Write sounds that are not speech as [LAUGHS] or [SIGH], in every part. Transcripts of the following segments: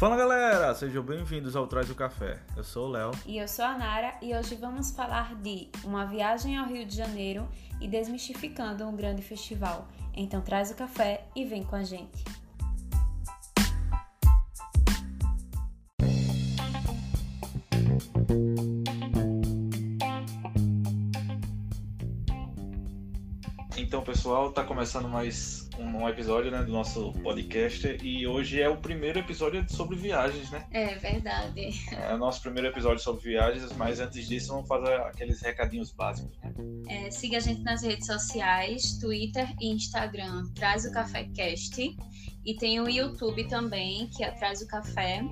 Fala galera, sejam bem-vindos ao Traz o Café. Eu sou o Léo. E eu sou a Nara e hoje vamos falar de uma viagem ao Rio de Janeiro e desmistificando um grande festival. Então traz o café e vem com a gente. Pessoal, tá começando mais um episódio né, do nosso podcast e hoje é o primeiro episódio sobre viagens, né? É verdade. É o nosso primeiro episódio sobre viagens, mas antes disso vamos fazer aqueles recadinhos básicos. Né? É, siga a gente nas redes sociais, Twitter e Instagram, Traz o Café Cast. E tem o YouTube também, que é Traz o Café.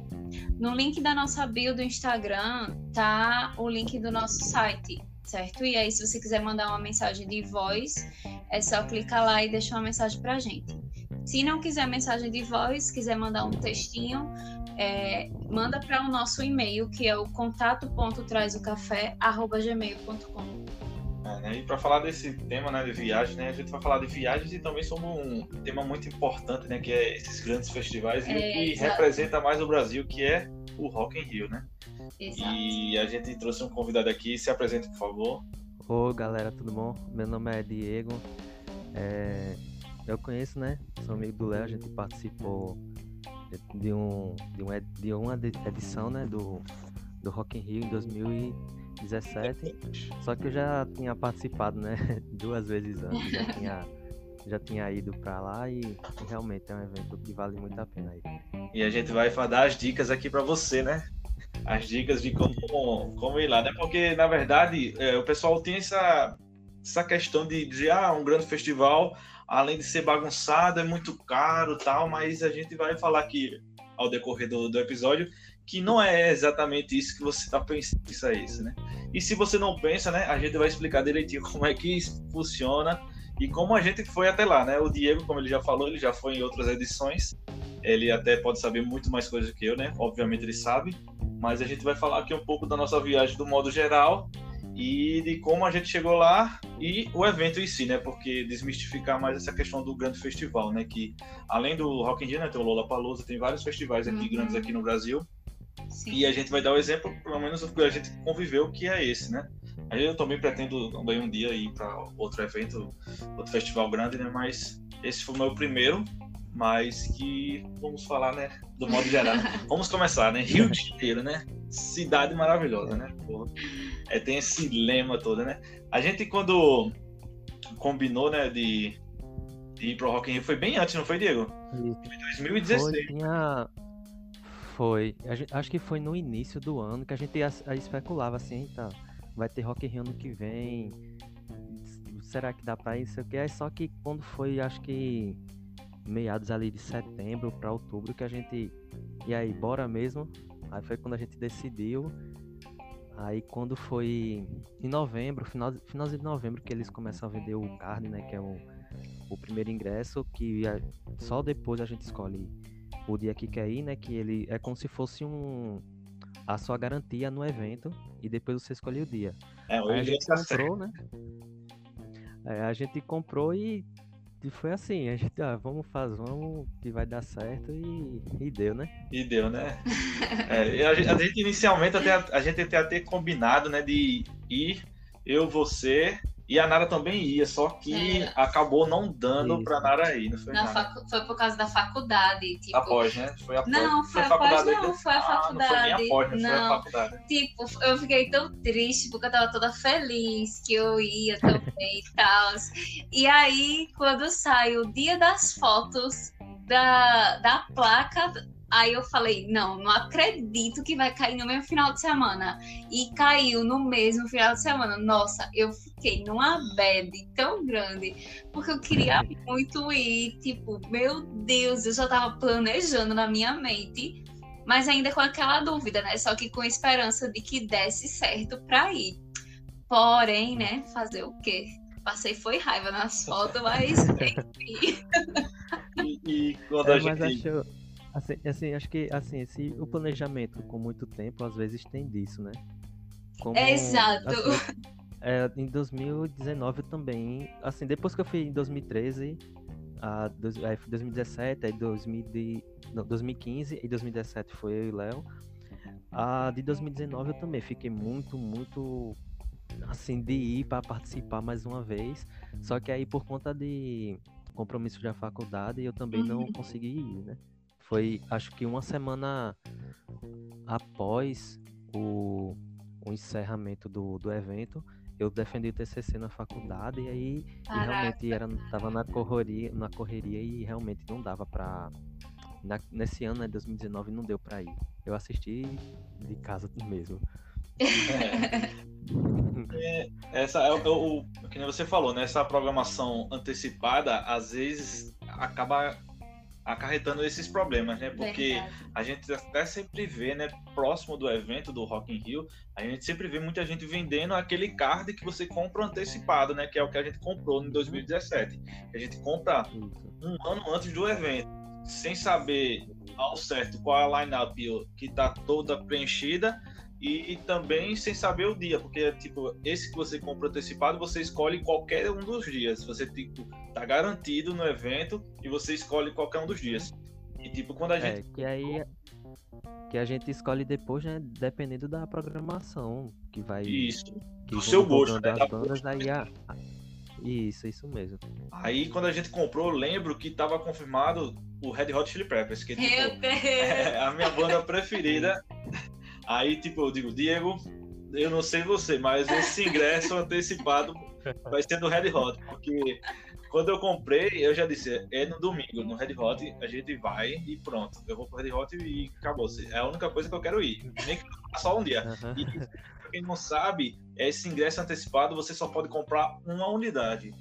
No link da nossa bio do Instagram tá o link do nosso site, certo? E aí, se você quiser mandar uma mensagem de voz, é só clicar lá e deixar uma mensagem pra gente. Se não quiser mensagem de voz, quiser mandar um textinho, é, manda para o nosso e-mail, que é o contato.trazocafé.gmail.com. É, né? E para falar desse tema né, de viagem, né, a gente vai falar de viagens e também sobre um tema muito importante, né, que é esses grandes festivais e o É, que representa mais o Brasil, que é o Rock in Rio, né? Exato. E a gente trouxe um convidado aqui, se apresente, por favor. Ô galera, tudo bom? Meu nome é Diego. É, eu conheço, né? Sou amigo do Léo, a gente participou de, um, de, um, de uma edi- edição né? do, do Rock in Rio em 2017. Só que eu já tinha participado, né? [LAUGHS] Duas vezes antes, já tinha, já tinha ido pra lá e, realmente é um evento que vale muito a pena aí. E a gente vai dar as dicas aqui para você, né? As dicas de como, como ir lá, né? Porque, na verdade, é, o pessoal tem essa, essa questão de, de, ah, um grande festival, além de ser bagunçado, é muito caro tal, mas a gente vai falar aqui, ao decorrer do, do episódio, que não é exatamente isso que você está pensando isso é isso, né? E se você não pensa, né, a gente vai explicar direitinho [LAUGHS] como é que funciona e como a gente foi até lá, né? O Diego, como ele já falou, ele já foi em outras edições, ele até pode saber muito mais coisas que eu, né? Obviamente ele sabe, mas a gente vai falar aqui um pouco da nossa viagem do modo geral e de como a gente chegou lá e o evento em si, né? Porque desmistificar mais essa questão do grande festival, né? Que além do Rock in Rio, né? Tem o Lollapalooza, tem vários festivais aqui Uhum. grandes aqui no Brasil Sim. e a gente vai dar o exemplo, pelo menos o que a gente conviveu, que é esse, né? Aí eu também pretendo também um dia ir para outro evento, outro festival grande, né? Mas esse foi o meu primeiro, mas que vamos falar, né? Do modo geral. [LAUGHS] vamos começar, né? Rio de Janeiro, né? Cidade maravilhosa, né? Pô, é, tem esse lema todo, né? A gente quando combinou, né? De, de ir pro Rock in Rio foi bem antes, não foi, Diego? Foi 2016. Foi, tinha. Foi. A gente- acho que foi no início do ano que a gente as- a- especulava assim, tá? Vai ter Rock in Rio ano que vem. Será que dá pra ir? Sei o que. Aí só que quando foi, acho que meados ali de setembro pra outubro que a gente. E aí, bora mesmo? Aí foi quando a gente decidiu. Aí quando foi em novembro, final, finalzinho de novembro, que eles começam a vender o card, né? Que é o, o primeiro ingresso, que a- só depois a gente escolhe o dia que quer ir, né? Que ele é como se fosse um a sua garantia no evento e depois você escolhe o dia. É, Aí a gente tá certo. comprou, né? É, a gente comprou e, e foi assim, a gente, ah, vamos fazer, vamos que vai dar certo e, e deu, né? E deu, né? [LAUGHS] É, a, gente, a gente inicialmente até, a gente até ter combinado, né, de ir, eu, você e a Nara também ia, só que É. acabou não dando Isso. pra Nara ir, não foi Na facu- Foi por causa da faculdade, tipo. Após, né? Foi após. Não, foi após, faculdade não, ainda? foi a Ah, não foi nem faculdade. após, né? Foi a Não. faculdade. Tipo, eu fiquei tão triste porque eu tava toda feliz que eu ia também e tal. E aí, quando sai o dia das fotos da, da placa, aí eu falei, não, não acredito que vai cair no mesmo final de semana. E caiu no mesmo final de semana. Nossa, eu fiquei numa bad tão grande, porque eu queria muito ir. Tipo, meu Deus, eu já tava planejando na minha mente mas ainda com aquela dúvida, né? Só que com esperança de que desse certo pra ir. Porém, né? Fazer o quê? Passei foi raiva nas fotos, mas [LAUGHS] enfim. E, e quando a É, mas gente. acho, assim, assim, acho que assim, esse, o planejamento com muito tempo às vezes tem disso, né? Como, É exato. assim, é, em 2019 eu também assim, depois que eu fui em 2013, a, dois, aí 2017, aí 2000 de, não, 2015 e 2017 foi eu e Léo. A de 2019 eu também fiquei muito, muito assim de ir para participar mais uma vez. Só que aí por conta de compromisso da faculdade eu também não Uhum. consegui ir, né? Foi acho que uma semana após o, o encerramento do, do evento, eu defendi o TCC na faculdade e aí e realmente era tava na correria, na correria e realmente não dava pra na- nesse ano, né, 2019, não deu pra ir. Eu assisti de casa mesmo. [LAUGHS] Essa é o, o, o que nem você falou, né? Essa programação antecipada às vezes acaba acarretando esses problemas, né? Porque Verdade. a gente até sempre vê, né, próximo do evento do Rock in Rio, a gente sempre vê muita gente vendendo aquele card que você compra antecipado, né, que é o que a gente comprou em 2017. A gente compra um ano antes do evento, sem saber ao certo qual é a lineup que está toda preenchida e, também sem saber o dia, porque tipo esse que você compra antecipado você escolhe qualquer um dos dias, você tipo tá garantido no evento e você escolhe qualquer um dos dias. E tipo quando a É, gente que aí que a gente escolhe depois, né, dependendo da programação que vai isso que do seu gosto, né, as da bandas, aí a- Isso, isso mesmo. Aí quando a gente comprou, eu lembro que tava confirmado o Red Hot Chili Peppers, que tipo, Meu Deus! [LAUGHS] é a minha banda preferida. [LAUGHS] Aí, tipo, eu digo, Diego, eu não sei você, mas esse ingresso antecipado vai ser do Red Hot, porque quando eu comprei, eu já disse, é no domingo, no Red Hot, a gente vai e pronto. Eu vou pro Red Hot e acabou. É a única coisa que eu quero ir. Nem que eu só um dia. E pra quem não sabe, esse ingresso antecipado você só pode comprar uma unidade.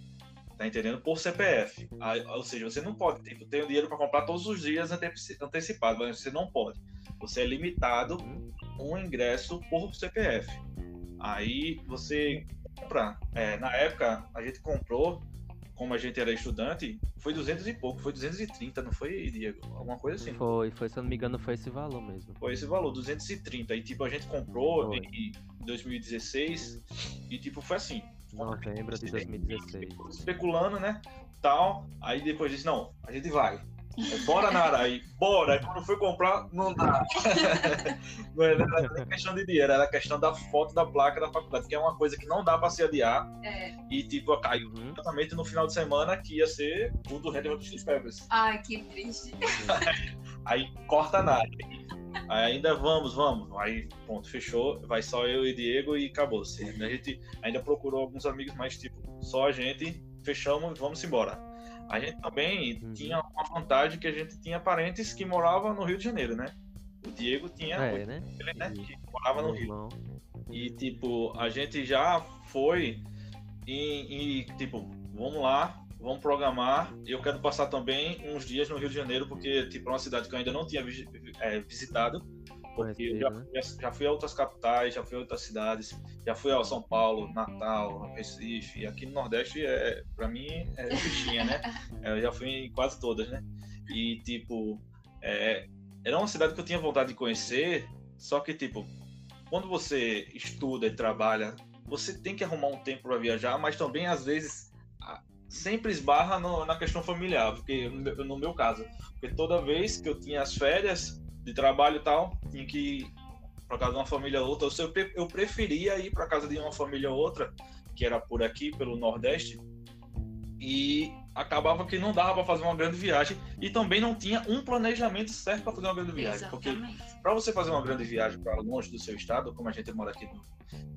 Tá entendendo? Por CPF. Aí, ou seja, você não pode tipo, ter o dinheiro para comprar todos os dias ante- antecipado, mas você não pode. Você é limitado um ingresso por CPF. Aí você compra. é, na época, a gente comprou, como a gente era estudante, foi 200 e pouco, foi 230, não foi, Diego? Alguma coisa assim. Foi, foi, se eu não me engano, foi esse valor mesmo. Foi esse valor, 230. E tipo, a gente comprou Foi. em 2016 e tipo, foi assim. Novembro de 2016. Especulando, né? Tal. Aí depois disse, não, a gente vai. Bora, Nara, aí, bora. Aí quando foi comprar, não dá. [LAUGHS] não era questão de dinheiro, era questão da foto da placa da faculdade, que é uma coisa que não dá pra se adiar. É. E tipo, caiu Uhum. exatamente no final de semana que ia ser o do Red Hot Chili Peppers. Ai, que triste. [LAUGHS] Aí corta nada. Aí ainda vamos, vamos. Aí, ponto, fechou. Vai só eu e Diego e acabou. -se. A gente ainda procurou alguns amigos, mas tipo, só a gente, fechamos e vamos embora. A gente também Uhum. tinha uma vantagem que a gente tinha parentes que moravam no Rio de Janeiro, né? O Diego tinha É, né? ele, né? E- Que morava no Rio. E tipo, a gente já foi e, e, tipo, vamos lá, vamos programar. Eu quero passar também uns dias no Rio de Janeiro, porque tipo, é uma cidade que eu ainda não tinha é, visitado. Porque eu já, Conhecido, já, fui a outras capitais, já fui a outras cidades, já fui a São Paulo, Natal, Recife. Aqui no Nordeste, é, pra mim, é fichinha, né? [LAUGHS] É, Eu já fui em quase todas, né? E, tipo, é, era uma cidade que eu tinha vontade de conhecer, só que, tipo, quando você estuda e trabalha, você tem que arrumar um tempo para viajar, mas também, às vezes, sempre esbarra no- na questão familiar, porque no meu caso, porque toda vez que eu tinha as férias de trabalho e tal, tinha que para casa de uma família ou outra, eu, pre- eu preferia ir para casa de uma família ou outra, que era por aqui, pelo Nordeste, e acabava que não dava para fazer uma grande viagem e também não tinha um planejamento certo para fazer uma grande viagem, porque Exatamente. para você fazer uma grande viagem para longe do seu estado, como a gente mora aqui no,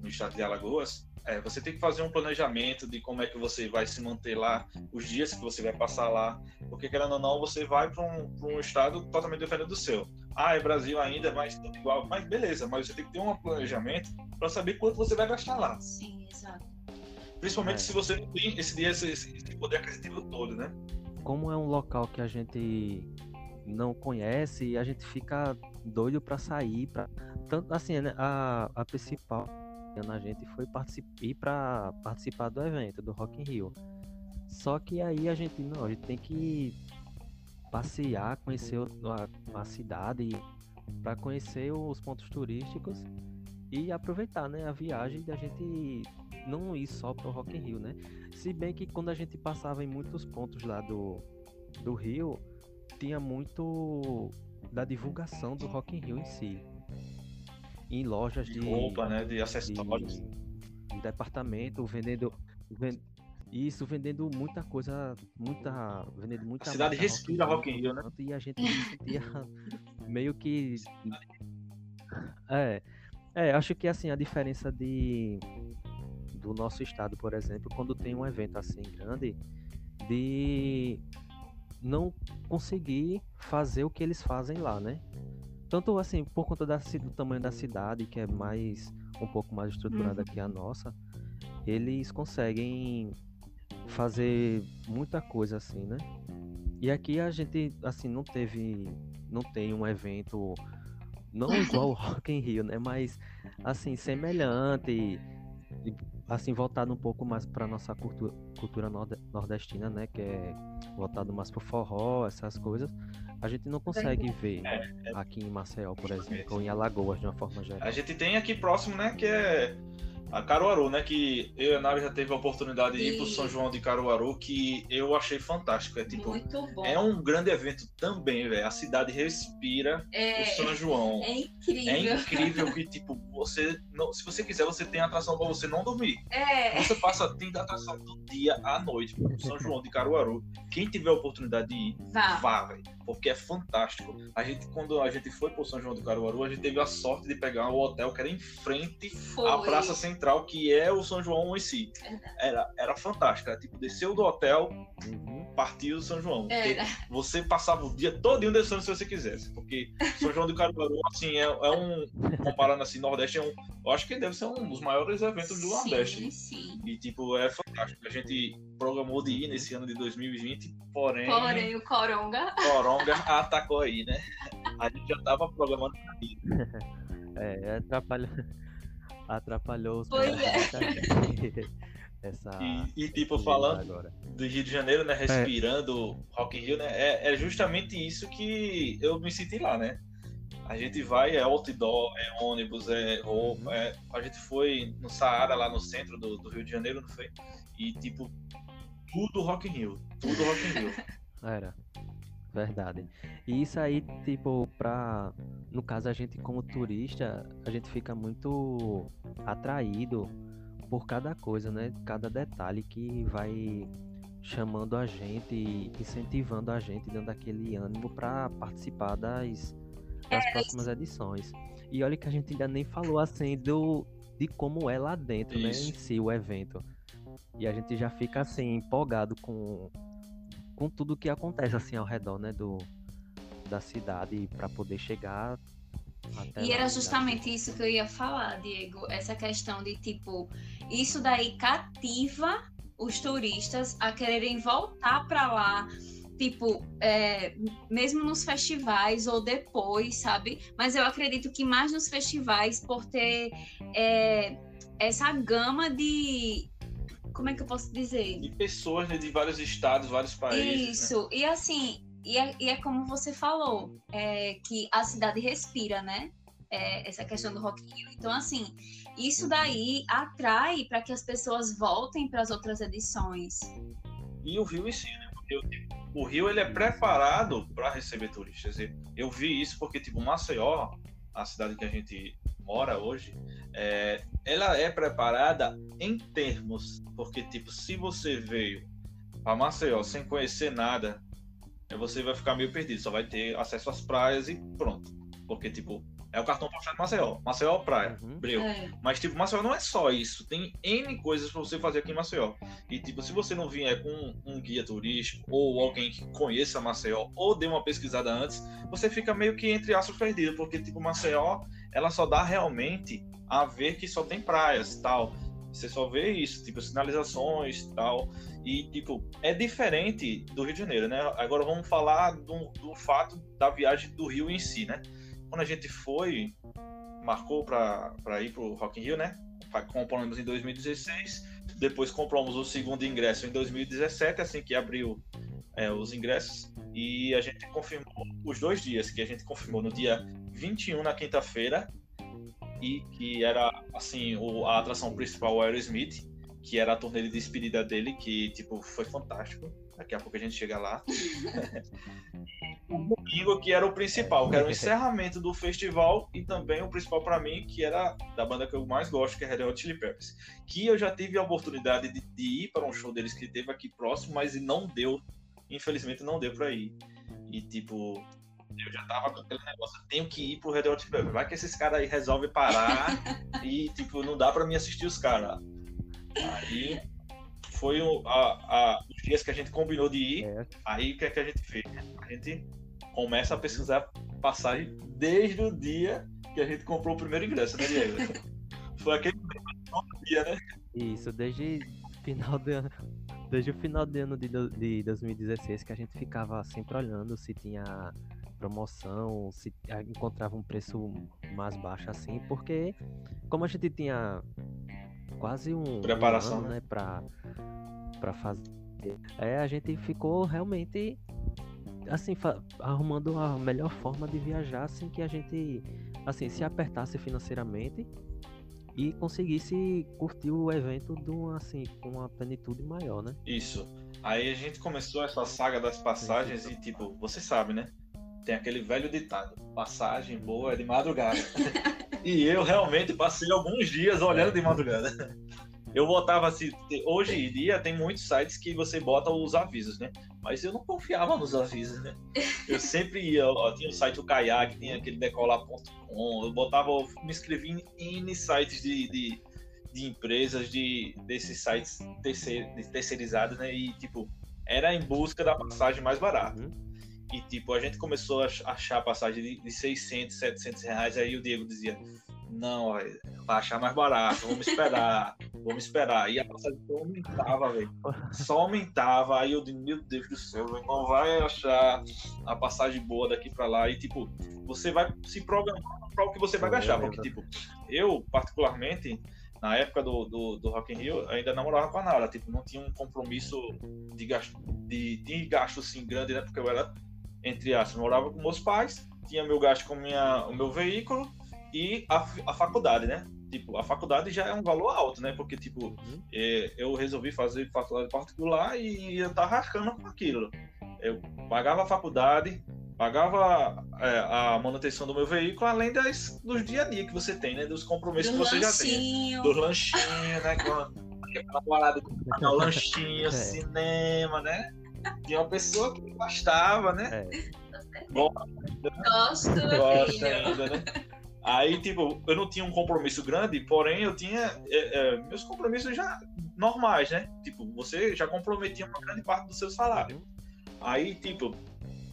no estado de Alagoas, é, você tem que fazer um planejamento de como é que você vai se manter lá, os dias que você vai passar lá, porque querendo ou não, você vai para um, pra um estado totalmente diferente do seu. Ah, é Brasil ainda, mas tudo igual. Mas beleza, mas você tem que ter um planejamento para saber quanto você vai gastar lá. Sim, exato. Principalmente É. se você não tem esse esse, esse poder aquisitivo todo, né? Como é um local que a gente não conhece, a gente fica doido pra sair, para tanto assim, né, a, a principal na gente foi participar para participar do evento do Rock in Rio. Só que aí a gente não, a gente tem que passear, conhecer a, a cidade para conhecer os pontos turísticos e aproveitar, né, a viagem da gente não ir só pro Rock in Rio, né? Se bem que quando a gente passava em muitos pontos lá do, do Rio, tinha muito da divulgação do Rock in Rio em si. Em lojas de, De roupa, né? De acessórios. de, de departamento, vendendo, ven- isso, vendendo muita coisa, muita, vendendo muita A cidade marca respira Rock in Rio, né? E a gente se sentia [LAUGHS] meio que é, é, acho que assim a diferença de do nosso estado, por exemplo, quando tem um evento assim grande, de não conseguir fazer o que eles fazem lá, né? Tanto assim, por conta da, do tamanho da cidade, que é mais um pouco mais estruturada Uhum. que a nossa, eles conseguem fazer muita coisa assim, né? E aqui a gente assim não teve, não tem um evento não [LAUGHS] igual o Rock in Rio, né? Mas assim semelhante, assim voltado um pouco mais para nossa cultura, cultura norde- nordestina, né? Que é voltado mais pro forró, essas coisas. A gente não consegue ver É, aqui em Maceió, por exemplo, ou em Alagoas de uma forma geral. A gente tem aqui próximo, né, que é a Caruaru, né, que eu e a Nave já teve a oportunidade de ir pro Isso. São João de Caruaru, que eu achei fantástico. É tipo, Muito bom. é um grande evento também, velho. A cidade respira É, o São João. é incrível. É incrível que, tipo, você. Não, se você quiser, você tem atração pra você não dormir. É, Você passa, tem atração do dia à noite, pro São João de Caruaru. Quem tiver a oportunidade de ir, vá. vá, velho. Porque é fantástico. A gente, quando a gente foi pro São João de Caruaru, a gente teve a sorte de pegar o hotel que era em frente Foi. à Praça Central, que é o São João em si. Era, era fantástico. Era, tipo, desceu do hotel, Uhum. partiu do São João. Você passava o dia todinho descendo se você quisesse. Porque São João de Caruaru, assim, é, é um. Comparando assim, Nordeste é um. Eu acho que deve ser um dos maiores eventos do Nordeste. Sim, sim. E, tipo, é fantástico. A gente programou de ir nesse ano de 2020, porém, Porém, o Coronga. Coronga [LAUGHS] atacou aí, né? A gente já tava programando. [LAUGHS] É, atrapalhou, atrapalhou os Pois é. [LAUGHS] [LAUGHS] Essa E, e, tipo, falando agora. do Rio de Janeiro, né? Respirando Rock in Rio, né? É, é justamente isso que eu me senti lá, né? A gente vai, é outdoor, é ônibus, é roupa. é- a gente foi no Saara, lá no centro do, do Rio de Janeiro, não foi? E, tipo, tudo Rock in Rio. Tudo Rock in Rio. [LAUGHS] Era. Verdade. E isso aí, tipo, pra. No caso, a gente como turista, a gente fica muito atraído por cada coisa, né? Cada detalhe que vai chamando a gente, incentivando a gente, dando aquele ânimo pra participar das, das próximas edições. E olha que a gente ainda nem falou assim do de como é lá dentro, né? Isso. Em si, o evento. E a gente já fica assim, empolgado com com tudo que acontece assim ao redor, né, do da cidade para poder chegar até E era né? justamente isso que eu ia falar, Diego. Essa questão de, tipo, isso daí cativa os turistas a quererem voltar para lá. Tipo, é, mesmo nos festivais ou depois, sabe? Mas eu acredito que mais nos festivais, por ter é, essa gama de. Como é que eu posso dizer? E pessoas né, de vários estados, vários países. né? Isso, e assim, e é, e é como você falou, é, que a cidade respira, né? É, essa questão do Rock in Rio. Então, assim, isso daí atrai para que as pessoas voltem para as outras edições. e o Rio em si, né? Porque o, o Rio ele é preparado para receber turistas. Eu, eu vi isso porque tipo Maceió, a cidade que a gente mora hoje, é, ela é preparada em termos, porque tipo se você veio para Maceió sem conhecer nada, você vai ficar meio perdido, só vai ter acesso às praias e pronto, porque tipo é o cartão postal de Maceió, Maceió praia, Uhum. breu. É, Mas, tipo, Maceió não é só isso. Tem N coisas pra você fazer aqui em Maceió. E, tipo, se você não vier com um guia turístico ou alguém que conheça Maceió ou dê uma pesquisada antes, você fica meio que entre aspas perdido. Porque, tipo, Maceió, ela só dá realmente a ver que só tem praias tal. Você só vê isso, tipo, sinalizações tal. E, tipo, é diferente do Rio de Janeiro, né? Agora vamos falar do, do fato da viagem do Rio em si, né? Quando a gente foi, marcou para ir pro Rock in Rio, né? Compramos em 2016, depois compramos o segundo ingresso em 2017, assim que abriu é, os ingressos, e a gente confirmou os dois dias, que a gente confirmou no dia 21, na quinta-feira, e que era, assim, o, a atração principal, o Aerosmith, que era a turnê de despedida dele, que, tipo, foi fantástico. Daqui a pouco a gente chega lá. [LAUGHS] o domingo, que era o principal, que era o encerramento do festival e também o principal para mim, que era da banda que eu mais gosto, que é Red Hot Chili Peppers. Que eu já tive a oportunidade de, de ir para um show deles que teve aqui próximo, mas não deu. Infelizmente não deu para ir. E, tipo, eu já tava com aquele negócio, tenho que ir pro Red Hot Chili Peppers. Vai que esses caras aí resolvem parar [LAUGHS] e, tipo, não dá para mim assistir os caras. Aí foi o, a, a, os dias que a gente combinou de ir. É. Aí o que é que a gente fez? A gente começa a pesquisar passagem desde o dia que a gente comprou o primeiro ingresso, né, Diego? [LAUGHS] foi aquele dia, né? Isso, desde final de ano. Desde o final de ano de, de 2016 que a gente ficava sempre olhando se tinha promoção, se encontrava um preço mais baixo assim, porque como a gente tinha quase um preparação, um ano, né, para para fazer. É, a gente ficou realmente assim arrumando a melhor forma de viajar assim que a gente assim se apertasse financeiramente e conseguisse curtir o evento de um, assim com uma plenitude maior, né? Isso. Aí a gente começou essa saga das passagens e tipo, você sabe, né? Tem aquele velho ditado: passagem boa é de madrugada. [LAUGHS] E eu realmente passei alguns dias olhando de madrugada. Eu botava assim, hoje em dia tem muitos sites que você bota os avisos, né? Mas eu não confiava nos avisos, né? Eu [LAUGHS] sempre ia, ó, tinha o site o Kayak, tinha aquele decolar.com, eu botava, eu me inscrevi em N sites de, de, de, empresas, de, desses sites terceir, terceirizados, né? E tipo, era em busca da passagem mais barata. Uhum. E, tipo, a gente começou a achar a passagem de, de 600, 700 reais. Aí o Diego dizia: Não, vai achar mais barato, vamos esperar, [LAUGHS] vamos esperar. E a passagem só aumentava, velho. Só aumentava. Aí eu disse: Meu Deus do céu, não vai achar a passagem boa daqui pra lá. E, tipo, você vai se programar para o que você vai gastar. Porque, tipo, eu, particularmente na época do, do, do Rock in Rio, ainda não morava com a Nara, tipo, não tinha um compromisso de gasto, de, de gasto assim grande, né, porque eu era entre aspas, morava com meus pais, tinha meu gasto com minha, o meu veículo e a, a faculdade, né? Tipo, a faculdade já é um valor alto, né? Porque, tipo, uhum. é, eu resolvi fazer faculdade particular e eu tava arcando com aquilo. Eu pagava a faculdade, pagava é, a manutenção do meu veículo, além das, dos dia a dia que você tem, né? Dos compromissos do que você lanchinho. já tem. Dos lanchinhos, né? Com aquela parada com o lanchinho, é. cinema, né? Tinha uma pessoa que gostava, né? É. Gosto, Gosta ainda, né? Aí, tipo, eu não tinha um compromisso grande, porém eu tinha é, é, meus compromissos já normais, né? Tipo, você já comprometia uma grande parte do seu salário. Aí, tipo,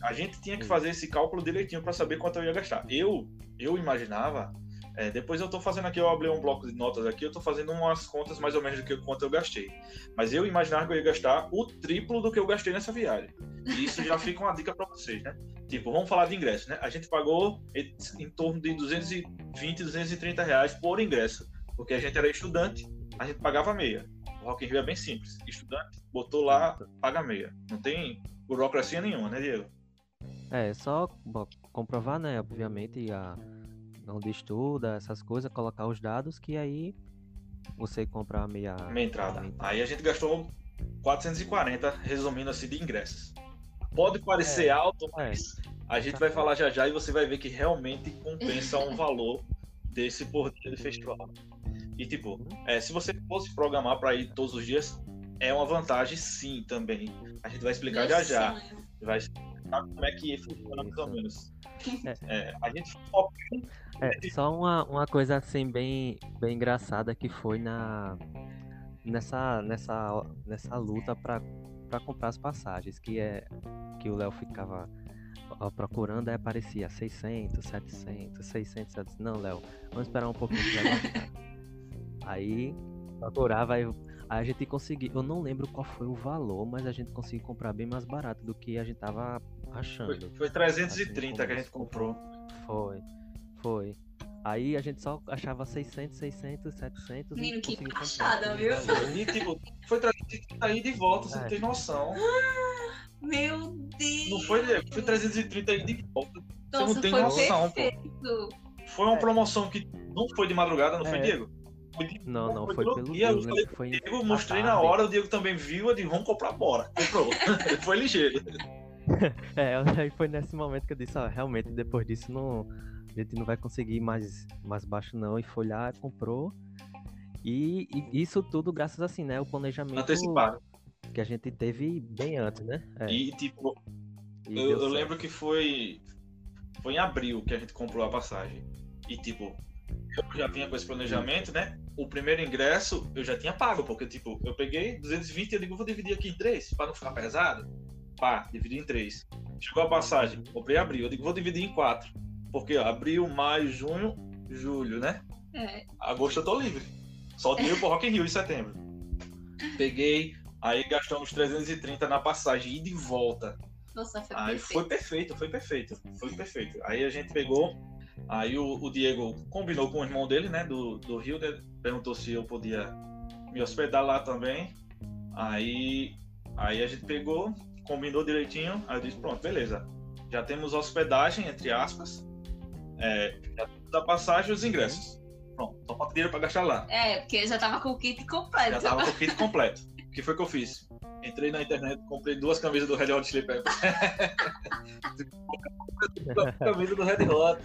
a gente tinha que fazer esse cálculo direitinho para saber quanto eu ia gastar. Eu, eu imaginava é, depois eu estou fazendo aqui, eu abri um bloco de notas aqui, eu estou fazendo umas contas mais ou menos do que quanto eu gastei. Mas eu imaginava que eu ia gastar o triplo do que eu gastei nessa viagem. E isso já fica uma dica para vocês, né? Tipo, vamos falar de ingresso, né? A gente pagou em torno de 220, 230 reais por ingresso. Porque a gente era estudante, a gente pagava meia. O Rock in Rio é bem simples. Estudante, botou lá, paga meia. Não tem burocracia nenhuma, né, Diego? É, só comprovar, né, obviamente, a onde estuda, essas coisas, colocar os dados que aí você compra a meia, meia entrada. Meia entrada. Aí a gente gastou 440, resumindo assim, de ingressos. Pode parecer é, alto, mas é. a gente vai falar já já e você vai ver que realmente compensa um [LAUGHS] valor desse por dia de festival. E tipo, é, se você fosse programar para ir todos os dias, é uma vantagem sim também. A gente vai explicar Meu já já. Vai explicar como é que funciona mais ou menos. [LAUGHS] É. é, a gente foca é, [LAUGHS] só uma, uma coisa assim bem, bem engraçada que foi na nessa nessa nessa luta para comprar as passagens, que é que o Léo ficava procurando, aí aparecia 600, 700, 600, 700. Não, Léo, vamos esperar um pouquinho. aí procurava, aí, aí a gente conseguiu. Eu não lembro qual foi o valor, mas a gente conseguiu comprar bem mais barato do que a gente tava achando. Foi, foi 330 assim, que a gente comprou. Foi. Foi. Aí a gente só achava 600, 600, 700. Menino, que achada, viu? E tipo, foi 330 ida e volta, você é. não tem noção. Meu Deus! Não foi, foi 330 ida e volta. Nossa, você não tem noção, perfeito. pô. Foi uma é. promoção que não foi de madrugada, não é. foi, Diego? Não, não, Foi foi pelo dia, Diego, eu né? falei Foi à mostrei na tarde. hora, o Diego também viu, eu disse, vamos comprar, bora. Comprou. [LAUGHS] Foi ligeiro. [LAUGHS] É, aí foi nesse momento que eu disse, ó, realmente, depois disso não, a gente não vai conseguir ir mais, mais baixo não. E foi lá, comprou. E, e isso tudo graças assim, né? O planejamento Antecipado. que a gente teve bem antes, né? É, E, tipo, e eu, eu lembro que foi. Foi em abril que a gente comprou a passagem. E, tipo, eu já vinha com esse planejamento, né? O primeiro ingresso eu já tinha pago, porque, tipo, eu peguei 220 e eu digo, vou dividir aqui em três, pra não ficar pesado. Pá, dividi em três. Chegou a passagem, comprei em abril, eu digo, vou dividir em quatro. Porque, ó, abril, maio, junho, julho, né? É. Agosto eu tô livre. Só dinheiro pro Rock in Rio em setembro. Peguei, aí gastamos 330 na passagem, ida e de volta. Nossa, foi Aí perfeito. foi perfeito, foi perfeito, foi perfeito. Aí a gente pegou, aí o, o Diego combinou com o irmão dele, né, do, do Rio, né, perguntou se eu podia me hospedar lá também. Aí, aí a gente pegou, combinou direitinho, aí eu disse, pronto, beleza. Já temos hospedagem, entre aspas, é, já temos a passagem e os ingressos. Pronto, só falta dinheiro pra gastar lá. É, porque já tava com o kit completo. Já tava com o kit completo. O que foi que eu fiz? Entrei na internet, comprei duas camisas do Red Hot Chili Peppers. [LAUGHS] Duas camisas do Red Hot.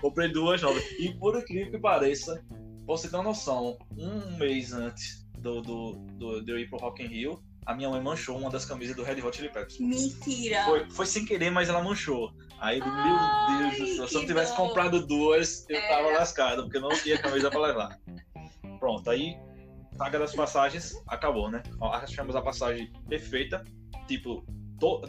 comprei duas novas. E por incrível que pareça, pra você ter uma noção, um mês antes do, do, do- de eu ir pro Rock in Rio, a minha mãe manchou uma das camisas do Red Hot Chili Peppers. Mentira. Foi, foi sem querer, mas ela manchou. Aí, Ai, meu Deus do céu, se eu não tivesse comprado duas, eu É. tava lascado, porque eu não tinha camisa pra levar. Pronto, aí, saga das passagens, acabou, né? Achamos a passagem perfeita. Tipo,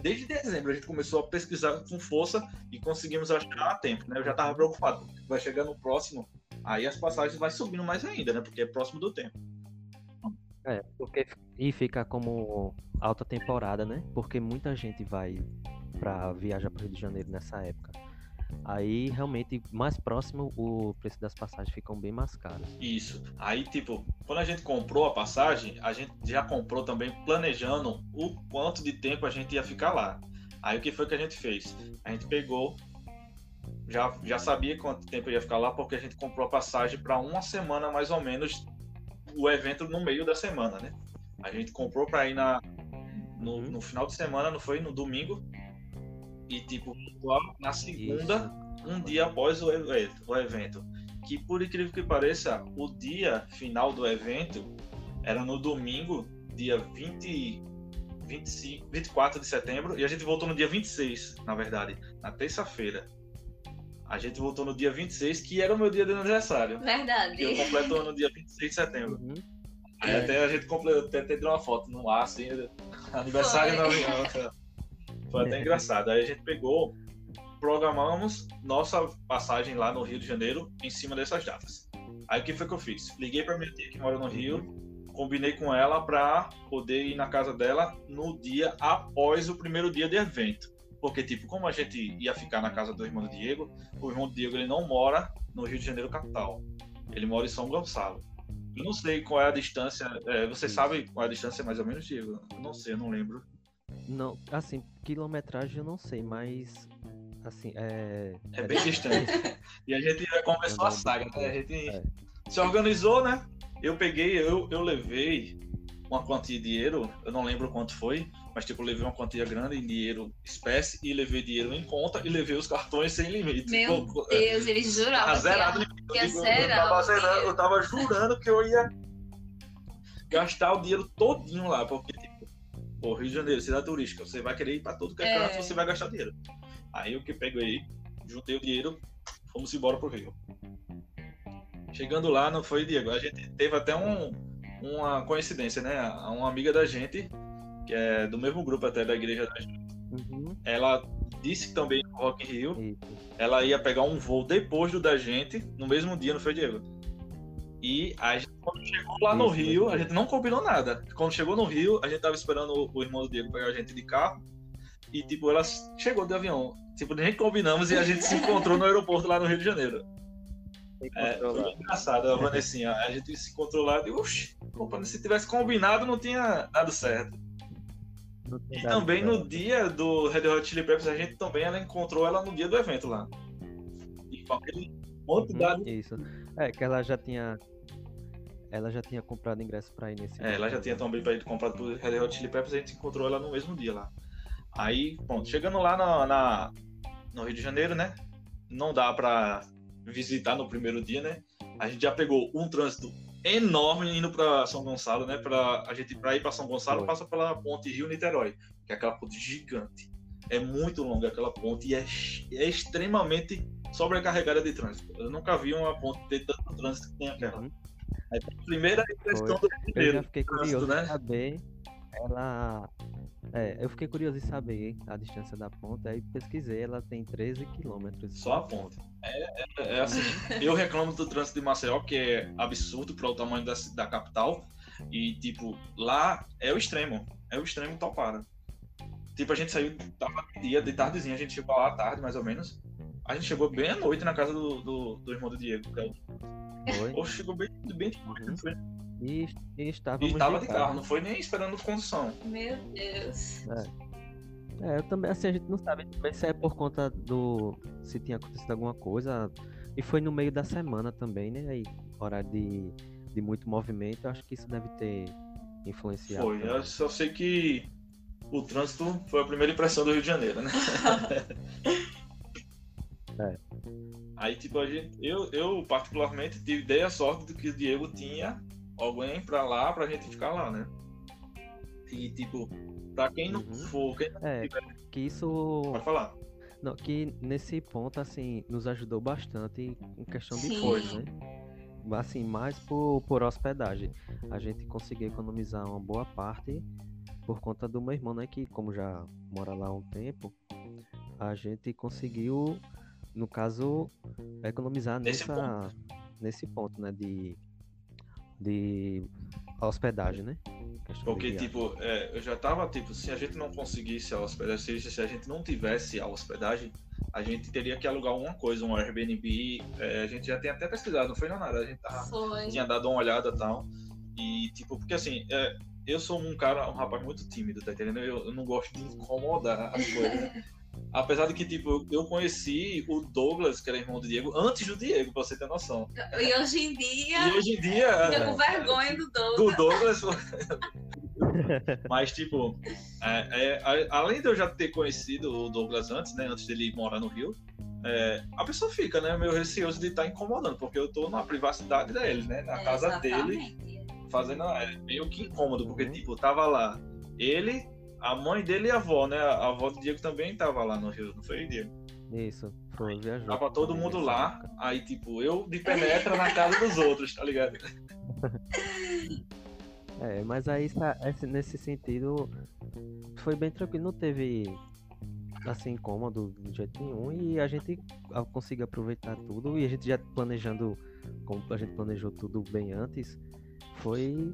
desde dezembro a gente começou a pesquisar com força e conseguimos achar a tempo, né? Eu já tava preocupado, vai chegar no próximo, aí as passagens vai subindo mais ainda, né? Porque é próximo do tempo. É, porque e fica como alta temporada, né? Porque muita gente vai pra viajar pro Rio de Janeiro nessa época. Aí realmente mais próximo o preço das passagens ficam bem mais caros. Isso. Aí, tipo, quando a gente comprou a passagem, a gente já comprou também planejando o quanto de tempo a gente ia ficar lá. Aí o que foi que a gente fez? A gente pegou, já, já sabia quanto tempo ia ficar lá, porque a gente comprou a passagem para uma semana mais ou menos, o evento no meio da semana, né? A gente comprou para ir na, no, Uhum. no final de semana, não foi? No domingo. E, tipo, na segunda um dia após o evento, o evento. Que por incrível que pareça, o dia final do evento era no domingo, dia 20, 25, 24 de setembro, e a gente voltou no dia 26, na verdade, na terça-feira. A gente voltou no dia 26, que era o meu dia de aniversário. Verdade. Que eu completo no dia 26 de setembro. Uhum. Aí É. até a gente completou, até, até tirou uma foto no ar, assim, aniversário Foi. no avião. Foi até engraçado. Aí a gente pegou, programamos nossa passagem lá no Rio de Janeiro em cima dessas datas. Aí o que foi que eu fiz? Liguei pra minha tia que mora no Rio, combinei com ela pra poder ir na casa dela no dia após o primeiro dia de evento. Porque, tipo, como a gente ia ficar na casa do irmão do Diego, o irmão do Diego ele não mora no Rio de Janeiro capital. Ele mora em São Gonçalo. Eu não sei qual é a distância. é, você sabe qual é a distância mais ou menos, Diego? Eu não sei, eu não lembro. Não, assim, quilometragem eu não sei, mas assim, é. É bem distante. E a gente já começou a saga, né? A gente É. se organizou, né? Eu peguei, eu, eu levei uma quantia de dinheiro, eu não lembro quanto foi, mas tipo, levei uma quantia grande em dinheiro espécie e levei dinheiro em conta e levei os cartões sem limite. Meu Pô, Deus, eles juravam. Que zerado ia- o limite. que ia Eu, tava eu tava jurando que eu ia gastar o dinheiro todinho lá, porque tipo, pô, Rio de Janeiro, cidade turística, você vai querer ir pra todo que é É. canto, você vai gastar dinheiro. Aí eu que peguei, juntei o dinheiro, fomos embora pro Rio. Chegando lá, não foi, Diego? A gente teve até um, uma coincidência, né? Uma amiga da gente, que é do mesmo grupo até da igreja da gente, Uhum. ela disse que também no Rock in Rio, Isso. ela ia pegar um voo depois do da gente, no mesmo dia, não foi, Diego? E a gente, quando chegou lá no Isso, Rio, mesmo a gente não combinou nada. Quando chegou no Rio, a gente tava esperando o, irmão do Diego pegar a gente de carro. E, tipo, ela chegou de avião. Tipo, nem combinamos e a gente se [LAUGHS] encontrou no aeroporto lá no Rio de Janeiro. É, foi engraçado, a Vanessinha. A gente se encontrou lá e, opa, se tivesse combinado, não tinha dado certo. E também certo. no dia do Red Hot Chili Peppers, a gente também ela encontrou ela no dia do evento lá. E aquele monte de dado. Isso. É, que ela já tinha. ela já tinha comprado ingresso pra ir nesse. É, ela já tinha também pra ir comprado por Red Hot Chili Peppers, a gente encontrou ela no mesmo dia lá. Aí, pronto, chegando lá na, na- no Rio de Janeiro, né? Não dá pra visitar no primeiro dia, né? A gente já pegou um trânsito enorme indo pra São Gonçalo, né? Pra, a gente, pra ir pra São Gonçalo, Foi. passa pela ponte Rio-Niterói, que é aquela ponte gigante. É muito longa aquela ponte e é, é extremamente sobrecarregada de trânsito. Eu nunca vi uma ponte ter tanto trânsito que tem aquela. Uhum. Aí, a primeira impressão do Eu já primeiro fiquei trânsito, curioso né? em saber. Ela. É, eu fiquei curioso em saber a distância da ponte, aí pesquisei, ela tem 13 quilômetros. Só a ponte. É, é assim, eu reclamo do trânsito de Maceió, que é absurdo para o tamanho da, da capital. E, tipo, lá é o extremo. É o extremo topara. Tipo, a gente saiu, tava dia, de tardezinha, a gente chegou lá à tarde, mais ou menos. A gente chegou bem à noite na casa do, do, do irmão do Diego. Que é o... Foi. Ou chegou bem, bem de noite, Uhum. não foi? E, e estávamos E tava de carro, não foi nem esperando condução. Meu Deus. É, eu também, assim, a gente não sabe também se é por conta do. se tinha acontecido alguma coisa. E foi no meio da semana também, né? Aí, horário de, de muito movimento, eu acho que isso deve ter influenciado. Foi. também. Eu só sei que o trânsito foi a primeira impressão do Rio de Janeiro, né? [LAUGHS] É. Aí, tipo, a gente, eu, eu particularmente tive, dei a sorte de que o Diego tinha alguém pra lá, pra gente ficar lá, né? E, tipo, pra quem não Uhum. for, quem não É, tiver, que isso. pode falar. Não, que nesse ponto, assim, nos ajudou bastante em questão de custo, né? Assim, mais por, por hospedagem. A gente conseguiu economizar uma boa parte por conta do meu irmão, né? Que como já mora lá há um tempo, a gente conseguiu, no caso, economizar Nesse nessa, nesse ponto, né? De, de hospedagem, né? Porque, tipo, é, eu já tava, tipo, se a gente não conseguisse a hospedagem, se se a gente não tivesse a hospedagem, a gente teria que alugar alguma coisa, um Airbnb. é, a gente já tem até pesquisado, não foi não nada, a gente tava Foi. tinha dado uma olhada e tal. E, tipo, porque assim, é, eu sou um cara, um rapaz muito tímido, tá entendendo? Eu, eu não gosto de incomodar as coisas. [LAUGHS] Apesar de que, tipo, eu- eu conheci o Douglas, que era irmão do Diego, antes do Diego, pra você ter noção. E hoje em dia, E hoje em dia. fica com vergonha do do Douglas. Douglas. [LAUGHS] Mas, tipo, é, é, além de eu já ter conhecido o Douglas antes, né? Antes dele morar no Rio, é, a pessoa fica, né? Meio receoso de estar incomodando, porque eu tô na privacidade dele, né? Na casa dele fazendo é meio que incômodo, porque Uhum. tipo, tava lá ele, a mãe dele e a avó, né? A avó do Diego também tava lá no Rio, não foi, Diego? Isso, foi, viajou. Tava todo mundo lá, aí tipo, eu de penetra na casa dos outros, tá ligado? [LAUGHS] É, mas aí nesse sentido foi bem tranquilo, não teve assim incômodo de jeito nenhum e a gente ah, conseguiu aproveitar tudo e a gente já planejando, como a gente planejou tudo bem antes, foi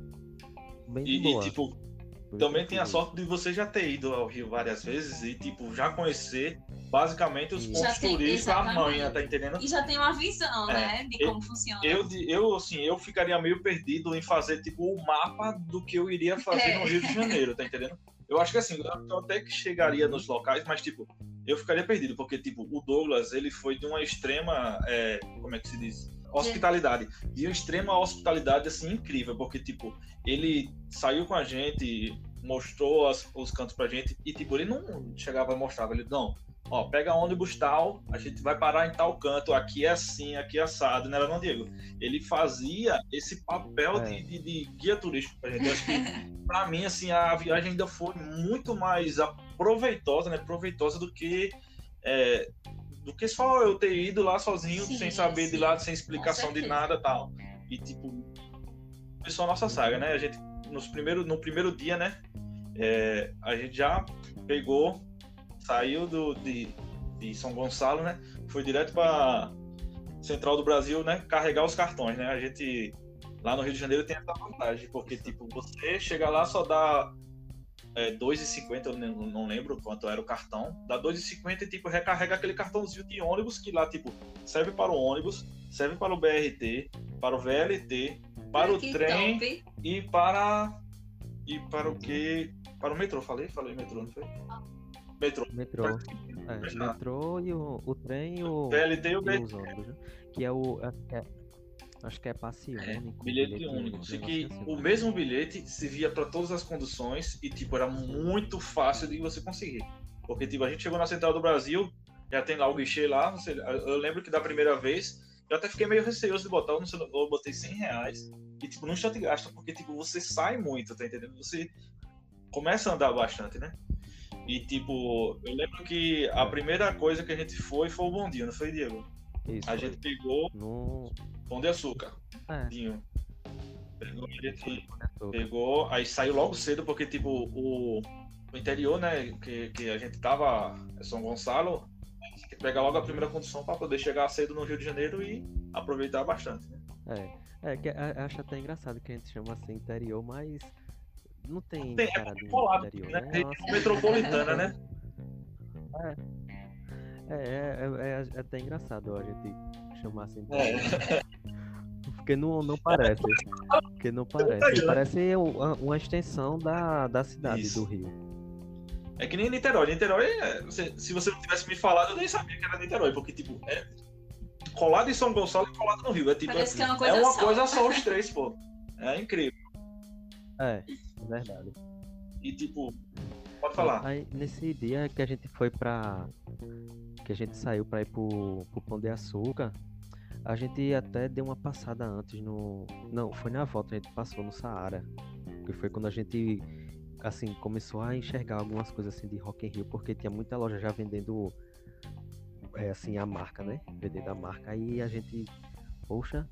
bem E, e, boa. tipo, Foi também tem a sorte de você já ter ido ao Rio várias vezes e tipo, já conhecer basicamente os pontos tem, turísticos, a exatamente. manha, tá entendendo? E já tem uma visão, É, né? De eu- como funciona. Eu, eu, assim, eu ficaria meio perdido em fazer, tipo, o mapa do que eu iria fazer É. no Rio de Janeiro, tá entendendo? Eu acho que, assim, eu até que chegaria nos locais, mas, tipo, eu ficaria perdido, porque, tipo, o Douglas, ele foi de uma extrema, é, como é que se diz? Hospitalidade. De extrema hospitalidade, assim, incrível, porque, tipo, ele saiu com a gente, mostrou as- os cantos pra gente, e, tipo, ele não chegava e mostrava, ele, não, ó, pega ônibus tal, a gente vai parar em tal canto, aqui é assim, aqui é assado, não era não, Diego? Ele fazia esse papel É. de, de- de guia turístico pra gente. Eu acho que, pra mim, assim, a viagem ainda foi muito mais proveitosa, né, proveitosa do que... é, do que só eu ter ido lá sozinho, Sim, sem saber de sim. lado, sem explicação de nada tal. E, tipo, só a nossa saga, né? A gente, nos primeiro, no primeiro dia, né? é, a gente já pegou, saiu do, de, de São Gonçalo, né? Foi direto para Central do Brasil, né? Carregar os cartões, né? A gente lá no Rio de Janeiro tem essa vantagem, porque tipo, você chega lá só dá é, 2,50, eu não, não lembro quanto era o cartão, dá 2,50 e tipo, recarrega aquele cartãozinho de ônibus que lá, tipo, serve para o ônibus, serve para o BRT, para o VLT, para o Que trem top. e para e para o que para o metrô falei falei metrô não foi metrô Metrô. É, metrô e o, o trem e o, VLT e o BRT né? Que é o. É, é- Acho que é passe É, único. bilhete único. Só um que assim, o né? mesmo bilhete servia para todas as conduções e, tipo, era muito fácil de você conseguir. Porque, tipo, a gente chegou na Central do Brasil, já tem lá o guichê lá. Eu lembro que da primeira vez, eu até fiquei meio receoso de botar, eu, sei, eu botei 100 reais. E, tipo, não instante gasta, porque, tipo, você sai muito, tá entendendo? Você começa a andar bastante, né? E, tipo, eu lembro que a primeira coisa que a gente foi foi o bondinho, não foi, Diego? Isso. A gente pegou No. Pão de açúcar, É, bondinho. Pegou açúcar. Pegou, aí saiu logo cedo, porque, tipo, o, o interior, né, que, que a gente tava, é São Gonçalo, tinha que pegar logo a primeira condução para poder chegar cedo no Rio de Janeiro e aproveitar bastante, né? É, é que a- acho até engraçado que a gente chama assim interior, mas não tem, Tem, é cara de colado, interior, né? né? Região Nossa, metropolitana, [LAUGHS] né? É, é, é- é até engraçado a gente chamar assim. É. Porque não, não parece. Porque não parece. Parece uma, uma extensão da, da cidade Isso. do Rio. É que nem Niterói. Niterói, é, se você não tivesse me falado, eu nem sabia que era Niterói, porque, tipo, é colado em São Gonçalo e colado no Rio. É tipo, Parece que é uma é coisa uma só. coisa só os três, pô. É incrível. É, verdade. E, tipo, pode falar. Aí, nesse dia que a gente foi pra. Que a gente saiu pra ir pro, pro Pão de Açúcar, a gente até deu uma passada antes no. Não, foi na volta, a gente passou no Saara. Que foi quando a gente assim, começou a enxergar algumas coisas assim de Rock in Rio, porque tinha muita loja já vendendo é, assim, a marca, né? Vendendo a marca. Aí a gente. Poxa,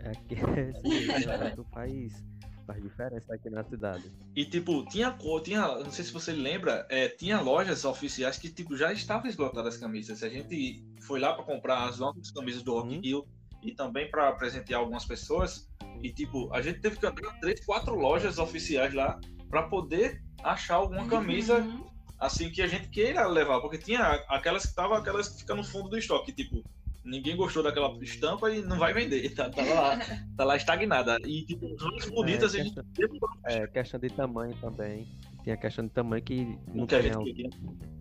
é que [LAUGHS] esse faz, faz diferença aqui na cidade. E tipo, tinha cor, tinha, não sei se você lembra, é, tinha lojas oficiais que tipo já estavam esgotadas as camisas. A gente foi lá para comprar as novas camisas do Rock Uhum. Rio e também para presentear algumas pessoas. E tipo, a gente teve que andar em três, quatro lojas oficiais lá para poder achar alguma camisa Uhum. assim que a gente queira levar, porque tinha aquelas que estavam aquelas que ficam no fundo do estoque, tipo, ninguém gostou daquela estampa e não vai vender, tá, tá lá, tá lá estagnada. E tipo, as mais bonitas É, a gente É, questão de tamanho também. Tinha questão de tamanho que não que a o queria.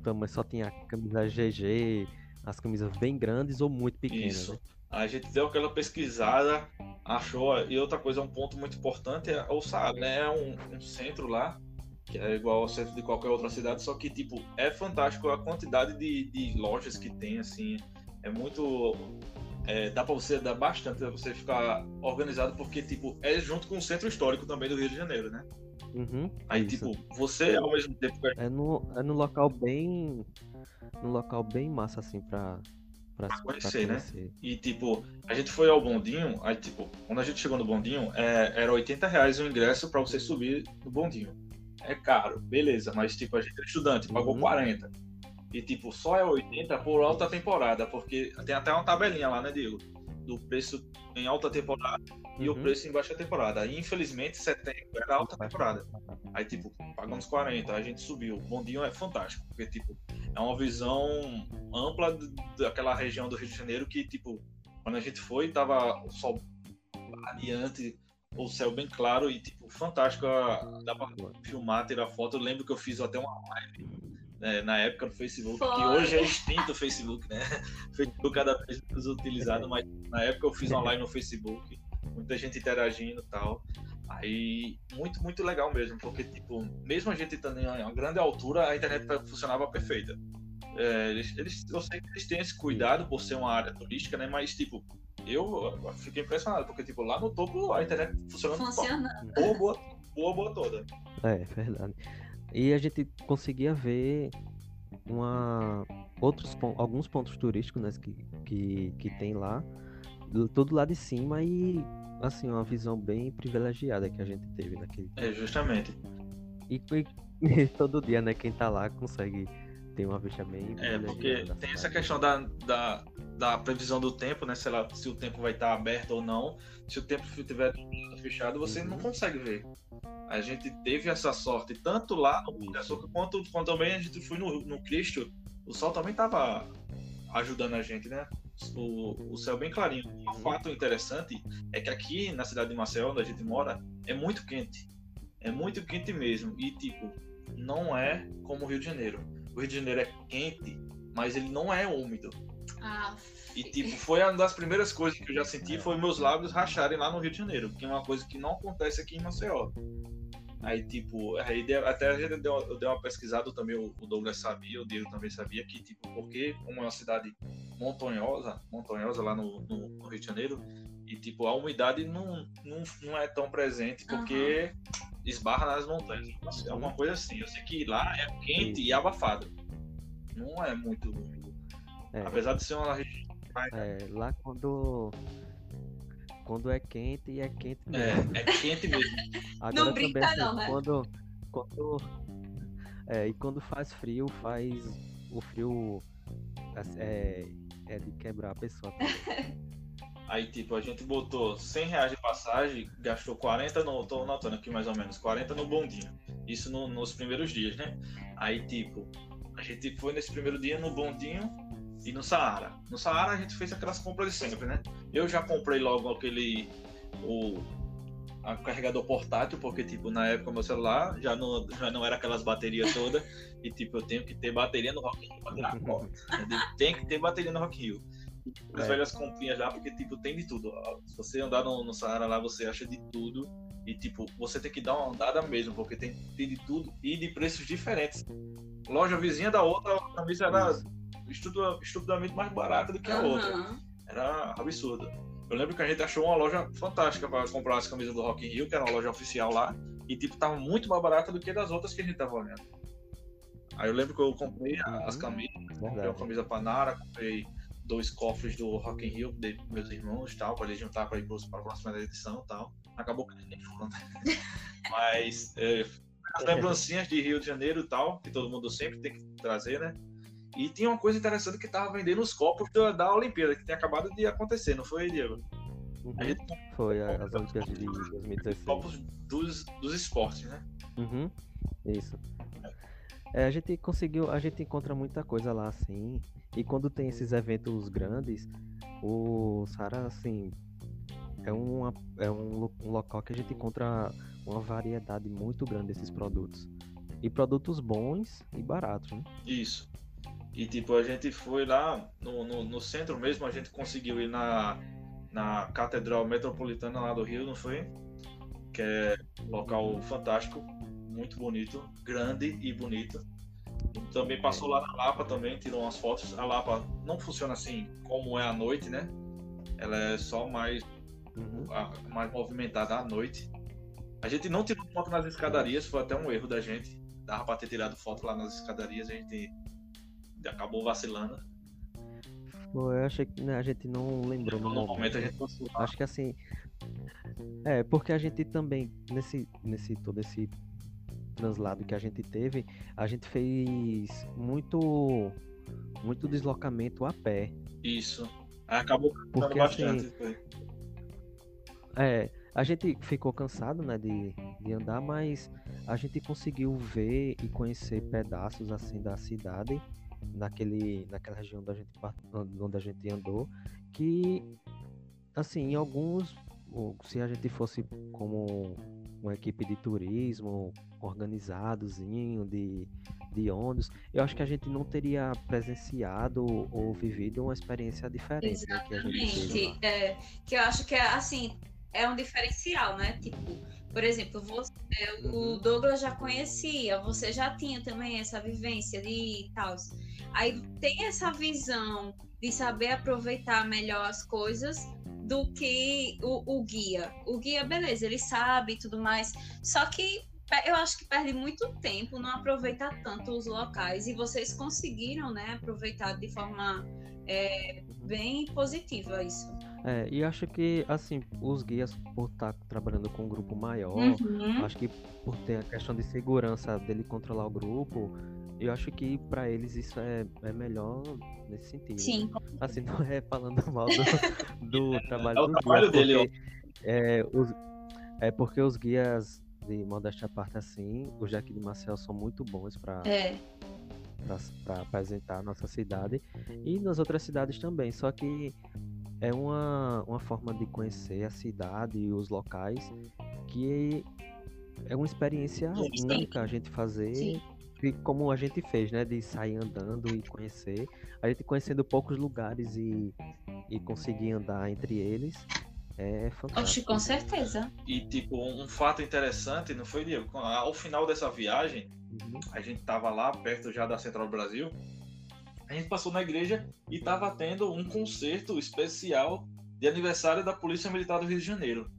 tamanho, só tinha camisa GG, as camisas bem grandes ou muito pequenas. Isso. né? A gente deu aquela pesquisada, achou. E outra coisa, um ponto muito importante é o Saara, né? É um, um centro lá, que é igual ao centro de qualquer outra cidade, só que, tipo, é fantástico a quantidade de, de lojas que tem, assim. É muito. é, dá pra você dar bastante, pra você ficar organizado, porque, tipo, é junto com o centro histórico também do Rio de Janeiro, né? Uhum, Aí, isso. tipo, você ao mesmo tempo que É no, é no local bem. No local bem massa, assim, pra. Pra, pra conhecer, né? conhecer. E tipo, a gente foi ao bondinho, aí tipo, quando a gente chegou no bondinho, é, era 80 reais o ingresso pra você subir no bondinho. É caro, beleza, mas tipo, a gente era estudante, pagou Uhum. 40. E tipo, só é 80 por alta temporada, porque tem até uma tabelinha lá, né, Diego? Do preço em alta temporada e o Uhum. preço em baixa temporada. Aí, infelizmente, setembro era alta temporada. Aí, tipo, pagamos 40, a gente subiu. O bondinho é fantástico, porque, tipo, é uma visão ampla daquela região do Rio de Janeiro que, tipo, quando a gente foi, tava o sol radiante, o céu bem claro e, tipo, fantástico. Dá pra filmar, tirar foto. Eu lembro que eu fiz até uma live né, na época no Facebook, que hoje é extinto o Facebook, né? O [LAUGHS] Facebook cada vez menos utilizado, mas na época eu fiz uma live no Facebook, muita gente interagindo e tal. Aí, muito, muito legal mesmo, porque, tipo, mesmo a gente estando em uma grande altura, a internet funcionava perfeita. É, eles, eles, eu sei que eles têm esse cuidado por ser uma área turística, né? Mas, tipo, eu fiquei impressionado, porque, tipo, lá no topo a internet funcionando Funcionando. boa, boa, boa, boa toda. É, verdade. E a gente conseguia ver uma, outros, alguns pontos turísticos né, que, que, que tem lá, do- tudo lá de cima e assim, uma visão bem privilegiada que a gente teve naquele É, justamente. E, e- [LAUGHS] e todo dia, né, quem tá lá consegue ter uma bem É, privilegiada porque tem essa questão da, da, da previsão do tempo, né? Sei lá, se o tempo vai estar aberto ou não. Se o tempo estiver fechado, você não Uhum. consegue ver. A gente teve essa sorte, tanto lá no Açúcar, quanto, quanto também a gente foi no, no Cristo. O sol também estava ajudando a gente, né? O, o céu bem clarinho. Um fato interessante é que aqui na cidade de Maceió, onde a gente mora, é muito quente. É muito quente mesmo. E, tipo, não é como o Rio de Janeiro. O Rio de Janeiro é quente, mas ele não é úmido. Ah, E tipo, foi uma das primeiras coisas que eu já senti foi meus lábios racharem lá no Rio de Janeiro, que é uma coisa que não acontece aqui em Maceió. Aí, tipo, aí deu- até a gente deu, eu dei uma pesquisada também, o Douglas sabia, o Diego também sabia, que, tipo, porque como é uma cidade montanhosa, montanhosa lá no, no- no Rio de Janeiro, e, tipo, a umidade não, não, não é tão presente, porque esbarra nas montanhas. É uma coisa assim. Eu sei que lá é quente e abafado. Não é muito. É, Apesar de ser uma região. é, lá quando. Quando é quente, é quente mesmo. É, é quente mesmo. [LAUGHS] Agora Não brinca também, assim, não, né? Quando, quando, é, e quando faz frio, faz o frio assim, é, é de quebrar a pessoa. também. Aí, tipo, a gente botou 100 reais de passagem, gastou 40 no. Tô notando aqui mais ou menos, 40 no bondinho. Isso no- nos primeiros dias, né? Aí, tipo, a gente foi nesse primeiro dia no bondinho e no Saara. No Saara a gente fez aquelas compras de sempre, né? Eu já comprei logo aquele. O, a carregador portátil, porque, tipo, na época meu celular já não, já não era aquelas baterias todas. E, tipo, eu tenho que ter bateria no Rock Rio pra tirar foto. entendeu? [LAUGHS] Tem que ter bateria no Rock Rio. As É. velhas comprinhas lá, porque, tipo, tem de tudo. Se você andar no, no Saara lá, você acha de tudo. E, tipo, você tem que dar uma andada mesmo, porque tem, tem de tudo e de preços diferentes. Loja vizinha da outra, a camisa era estupidamente mais barata do que a outra. aham. Era absurdo. Eu lembro que a gente achou uma loja fantástica para comprar as camisas do Rock in Rio, que era uma loja oficial lá, e tipo tava muito mais barata do que das outras que a gente tava olhando. Aí eu lembro que eu comprei a- as Uhum. camisas, comprei uma camisa Panara, comprei dois cofres do Rock in Rio, pros meus irmãos tal, para eles juntar para ir pros- pra próxima edição tal. Acabou que nem foram, né? [LAUGHS] Mas é, as lembrancinhas de Rio de Janeiro tal, que todo mundo sempre tem que trazer, né? E tinha uma coisa interessante que tava vendendo os copos da, da Olimpíada, que tinha acabado de acontecer, não foi, Diego? Uhum. A gente Foi a- as Olimpíadas de 2016. copos dos, dos esportes, né? Uhum, isso. É, a gente conseguiu, a gente encontra muita coisa lá assim. E quando tem esses eventos grandes, o Sara assim é, uma, é um, um local que a gente encontra uma variedade muito grande desses produtos. E produtos bons e baratos, né? Isso. E tipo, a gente foi lá no, no, no centro mesmo, a gente conseguiu ir na, na Catedral Metropolitana lá do Rio, não foi? Que é um local fantástico, muito bonito, grande e bonito. Também passou lá na Lapa também, tirou umas fotos. A Lapa não funciona assim como é à noite, né? Ela é só mais, Uhum. a- mais movimentada à noite. A gente não tirou foto nas escadarias, foi até um erro da gente. Dava pra ter tirado foto lá nas escadarias, a gente acabou vacilando. Pô, Eu achei que né, a gente não lembrou no No momento. momento a gente. Acho que assim. É, porque a gente também, nesse, nesse todo esse translado que a gente teve, a gente fez muito muito deslocamento a pé. Isso. Acabou Porque, bastante. assim. É, a gente ficou cansado, né, de, de andar, mas a gente conseguiu ver e conhecer pedaços assim da cidade naquele naquela região onde a gente onde a gente andou, que assim, em alguns se a gente fosse como uma equipe de turismo organizadozinho de de ônibus, eu acho que a gente não teria presenciado ou vivido uma experiência diferente, né, que. Exatamente. É, que eu acho que é assim, é um diferencial, né? Tipo, por exemplo, você, o Uhum. Douglas já conhecia, você já tinha também essa vivência de tal. Aí tem essa visão de saber aproveitar melhor as coisas do que o, o guia. O guia, beleza, ele sabe e tudo mais. Só que eu acho que perde muito tempo, não aproveita tanto os locais. E vocês conseguiram, né, aproveitar de forma é, bem positiva isso. É, e acho que, assim, os guias, por estar trabalhando com um grupo maior, Uhum. acho que por ter a questão de segurança dele controlar o grupo, eu acho que para eles isso é, é melhor nesse sentido. Sim, Assim, não é falando mal do, do [LAUGHS] trabalho é do trabalho guia, dele, porque, é, os, é porque os guias, de modéstia à parte, assim, os daqui de Marcel são muito bons para é. para apresentar a nossa cidade e nas outras cidades também. Só que é uma, uma forma de conhecer a cidade e os locais que é uma experiência Sim. única a gente fazer Sim. que como a gente fez, né? De sair andando e conhecer. A gente conhecendo poucos lugares e, e conseguir andar entre eles. É fantástico. Oxe, com certeza. E, tipo, um fato interessante, não foi, Diego? Ao final dessa viagem, Uhum. a gente tava lá perto já da Central do Brasil. A gente passou na igreja e tava tendo um concerto especial de aniversário da Polícia Militar do Rio de Janeiro.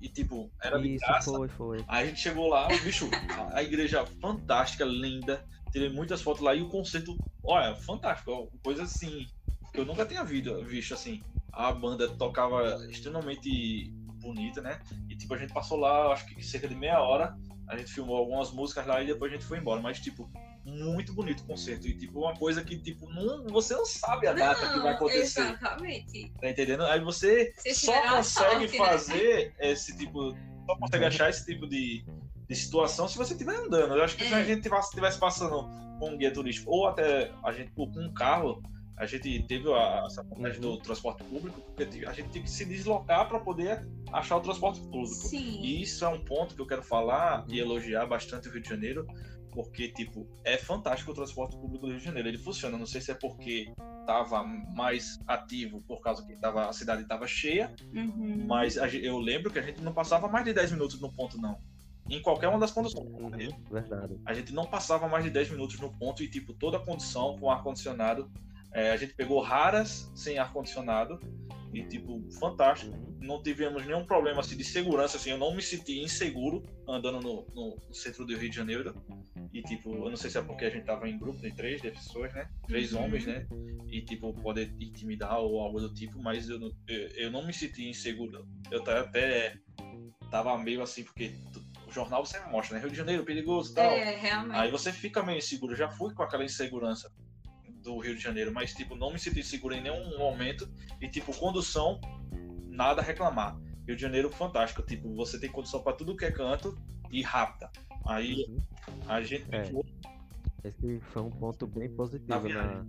E, tipo, era de Isso, graça. foi, foi. Aí a gente chegou lá, bicho, a- a igreja fantástica, linda. Tirei muitas fotos lá e o concerto, olha, fantástico. ó, Coisa assim, que eu nunca tinha visto, visto assim. A banda tocava extremamente bonita, né? E tipo, a gente passou lá, acho que cerca de meia hora. A gente filmou algumas músicas lá e depois a gente foi embora. Mas, tipo, muito bonito o concerto. E, tipo, uma coisa que, tipo, não, você não sabe a data que vai acontecer. Exatamente. Tá entendendo? Aí você só tiveram a consegue sorte, né? fazer esse tipo. Só consegue achar esse tipo de, de situação se você estiver andando. Eu acho que se a É. gente tivesse, tivesse passando com um guia turístico ou até a gente com um carro, a gente teve a, essa vantagem Uhum. do transporte público, porque a gente tem que se deslocar para poder achar o transporte público. Sim. E isso é um ponto que eu quero falar e elogiar bastante o Rio de Janeiro, porque, tipo, é fantástico o transporte público do Rio de Janeiro. Ele funciona, não sei se é porque estava mais ativo por causa que tava, a cidade estava cheia, Uhum. mas a eu lembro que a gente não passava mais de 10 minutos no ponto, não. Em qualquer uma das condições. Uhum, verdade. A gente não passava mais de 10 minutos no ponto e, tipo, toda a condição com ar-condicionado. É, a gente pegou raras sem ar-condicionado e, tipo, fantástico Uhum. não tivemos nenhum problema assim, de segurança, assim, eu não me senti inseguro andando no, no- centro do Rio de Janeiro. E tipo, eu não sei se é porque a gente tava em grupo de três de pessoas, né? Três Uhum. homens, né? E tipo, poder intimidar ou algo do tipo, mas eu não, eu, eu não me senti inseguro. Eu até tava meio assim, porque o jornal sempre mostra, né? Rio de Janeiro, perigoso e tal. É, realmente. Aí você fica meio inseguro. Eu já fui com aquela insegurança do Rio de Janeiro, mas tipo, não me senti seguro em nenhum momento. E tipo, condução, nada a reclamar. Rio de Janeiro, fantástico. Tipo, você tem condução para tudo que é canto e rápida. Aí Uhum. a gente É. Esse foi um ponto bem positivo na,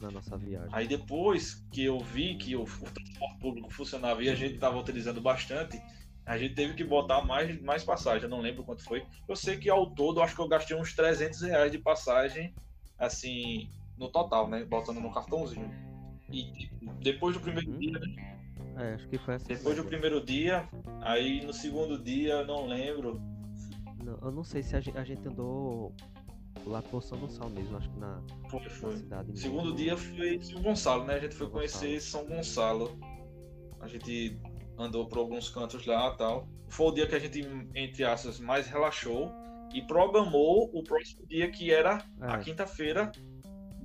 na nossa viagem. Aí depois que eu vi que o, o transporte público funcionava e a gente estava utilizando bastante, a gente teve que botar mais, mais passagem. Eu não lembro quanto foi. Eu sei que ao todo, acho que eu gastei uns 300 reais de passagem, assim, no total, né? Botando no cartãozinho. E depois do primeiro Uhum. dia, né? É, acho que foi assim. depois do primeiro dia, aí no segundo dia, eu não lembro. Não, eu não sei se a gente, a gente andou lá por São Gonçalo mesmo, acho que na, Foi, na foi. cidade. mesmo. Segundo dia foi São Gonçalo, né? A gente foi São conhecer São Gonçalo. A gente andou por alguns cantos lá tal. Foi o dia que a gente, entre aspas, mais relaxou e programou o próximo dia, que era a É, quinta-feira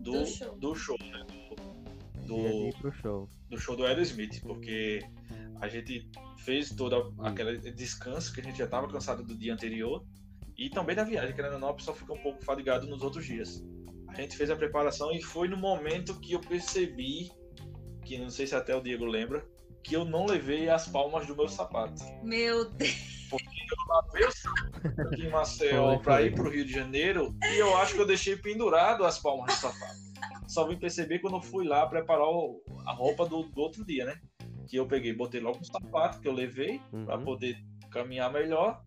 do, Do show. do show, né? Do, pro show. do show do Aerosmith, porque a gente fez toda aquele descanso que a gente já estava cansado do dia anterior e também da viagem, querendo ou não, a pessoa fica um pouco fadigado nos outros dias. A gente fez a preparação e foi no momento que eu percebi, que não sei se até o Diego lembra, que eu não levei as palmas do meu sapato. Meu Deus. Eu sapato aqui em Maceió para ir para o Rio de Janeiro e eu acho que eu deixei pendurado as palmas do sapato. Só vim perceber quando eu fui lá preparar o- a roupa do, do outro dia, né? Que eu peguei, botei logo um sapato que eu levei para Uhum. poder caminhar melhor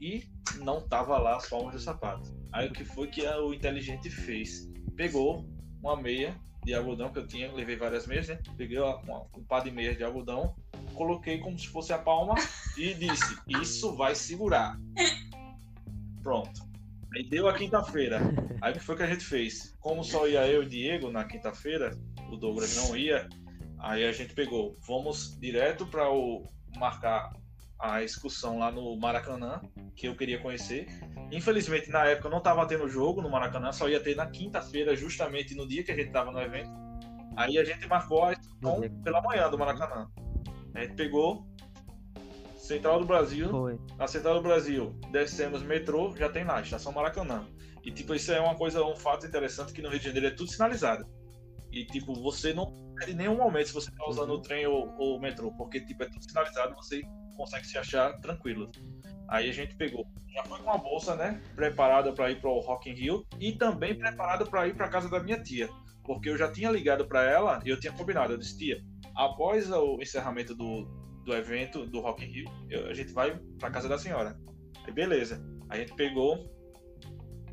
e não tava lá as palmas do sapato. Aí o que foi que a- o inteligente fez? Pegou uma meia de algodão que eu tinha, levei várias meias, né? Peguei uma- uma- um par de meias de algodão, coloquei como se fosse a palma e disse: Isso vai segurar. Pronto. Aí deu a quinta-feira. Aí o que foi que a gente fez? Como só ia eu e o Diego na quinta-feira, o Douglas não ia, aí a gente pegou, vamos direto para o marcar a excursão lá no Maracanã, que eu queria conhecer. Infelizmente, na época não estava tendo jogo no Maracanã, só ia ter na quinta-feira, justamente no dia que a gente estava no evento. Aí a gente marcou a excursão pela manhã do Maracanã. A gente pegou Central do Brasil, Foi. na Central do Brasil, descemos metrô, já tem lá, Estação Maracanã. E tipo, isso é uma coisa, um fato interessante que no Rio de Janeiro é tudo sinalizado. E tipo, você não perde nenhum momento se você tá usando Uhum. o trem ou, ou o metrô, porque tipo, é tudo sinalizado, você consegue se achar tranquilo. Aí a gente pegou, já foi com a bolsa, né, preparada para ir para o Rock in Rio e também preparada para ir para casa da minha tia, porque eu já tinha ligado para ela e eu tinha combinado, eu disse, tia, após o encerramento do, do evento do Rock in Rio, eu- a gente vai para casa da senhora. Aí beleza. A gente pegou,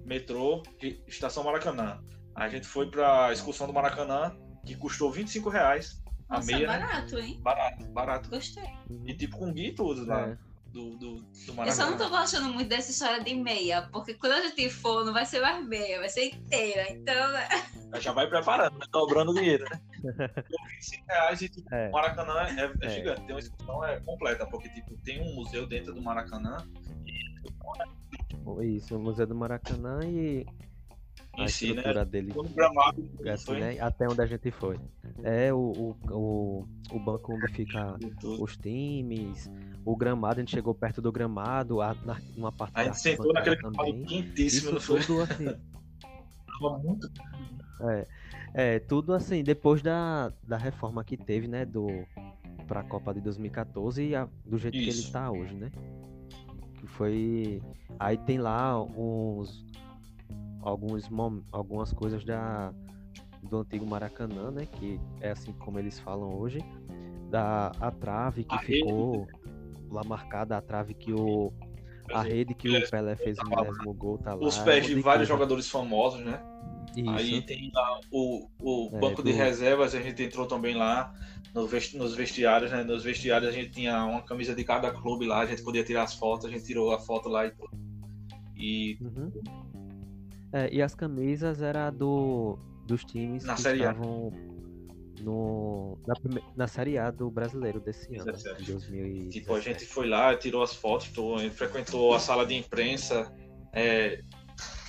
metrô, estação Maracanã. A gente foi pra excursão do Maracanã, que custou 25 reais a Nossa, meia. né? barato, hein? Barato, barato. Gostei. E tipo com guia e tudo lá. É. Do, do, do Eu Maracanã. só não tô gostando muito dessa história de meia, porque quando a gente for, não vai ser mais meia, vai ser inteira. Então, né? Já vai preparando, né? dobrando o dinheiro, né? [LAUGHS] Por 25 reais e tipo, É. o Maracanã é, é É. gigante, tem uma excursão é completa, porque tipo, tem um museu dentro do Maracanã Isso, o Museu do Maracanã e a em si, né? estrutura dele, No gramado assim, né? Até onde a gente foi. É o, o, o, o banco onde fica e os times, o gramado, a gente chegou perto do gramado, a, na, uma parte A gente sentou naquele também. quentíssimo, Isso tudo assim, [LAUGHS] Tava muito é, é, tudo assim, depois da, da reforma que teve, né, do pra Copa de 2014 e a- do jeito que ele Isso. tá hoje, né? Que foi aí tem lá uns alguns algumas coisas da do antigo Maracanã, né, que é assim como eles falam hoje, da a trave que A rede. ficou lá marcada, a trave que o a rede que o Pelé fez o milésimo gol tá lá. Os é pés monte de vários coisa. jogadores famosos, né? Isso. Aí tem lá o, o É, banco de reservas, a gente entrou também lá no vesti- nos vestiários, né? Nos vestiários a gente tinha uma camisa de cada clube lá, a gente podia tirar as fotos, a gente tirou a foto lá e tudo. E Uhum. É, e as camisas era do dos times Na que Série A. estavam no na, prime- na Série A do brasileiro desse ano, Exato. de 2017. tipo, a gente foi lá, tirou as fotos, tô- a frequentou a sala de imprensa, é,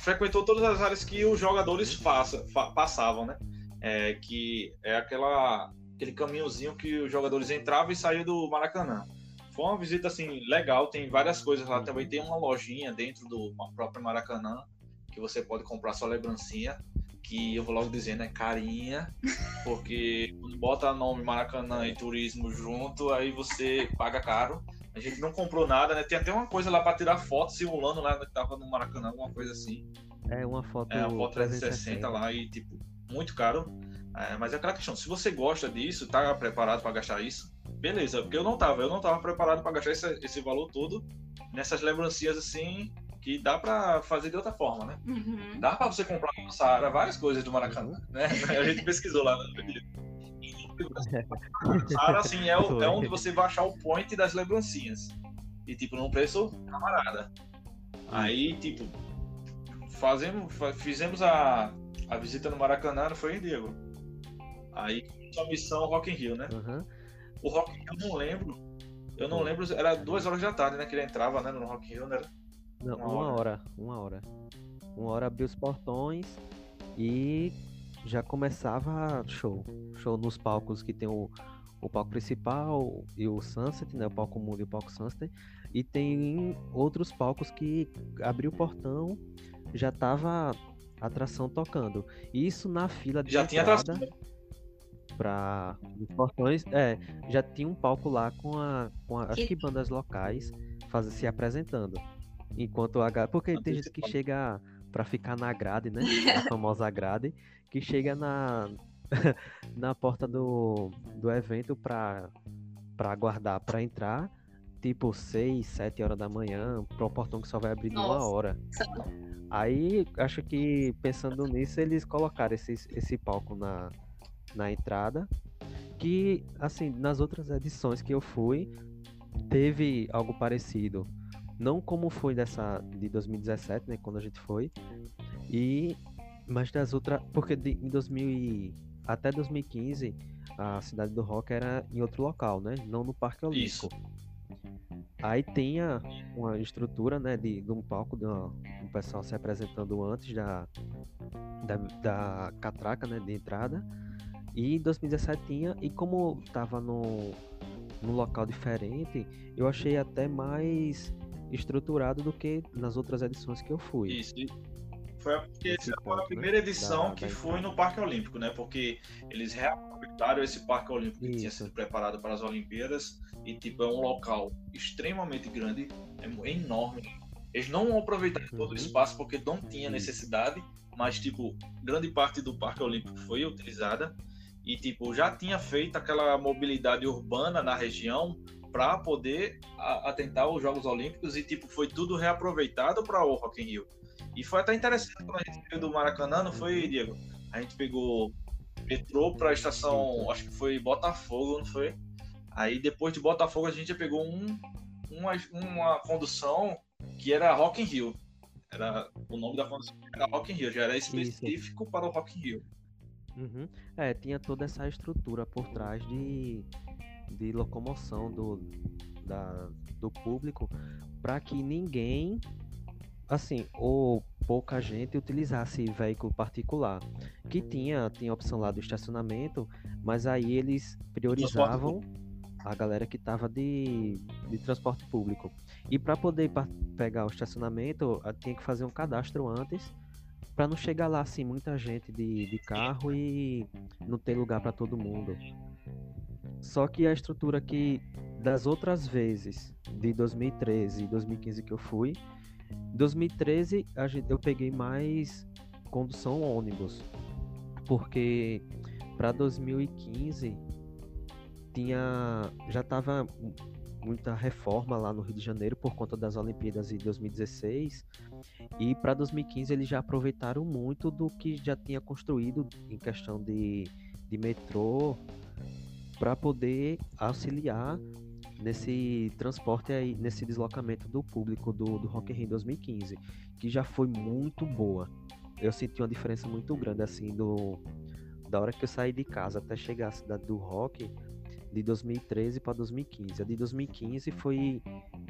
frequentou todas as áreas que os jogadores passa- fa- passavam, né? É, que é aquela, aquele caminhozinho que os jogadores entravam e saíam do Maracanã. Foi uma visita assim legal, tem várias coisas lá também. Tem uma lojinha dentro do próprio Maracanã que você pode comprar sua lembrancinha. Que eu vou logo dizendo, é carinha, [LAUGHS] porque quando bota nome Maracanã e turismo junto, aí você paga caro. A gente não comprou nada, né? Tem até uma coisa lá para tirar foto simulando lá que tava no Maracanã, alguma coisa assim. É uma foto, É, a foto 360 360 lá e, tipo, muito caro. É, mas é aquela questão, se você gosta disso, tá preparado para gastar isso, beleza. Porque eu não tava, eu não tava preparado para gastar esse, esse valor todo nessas lembrancinhas assim, que dá para fazer de outra forma, né? Uhum. Dá para você comprar no Saara várias coisas do Maracanã, né? [LAUGHS] A gente pesquisou lá no [LAUGHS] Saara, assim, é, o- é onde você vai achar o point das lembrancinhas. E, tipo, num preço camarada. Aí, tipo, fazemos, fa- fizemos a, a visita no Maracanã, não foi, Diego? Aí, sua missão Rock in Rio, né? Aham. O Rock in Rio eu não lembro. Eu não lembro, era duas horas da tarde, né? Que ele entrava, né? No Rock in Rio, né? Não, Uma uma, hora. hora. uma hora. Uma hora abriu os portões e já começava show. Show nos palcos que tem o, o palco principal e o Sunset, né? O palco mundo e o palco Sunset. E tem outros palcos que abriu o portão, já tava a atração tocando. Isso na fila de Já tinha entrada atração. para os portões. É, já tinha um palco lá com a, com a acho Que- bandas locais faz, se apresentando. Enquanto a. Porque tem gente que chega pra ficar na grade, né? [LAUGHS] A famosa grade, que chega na, [LAUGHS] na porta do, do evento pra, pra aguardar pra entrar, tipo 6, 7 horas da manhã, pra um portão que só vai abrir em uma Nossa. hora. Aí, acho que pensando nisso, eles colocaram esse, esse palco na, na entrada. Que, assim, nas outras edições que eu fui, teve algo parecido. Não como foi dessa de 2017, né, quando a gente foi. E mas das outras, porque de, em 2000 e, até 2015 a cidade do Rock era em outro local, né, não no Parque. Olímpico. Aí tinha uma estrutura, né, de, de um palco, de uma- um pessoal se apresentando antes da, da, da catraca, né, de entrada. E em 2017 tinha, e como tava no, num local diferente, eu achei até mais estruturado do que nas outras edições que eu fui. Isso. Foi a, porque essa foi a ponto, né? primeira edição Da- que da foi no Parque Olímpico, né? Porque eles reaproveitaram esse Parque Olímpico que tinha Isso. sido preparado para as Olimpíadas e tipo é um local extremamente grande, é é enorme. Eles não aproveitaram todo Uhum. o espaço porque não tinha Isso. necessidade, mas tipo grande parte do Parque Olímpico foi utilizada e tipo já tinha feito aquela mobilidade urbana na região para poder a- atentar os Jogos Olímpicos e tipo foi tudo reaproveitado para o Rock in Rio. E foi até interessante quando a gente veio do Maracanã, não foi, Diego? A gente pegou metrô pra estação, acho que foi Botafogo, não foi? Aí depois de Botafogo a gente pegou um, uma, uma condução que era Rock in Rio. Era, o nome da condução era Rock in Rio, já era específico Isso. para o Rock in Rio. Uhum. É, tinha toda essa estrutura por trás de, de locomoção do, da, do público para que ninguém, assim, ou pouca gente utilizasse veículo particular. Que tinha, tinha a opção lá do estacionamento, mas aí eles priorizavam a galera que estava de, de transporte público. E para poder pegar o estacionamento, tinha que fazer um cadastro antes, para não chegar lá assim muita gente de, de carro e não ter lugar para todo mundo. Só que a estrutura que das outras vezes, de 2013 e 2015 que eu fui, 2013 a gente, eu peguei mais condução ônibus, porque para 2015 tinha já estava muita reforma lá no Rio de Janeiro por conta das Olimpíadas de 2016 e para 2015 eles já aproveitaram muito do que já tinha construído em questão de, de metrô para poder auxiliar nesse transporte aí, nesse deslocamento do público do, do Rock in Rio 2015, que já foi muito boa. Eu senti uma diferença muito grande assim do da hora que eu saí de casa até chegar à cidade do Rock, de 2013 para 2015. A de 2015 foi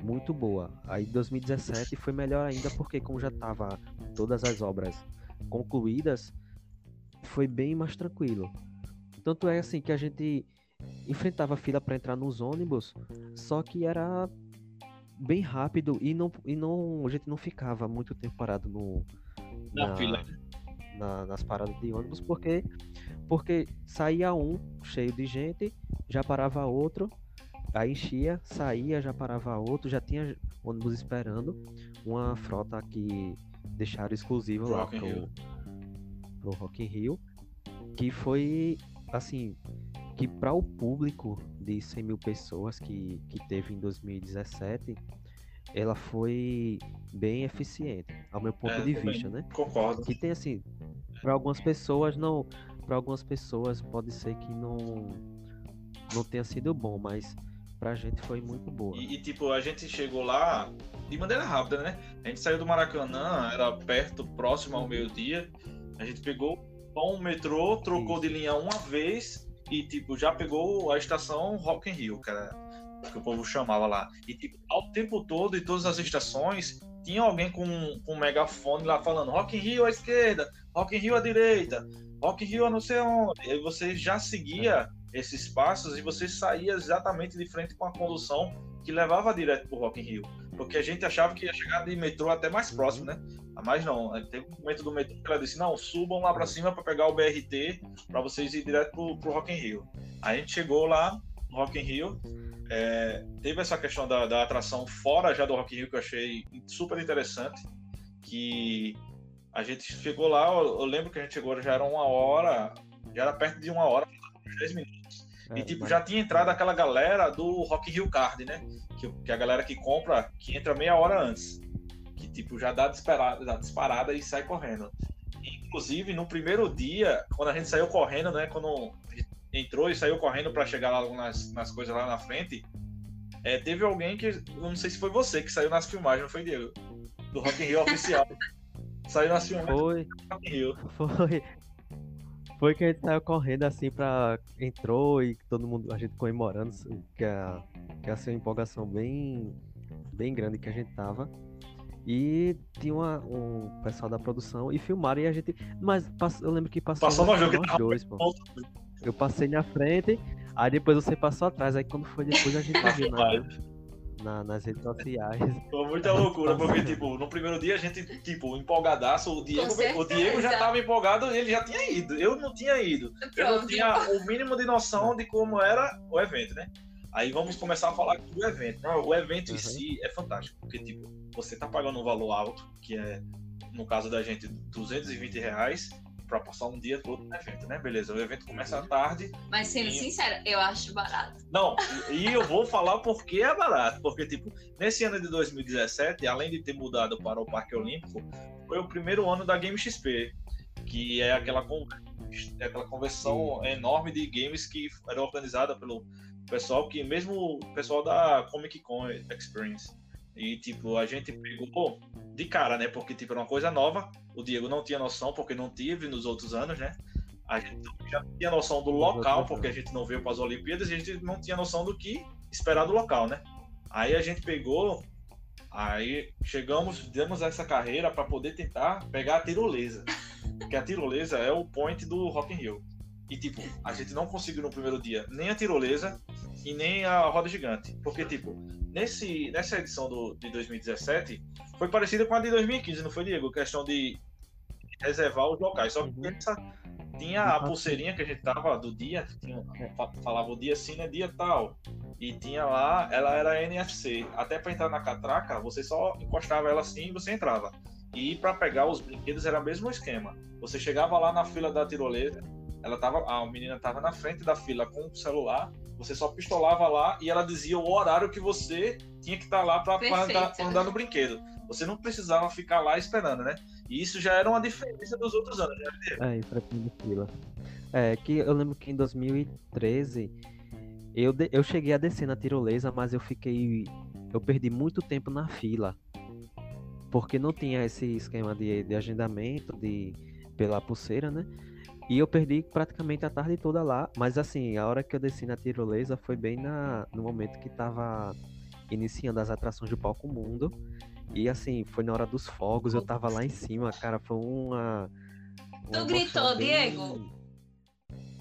muito boa. Aí 2017 foi melhor ainda porque como já tava todas as obras concluídas, foi bem mais tranquilo. Tanto é assim que a gente enfrentava fila para entrar nos ônibus, só que era bem rápido e não, e não a gente não ficava muito tempo parado no na, na fila na, nas paradas de ônibus porque porque saía um cheio de gente já parava outro, aí enchia, saía, já parava outro, já tinha ônibus esperando, uma frota que deixaram exclusiva lá Rock pro, pro Rock in Rio, que foi, assim, que para o público de 100 mil pessoas que, que teve em 2017, ela foi bem eficiente, ao meu ponto é, de vista, né? Concordo. Que tem assim, para algumas pessoas não, para algumas pessoas pode ser que não não tenha sido bom, mas pra gente foi muito boa. E, e, tipo, a gente chegou lá de maneira rápida, né? A gente saiu do Maracanã, era perto, próximo ao meio-dia. A gente pegou um metrô, trocou Isso. de linha uma vez e, tipo, já pegou a estação Rock in Rio, cara, que o povo chamava lá. E, tipo, ao tempo todo, em todas as estações, tinha alguém com, com um megafone lá falando Rock in Rio à esquerda, Rock in Rio à direita, Rock in Rio a não sei onde. E você já seguia esses passos e você saía exatamente de frente com a condução que levava direto pro Rock in Rio. Porque a gente achava que ia chegar de metrô até mais próximo, né? Mas não, teve um momento do metrô que ela disse, não, subam lá para cima para pegar o BRT para vocês ir direto pro, pro Rock in Rio. A gente chegou lá no Rock in Rio, é, teve essa questão da, da, atração fora já do Rock in Rio que eu achei super interessante, que a gente chegou lá, eu, eu lembro que a gente chegou já era uma hora, já era perto de uma hora, 10 minutos. É, e tipo, mas... já tinha entrado aquela galera do Rock Hill Card, né? Que, que a galera que compra, que entra meia hora antes. Que tipo, já dá disparada, dá disparada e sai correndo. Inclusive, no primeiro dia, quando a gente saiu correndo, né? Quando entrou e saiu correndo para chegar lá nas, nas coisas lá na frente, é, teve alguém que. Não sei se foi você que saiu nas filmagens, não foi Diego? Do Rock in Rio oficial. [LAUGHS] saiu nas filmagens foi, do Rock in Rio. Foi. Foi que a gente saiu correndo assim pra. Entrou e todo mundo, a gente comemorando, que a, que a uma empolgação bem, bem grande que a gente tava. E tinha uma, um pessoal da produção e filmaram e a gente. Mas eu lembro que passou, passou nós, nós dois, pô. Eu passei na frente, aí depois você passou atrás. Aí quando foi depois a gente viu na, na, nas redes sociais. [LAUGHS] Foi muita loucura, porque, tipo, no primeiro dia a gente, tipo, empolgadaço, o Diego, o Diego já tava empolgado e ele já tinha ido. Eu não tinha ido. Eu não tinha o mínimo de noção de como era o evento, né? Aí vamos começar a falar do evento. O evento uhum. em si é fantástico, porque, tipo, você tá pagando um valor alto, que é, no caso da gente, 220 reais, pra passar um dia todo no evento, né? Beleza, o evento começa à tarde. Mas sendo E- sincera, eu acho barato. Não, e eu vou falar porque é barato. Porque, tipo, nesse ano de 2017, além de ter mudado para o Parque Olímpico, foi o primeiro ano da Game XP, que é aquela, con- é aquela convenção enorme de games que era organizada pelo pessoal que, mesmo o pessoal da Comic Con Experience. E, tipo, a gente pegou de cara, né? Porque, tipo, era uma coisa nova. O Diego não tinha noção, porque não tive nos outros anos, né? A gente já tinha noção do local, porque a gente não veio para as Olimpíadas, e a gente não tinha noção do que esperar do local, né? Aí a gente pegou, aí chegamos, demos essa carreira para poder tentar pegar a tirolesa. Que a tirolesa é o point do Rock in Rio. E tipo, a gente não conseguiu no primeiro dia nem a tirolesa e nem a roda gigante. Porque, tipo, nesse, nessa edição do, de 2017 foi parecida com a de 2015, não foi, Diego? Questão de reservar os locais. Só que Uhum. essa tinha a pulseirinha que a gente tava do dia, tinha, fa- falava o dia assim, né? Dia tal. E tinha lá, ela era NFC. Até para entrar na catraca, você só encostava ela assim e você entrava. E para pegar os brinquedos era o mesmo esquema. Você chegava lá na fila da tirolesa, ela tava, a menina tava na frente da fila com o celular, você só pistolava lá e ela dizia o horário que você tinha que estar lá para andar, andar no brinquedo. Você não precisava ficar lá esperando, né? E isso já era uma diferença dos outros anos, né? É, pra de fila. É, que eu lembro que em 2013 eu, de- eu cheguei a descer na tirolesa, mas eu fiquei. Eu perdi muito tempo na fila. Porque não tinha esse esquema de, de agendamento de, pela pulseira, né? E eu perdi praticamente a tarde toda lá. Mas assim, a hora que eu desci na tirolesa foi bem na, no momento que tava iniciando as atrações do Palco Mundo. E assim, foi na hora dos fogos, eu tava lá em cima, cara, foi uma. Tu uma gritou, emoção bem- Diego?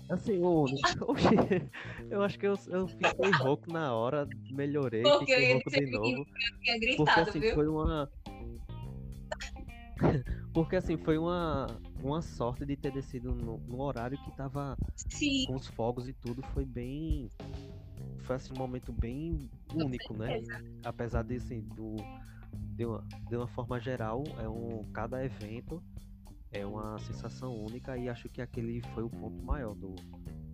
Assim, oxi, [LAUGHS] eu acho que eu, eu fiquei rouco na hora, melhorei, Porque eu fiquei rouco de novo. tinha Porque gritado, assim, viu? foi uma. [LAUGHS] Porque assim, foi uma, uma sorte de ter descido no, no horário que tava Sim, com os fogos e tudo, foi bem. Foi assim, um momento bem único, né? Apesar de assim, do. De uma, de uma forma geral, é um. Cada evento é uma sensação única e acho que aquele foi o ponto maior do,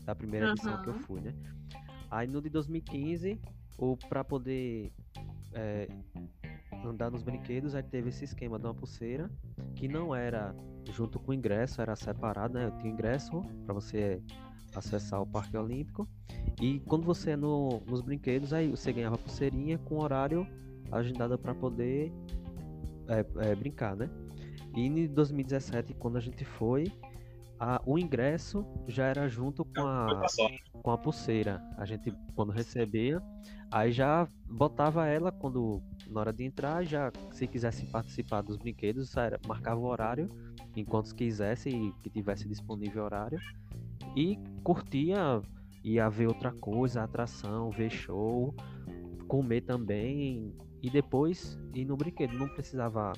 da primeira edição que eu fui, né? Aí no de 2015, o para poder é, andar nos brinquedos, aí teve esse esquema de uma pulseira que não era junto com o ingresso, era separado, né? Eu tinha ingresso para você acessar o Parque Olímpico. E quando você é no, nos brinquedos, aí você ganhava pulseirinha com horário agendado para poder é, é, brincar, né? E em 2017, quando a gente foi, a- o ingresso já era junto com a, com a pulseira. A gente, quando recebia, aí já botava ela quando na hora de entrar, já se quisesse participar dos brinquedos, era- marcava o horário, enquanto quisesse e que tivesse disponível horário. E curtia, ia ver outra coisa, atração, ver show, comer também. E depois ir no brinquedo. Não precisava.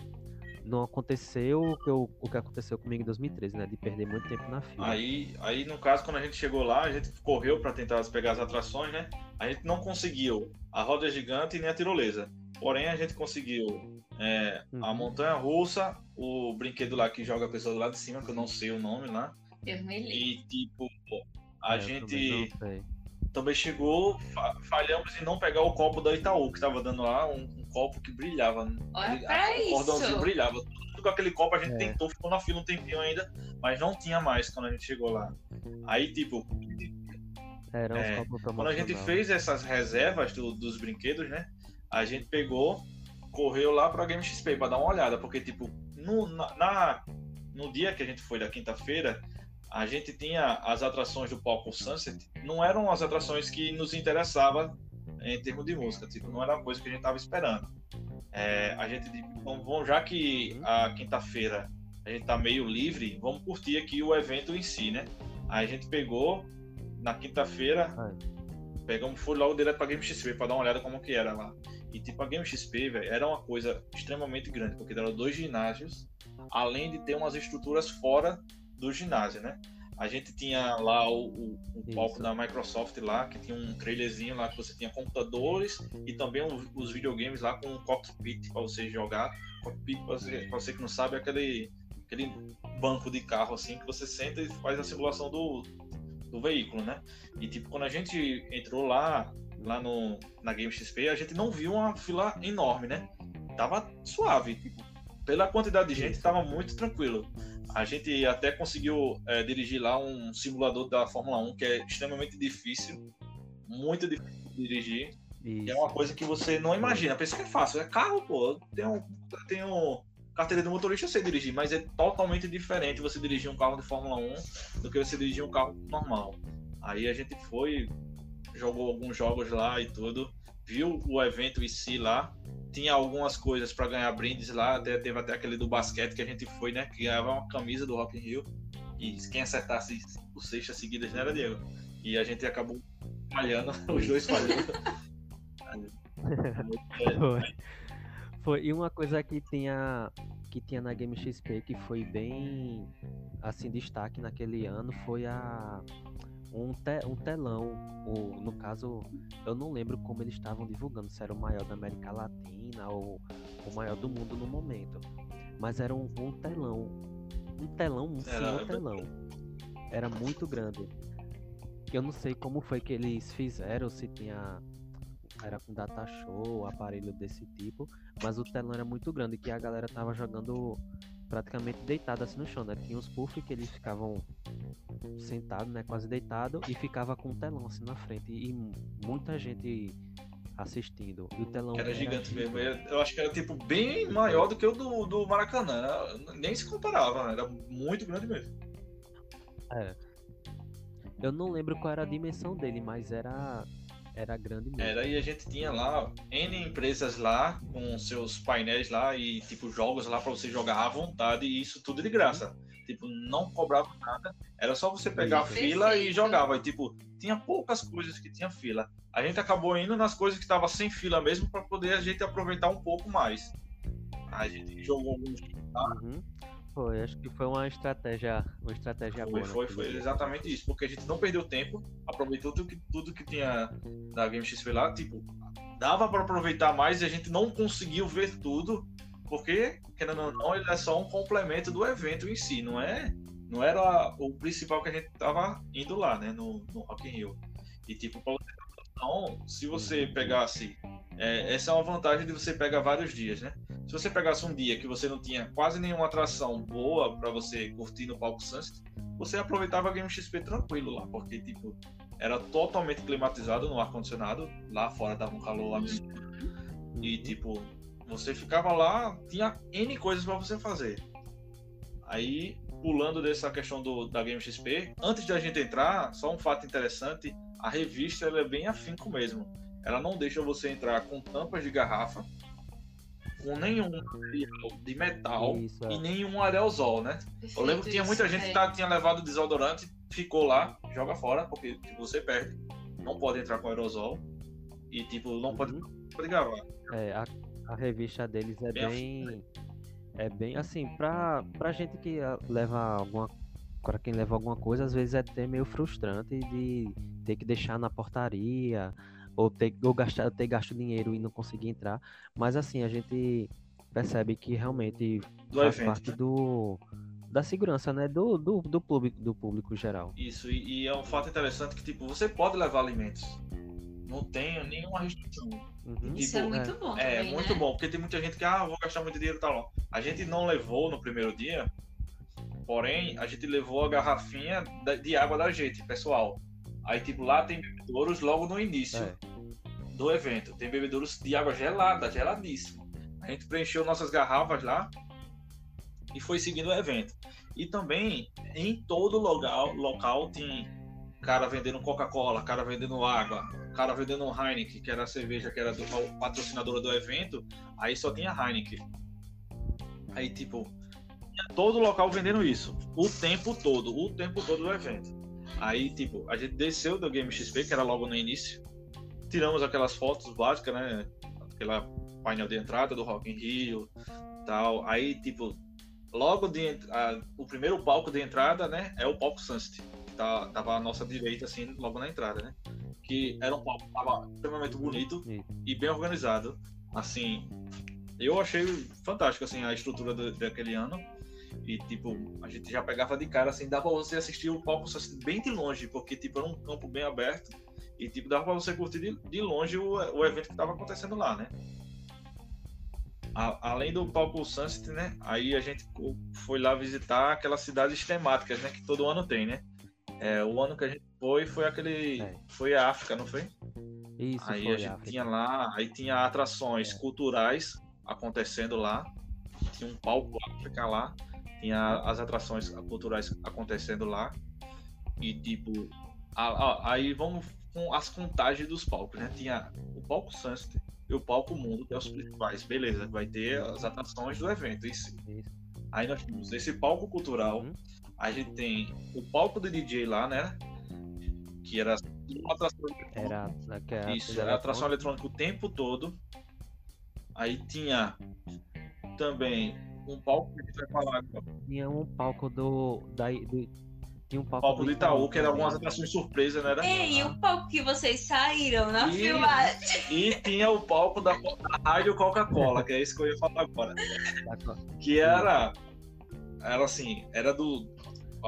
Não aconteceu o que, eu- o que aconteceu comigo em 2013, né? De perder muito tempo na fila. Aí, aí, no caso, quando a gente chegou lá, a gente correu para tentar pegar as atrações, né? A gente não conseguiu a roda gigante nem a tirolesa. Porém, a gente conseguiu é, a Uhum. montanha russa, o brinquedo lá que joga a pessoa do lado de cima, que eu não sei o nome lá. Livre. E, tipo, a É, também gente sei. também chegou, fa- falhamos em não pegar o copo da Itaú, que tava dando lá, um, um copo que brilhava. Olha Ele- pra o cordãozinho isso. brilhava. Tudo com aquele copo a gente É. tentou, ficou na fila um tempinho ainda, mas não tinha mais quando a gente chegou lá. Aí, tipo, Era uns É, copos quando a gente fez essas reservas do- dos brinquedos, né? A gente pegou, correu lá pra Game XP pra dar uma olhada, porque, tipo, no, na, na- no dia que a gente foi da quinta-feira, a gente tinha as atrações do palco Sunset, não eram as atrações que nos interessava em termos de música, tipo, não era uma coisa que a gente tava esperando. É, a gente, vamos, vamos- já que a quinta-feira a gente tá meio livre, vamos curtir aqui o evento em si, né? Aí a gente pegou na quinta-feira, pegamos, foi logo direto pra Game XP pra dar uma olhada como que era lá. E tipo, a Game XP, velho, era uma coisa extremamente grande, porque eram dois ginásios, além de ter umas estruturas fora do ginásio, né? A gente tinha lá o, o, o palco da Microsoft lá, que tinha um trailerzinho lá que você tinha computadores e também o- os videogames lá com um cockpit para você jogar. Cockpit, pra você, você que não sabe, é aquele aquele banco de carro assim que você senta e faz a simulação do, do veículo, né? E tipo, quando a gente entrou lá, lá no, na Game XP, a gente não viu uma fila enorme, né? Tava suave, tipo, pela quantidade de gente, tava muito tranquilo. A gente até conseguiu é, dirigir lá um simulador da Fórmula 1 que é extremamente difícil, muito difícil de dirigir. Isso. É uma coisa que você não imagina. Pensa que é fácil. É carro, pô. Tem um, tem um carteira de motorista, eu sei dirigir, mas é totalmente diferente você dirigir um carro de Fórmula 1 do que você dirigir um carro normal. Aí a gente foi, jogou alguns jogos lá e tudo, viu o evento em si lá. Tinha algumas coisas para ganhar brindes lá, teve até aquele do basquete que a gente foi, né? Que ganhava uma camisa do Rock in Rio. E quem acertasse o sextas seguidas não era Diego. E a gente acabou falhando, [LAUGHS] os dois falhando. Foi. Foi. E uma coisa que tinha que tinha na Game XP que foi bem assim destaque naquele ano foi a um, te, um telão, ou no caso, eu não lembro como eles estavam divulgando, se era o maior da América Latina ou o maior do mundo no momento. Mas era um, um telão. Um telão, um era... telão. Era muito grande. Eu não sei como foi que eles fizeram, se tinha era com data show, aparelho desse tipo, mas o telão era muito grande, que a galera tava jogando praticamente deitada assim no chão, né? Tinha os puffs que eles ficavam sentados, né? Quase deitado e ficava com o telão assim na frente e muita gente assistindo. E o telão era, era gigante mesmo. Eu acho que era tipo bem maior do que o do, do Maracanã. Era, nem se comparava, né? era muito grande mesmo. É. Eu não lembro qual era a dimensão dele, mas era era grande mesmo. Era, e a gente tinha lá N empresas lá com seus painéis lá e tipo jogos lá para você jogar à vontade e isso tudo de graça. Tipo, não cobrava nada, era só você pegar a fila e jogava. E tipo, tinha poucas coisas que tinha fila. A gente acabou indo nas coisas que tava sem fila mesmo para poder a gente aproveitar um pouco mais. A gente jogou alguns. Uhum. Foi, acho que foi uma estratégia, uma estratégia foi, boa. Foi, foi exatamente isso, porque a gente não perdeu tempo, aproveitou tudo que, tudo que tinha da Game XP lá, tipo, dava para aproveitar mais e a gente não conseguiu ver tudo, porque, querendo ou não, ele é só um complemento do evento em si, não é não era o principal que a gente tava indo lá, né, no, no Rock in Rio. E tipo, então, se você pegasse. É, essa é uma vantagem de você pegar vários dias, né? Se você pegasse um dia que você não tinha quase nenhuma atração boa para você curtir no palco Sunset, você aproveitava a Game XP tranquilo lá, porque, tipo, era totalmente climatizado no ar-condicionado, lá fora dava um calor absurdo. E, tipo, você ficava lá, tinha N coisas para você fazer. Aí, pulando dessa questão do, da Game XP, antes de a gente entrar, só um fato interessante a revista ela é bem afinco mesmo. Ela não deixa você entrar com tampas de garrafa, com nenhum material de metal Isso, é. e nenhum aerosol, né? Perfeito, eu lembro que tinha muita gente é. que tá, tinha levado desodorante, ficou lá, joga fora, porque tipo, você perde. Não pode entrar com aerosol e tipo, não pode, uhum. pode gravar. É, a, a revista deles é bem. bem é bem assim, pra, pra gente que leva alguma para quem leva alguma coisa, às vezes é até meio frustrante de ter que deixar na portaria ou ter ou gastar ter gasto dinheiro e não conseguir entrar. Mas assim, a gente percebe que realmente do faz evento, parte né? do da segurança, né, do, do, do, público, do público geral. Isso, e, e, é um fato interessante que, tipo, você pode levar alimentos. Não tem nenhuma restrição. Uhum. Tipo, Isso é muito é, bom. É, também, muito né? bom, porque tem muita gente que, ah, vou gastar muito dinheiro e tal. A gente não levou no primeiro dia, Porém, a gente levou a garrafinha de água da gente, pessoal. Aí, tipo, lá tem bebedouros logo no início é. do evento. Tem bebedouros de água gelada, geladíssima. A gente preencheu nossas garrafas lá e foi seguindo o evento. E também, em todo local, local tem cara vendendo Coca-Cola, cara vendendo água, cara vendendo Heineken, que era a cerveja que era do patrocinadora do evento. Aí só tinha Heineken. Aí, tipo, todo local vendendo isso. O tempo todo, o tempo todo do evento. Aí, tipo, a gente desceu do Game XP, que era logo no início. Tiramos aquelas fotos básicas, né? Aquela painel de entrada do Rock in Rio tal. Aí, tipo, logo de a, o primeiro palco de entrada, né? É o palco Sunset. Que tá, tava à nossa direita, assim, logo na entrada, né? Que era um palco tava extremamente bonito e bem organizado. Assim, eu achei fantástico, assim, a estrutura do, daquele ano. E, tipo, a gente já pegava de cara, assim, dava pra você assistir o palco bem de longe, porque, tipo, era um campo bem aberto. E, tipo, dava pra você curtir de, de longe o, o evento que tava acontecendo lá, né? A, além do palco Sunset, né? Aí a gente foi lá visitar aquelas cidades temáticas, né? Que todo ano tem, né? É, o ano que a gente foi foi aquele. É. Foi a África, não foi? Isso, aí a gente África. tinha lá, aí tinha atrações é. culturais acontecendo lá. Tinha um palco África lá. Tinha as atrações culturais acontecendo lá. E tipo. A, a, aí vamos com as contagens dos palcos, né? Tinha o palco Sunset e o palco Mundo, que é os principais. Beleza, vai ter as atrações do evento. Isso. isso. Aí nós temos esse palco cultural. A gente tem o palco do DJ lá, né? Que era uma atração Era, era Isso, era atração eletrônica o tempo todo. Aí tinha também um palco que a gente vai falar agora. Tinha um palco do. Da, do tinha um palco, palco do Itaú, Itaú que era algumas atrações surpresa, né? Ei, e o palco que vocês saíram na e, filmagem? E tinha o palco da, da Rádio Coca-Cola, que é isso que eu ia falar agora. que era. Era assim, era do,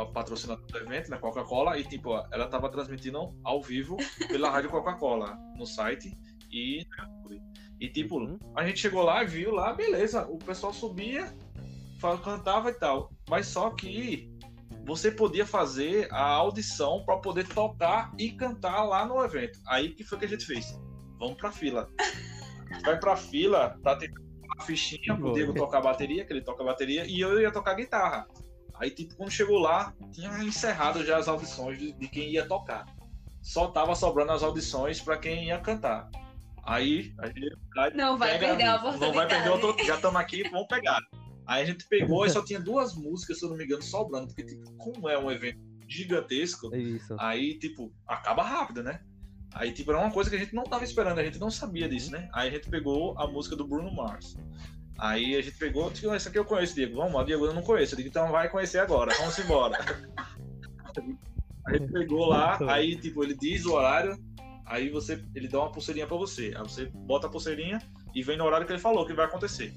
patrocinador do evento, né, Coca-Cola, e tipo, ela tava transmitindo ao vivo pela rádio Coca-Cola no site e e tipo, uhum. a gente chegou lá e viu lá, beleza, o pessoal subia, cantava e tal, mas só que você podia fazer a audição para poder tocar e cantar lá no evento. Aí que foi que a gente fez? Vamos pra fila. [LAUGHS] Vai pra fila pra ter a fichinha pro Diego tocar bateria, que ele toca bateria, e eu ia tocar guitarra. Aí, tipo, quando chegou lá, tinha encerrado já as audições de, de quem ia tocar. Só tava sobrando as audições para quem ia cantar. Aí, a gente não vai perder a oportunidade. Não vai perder outro, já estamos aqui, vamos pegar. Aí a gente pegou e só tinha duas músicas, se eu não me engano, sobrando, porque tipo, como é um evento gigantesco, é Isso. aí tipo, acaba rápido, né? Aí tipo, era uma coisa que a gente não tava esperando, a gente não sabia disso, né? Aí a gente pegou a música do Bruno Mars. Aí a gente pegou, tipo, essa aqui eu conheço, Diego. Vamos lá, Diego, eu não conheço. Eu digo, então vai conhecer agora, vamos embora. aí pegou lá, aí tipo, ele diz o horário, aí você, ele dá uma pulseirinha para você. Aí você bota a pulseirinha e vem no horário que ele falou que vai acontecer.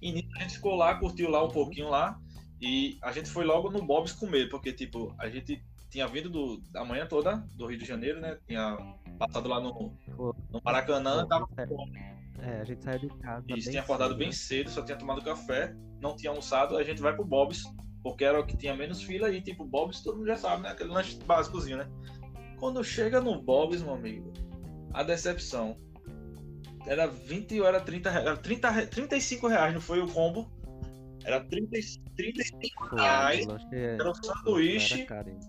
E nisso a gente ficou lá, curtiu lá um pouquinho lá, e a gente foi logo no Bob's comer, porque tipo, a gente tinha vindo do, da manhã toda do Rio de Janeiro, né? Tinha passado lá no, no Maracanã, tava fome. É, a gente saiu de casa. Isso, tinha acordado cedo, bem cedo, só tinha tomado café, não tinha almoçado, a gente vai pro Bob's, porque era o que tinha menos fila e, tipo, Bob's todo mundo já sabe, né? Aquele lanche básicozinho, né? Quando chega no Bob's, meu amigo, a decepção. Era 20 ou era 30 reais? Era 30, 35 reais, não foi o combo? Era 30, 35 reais. Era um sanduíche.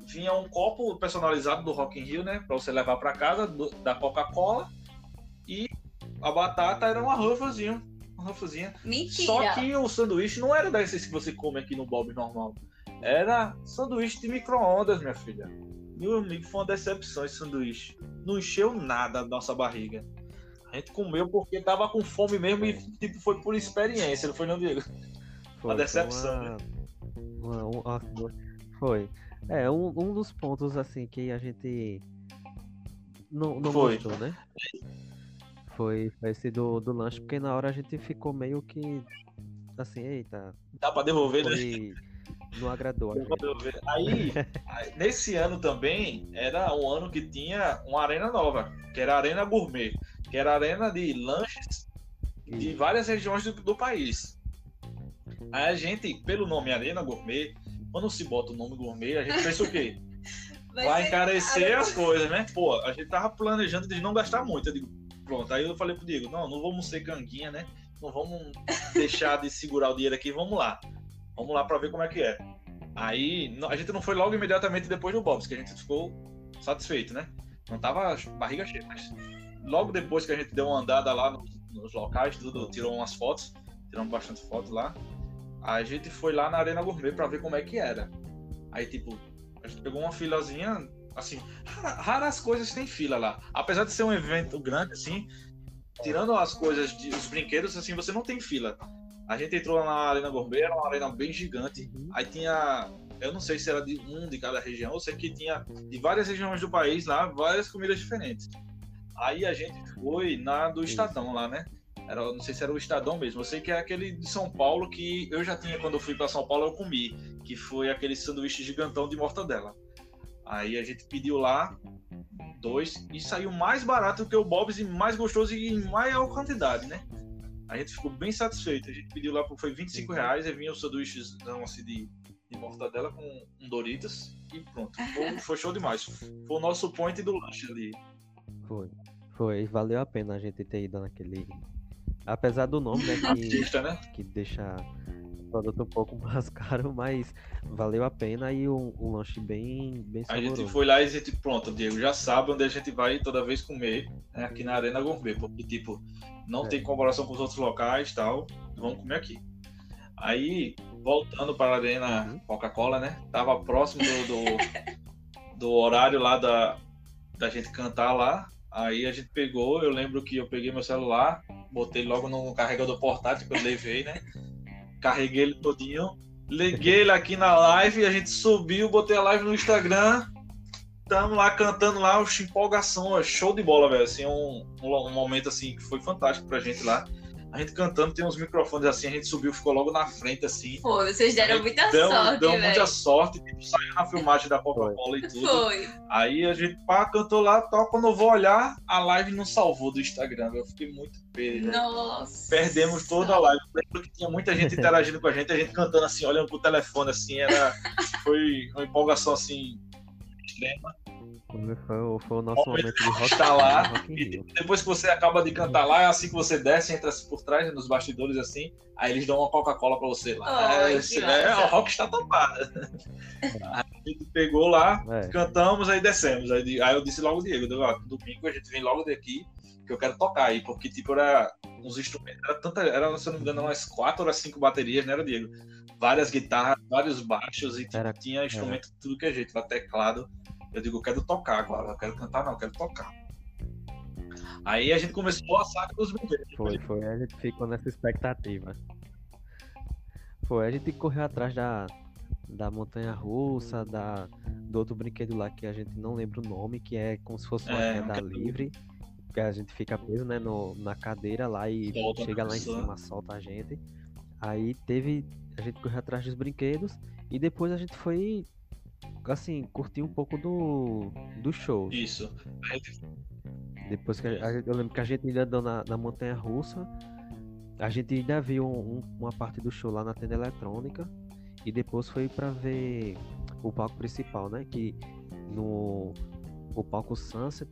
Vinha um copo personalizado do Rock in Rio, né? Pra você levar pra casa, do, da Coca-Cola. E a batata era uma rufazinha. Uma rufazinha. Mentira. Só que o sanduíche não era desses que você come aqui no Bob normal. Era sanduíche de micro-ondas, minha filha. Meu amigo, foi uma decepção esse sanduíche. Não encheu nada a nossa barriga. A gente comeu porque tava com fome mesmo e tipo, foi por experiência, não foi não, Diego? Foi, uma decepção, uma... né? Uma, uma, foi. É, um, um dos pontos assim que a gente não, não foi. gostou, né? Foi, foi esse do, do lanche, porque na hora a gente ficou meio que assim, eita. Dá pra devolver, foi... né? Não agradou. [LAUGHS] Aí, nesse ano também, era um ano que tinha uma arena nova, que era a Arena Gourmet, que era a arena de lanches de várias regiões do, do país. Aí a gente, pelo nome Arena Gourmet, quando se bota o nome gourmet, a gente pensa o quê? [LAUGHS] Vai, Vai encarecer as coisas, né? Pô, a gente tava planejando de não gastar muito. Eu digo, Pronto, aí eu falei pro Diego, não, não vamos ser ganguinha, né? Não vamos deixar de segurar o dinheiro aqui, vamos lá. Vamos lá para ver como é que é. Aí a gente não foi logo imediatamente depois do Bob's, que a gente ficou satisfeito, né? Não tava barriga cheia, mas logo depois que a gente deu uma andada lá nos, nos locais, tudo, tirou umas fotos, tiramos bastante fotos lá. A gente foi lá na Arena Gourmet para ver como é que era. Aí, tipo, a gente pegou uma filazinha assim, raras coisas tem fila lá. Apesar de ser um evento grande, assim, tirando as coisas, de, os brinquedos, assim, você não tem fila. A gente entrou na Arena Gourmet, era uma arena bem gigante. Uhum. Aí tinha, eu não sei se era de um de cada região, eu sei que tinha de várias regiões do país lá, várias comidas diferentes. Aí a gente foi na do Estadão lá, né? Era, não sei se era o Estadão mesmo. Eu sei que é aquele de São Paulo que eu já tinha quando eu fui para São Paulo, eu comi. Que foi aquele sanduíche gigantão de mortadela. Aí a gente pediu lá dois e saiu mais barato que o Bob's e mais gostoso e em maior quantidade, né? A gente ficou bem satisfeito. A gente pediu lá, foi 25 reais, e vinha os sanduíches não, assim, de, de mortadela com um Doritos e pronto. Foi, foi show demais. Foi o nosso point do lanche ali. Foi. Foi, valeu a pena a gente ter ido naquele. Apesar do nome, né? Que, Artista, né? que deixa o produto um pouco [LAUGHS] mais caro, mas valeu a pena e um, um lanche bem, bem A saboroso. gente foi lá e a gente, pronto, Diego já sabe onde a gente vai toda vez comer, né, aqui na Arena Gourmet, porque, tipo, não É. tem comparação com os outros locais tal, vamos comer aqui. Aí, voltando para a Arena Uhum. Coca-Cola, né, tava próximo do, do, [LAUGHS] do horário lá da, da gente cantar lá, aí a gente pegou, eu lembro que eu peguei meu celular, botei logo no carregador portátil que eu levei, né, carreguei ele todinho, liguei ele aqui na live, a gente subiu, botei a live no Instagram, tamo lá cantando lá, oxe, empolgação, ó, show de bola, velho, assim, um, um momento assim que foi fantástico pra gente lá. A gente cantando, tem uns microfones assim, a gente subiu, ficou logo na frente assim. Foi, vocês deram muita deu, sorte, deu velho. muita sorte, tipo, saiu na filmagem da Coca-Cola e tudo. Foi. Aí a gente pá, cantou lá, tal, quando eu vou olhar, a live não salvou do Instagram, eu fiquei muito pé, Nossa. Perdemos toda a live. Eu lembro que tinha muita gente interagindo com a gente, a gente cantando assim, olhando pro telefone, assim, era. Foi uma empolgação assim extrema. Foi, foi o- nosso momento de rock, Tá lá, rock E depois que você acaba de cantar lá, é assim que você desce, entra por trás, nos bastidores assim, aí eles dão uma Coca-Cola pra você lá. Ai, é, esse- é, o rock está topada. Aí a gente pegou lá, É, cantamos, aí descemos. Aí, aí eu disse logo, Diego, domingo a gente vem logo daqui, que eu quero tocar aí, porque tipo, era uns instrumentos, era tanta, era, se eu não me engano, umas quatro ou cinco baterias, né, era, Diego? Várias guitarras, vários baixos, e tipo, Era- tinha instrumento de tudo que é jeito, lá teclado. Eu digo, eu quero tocar agora, eu quero cantar, não, eu quero tocar. Aí a gente começou a saga dos brinquedos. foi, foi. A gente ficou nessa expectativa. Foi, a gente correu atrás da, da montanha russa, da, do outro brinquedo lá que a gente não lembra o nome, que é como se fosse uma É, queda queda livre. Que a gente fica preso, né, no, na cadeira lá e Solta, chega lá em cima, solta a gente. Aí teve. A gente correu atrás dos brinquedos e depois a gente foi. Assim, curtir um pouco do, do show. Isso. Depois que a, eu lembro que a gente ainda andou na, na montanha russa, a gente ainda viu um- um- uma parte do show lá na tenda eletrônica e depois foi pra ver o palco principal, né? Que no o palco Sunset,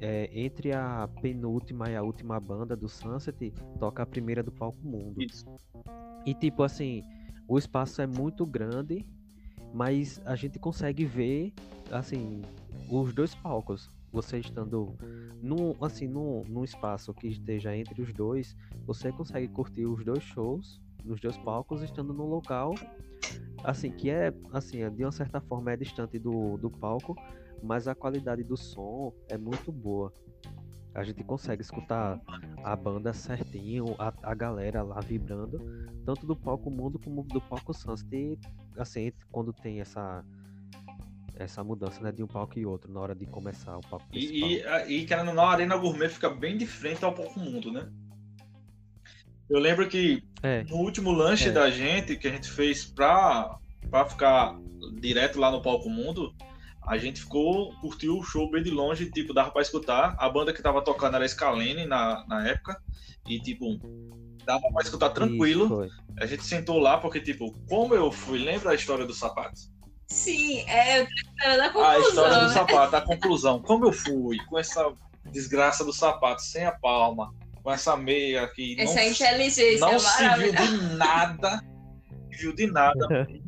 é, entre a penúltima e a última banda do Sunset, toca a primeira do palco Mundo. Isso. E tipo assim, o espaço é muito grande, mas a gente consegue ver assim os dois palcos. Você estando num, assim, num, num espaço que esteja entre os dois, você consegue curtir os dois shows nos dois palcos, estando num local assim que é assim, de uma certa forma é distante do, do palco, mas a qualidade do som é muito boa. A gente consegue escutar a banda certinho, a, a galera lá vibrando, tanto do palco mundo como do palco Sunset. E, assim, quando tem essa essa mudança né, de um palco e outro na hora de começar o palco principal. E, e, e querendo ou não, a Arena Gourmet fica bem de frente ao Palco Mundo, né? Eu lembro que É, no último lanche É. da gente, que a gente fez pra, pra ficar direto lá no Palco Mundo, a gente ficou, curtiu o show bem de longe, tipo, dava pra escutar. A banda que tava tocando era a Scalene na, na época, e tipo, dava pra escutar tranquilo. isso. A gente sentou lá, porque, tipo, como eu fui, lembra a história dos sapatos? Sim, é, eu tô esperando a A conclusão, história do né? sapato, a conclusão. Como eu fui com essa desgraça do sapato sem a palma, com essa meia que Essa não, inteligência não se viu de nada, viu de nada. [LAUGHS]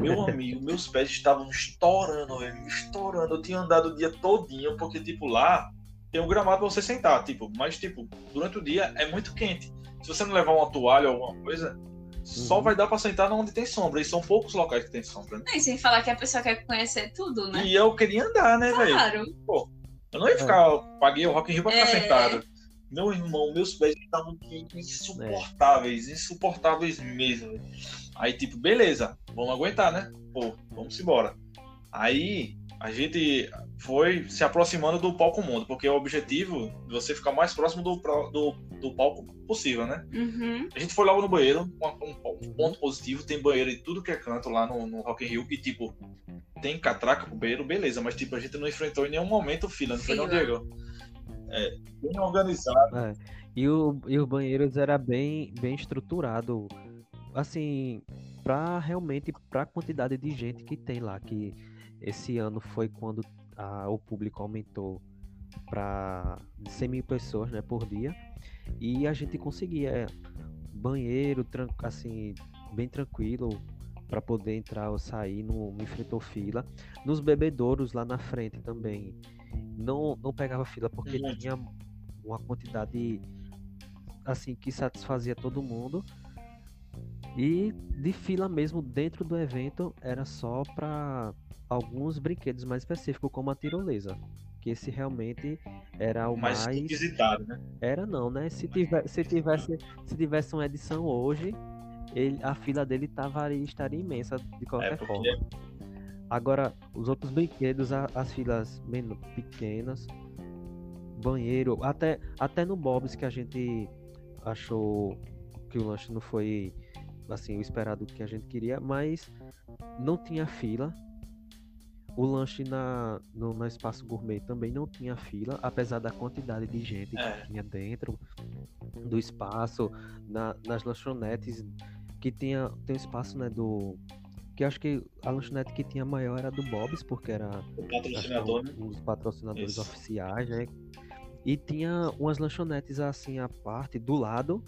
Meu amigo, meus pés estavam estourando, velho, estourando. Eu tinha andado o dia todinho, porque, tipo, lá tem um gramado pra você sentar, tipo, mas, tipo, durante o dia é muito quente. Se você não levar uma toalha ou alguma coisa, só Uhum. vai dar pra sentar onde tem sombra. E são poucos locais que tem sombra, né? Não, e sem falar que a pessoa quer conhecer tudo, né? E eu queria andar, né, velho? Claro. Eu não ia ficar, paguei o Rock in Rio pra ficar É. sentado. Meu irmão, meus pés estavam insuportáveis, insuportáveis mesmo. velho. Aí, tipo, beleza, vamos aguentar, né? Pô, vamos embora. Aí, a gente foi se aproximando do palco mundo, porque o objetivo de você ficar mais próximo do, do do palco possível, né? Uhum. A gente foi logo no banheiro, um, um, ponto positivo, tem banheiro em tudo que é canto lá no, no Rock in Rio, e tipo, tem catraca pro banheiro, beleza, mas tipo, a gente não enfrentou em nenhum momento fila, não foi não. Diego? É, bem organizado. É. E, o, e os banheiros era bem, bem estruturado, assim, para realmente para a quantidade de gente que tem lá, que esse ano foi quando a- o público aumentou para 100 mil pessoas, né, por dia, e a gente conseguia é, banheiro, assim, bem tranquilo para poder entrar ou sair, não, não enfrentou fila. Nos bebedouros lá na frente também não, não pegava fila porque tinha uma quantidade assim que satisfazia todo mundo. E de fila mesmo dentro do evento era só para alguns brinquedos mais específicos, como a tirolesa. Que esse realmente era o mais mais. visitado, né? Era não, né? Se, tiver, se, tivesse, se tivesse uma edição hoje, ele, a fila dele tava, estaria imensa de qualquer É, porque forma. Agora, os outros brinquedos, as filas men- pequenas, banheiro, até, até no Bob's que a gente achou que o lanche não foi assim o esperado que a gente queria, mas não tinha fila. O lanche na, no, no espaço gourmet também não tinha fila, apesar da quantidade de gente É. que tinha dentro do espaço, na- nas lanchonetes, que tinha tem um espaço né, do. Que acho que a lanchonete que tinha maior era do Bob's, porque era patrocinador, né? um, um dos patrocinadores Isso. oficiais, né? E tinha umas lanchonetes assim à parte, do lado,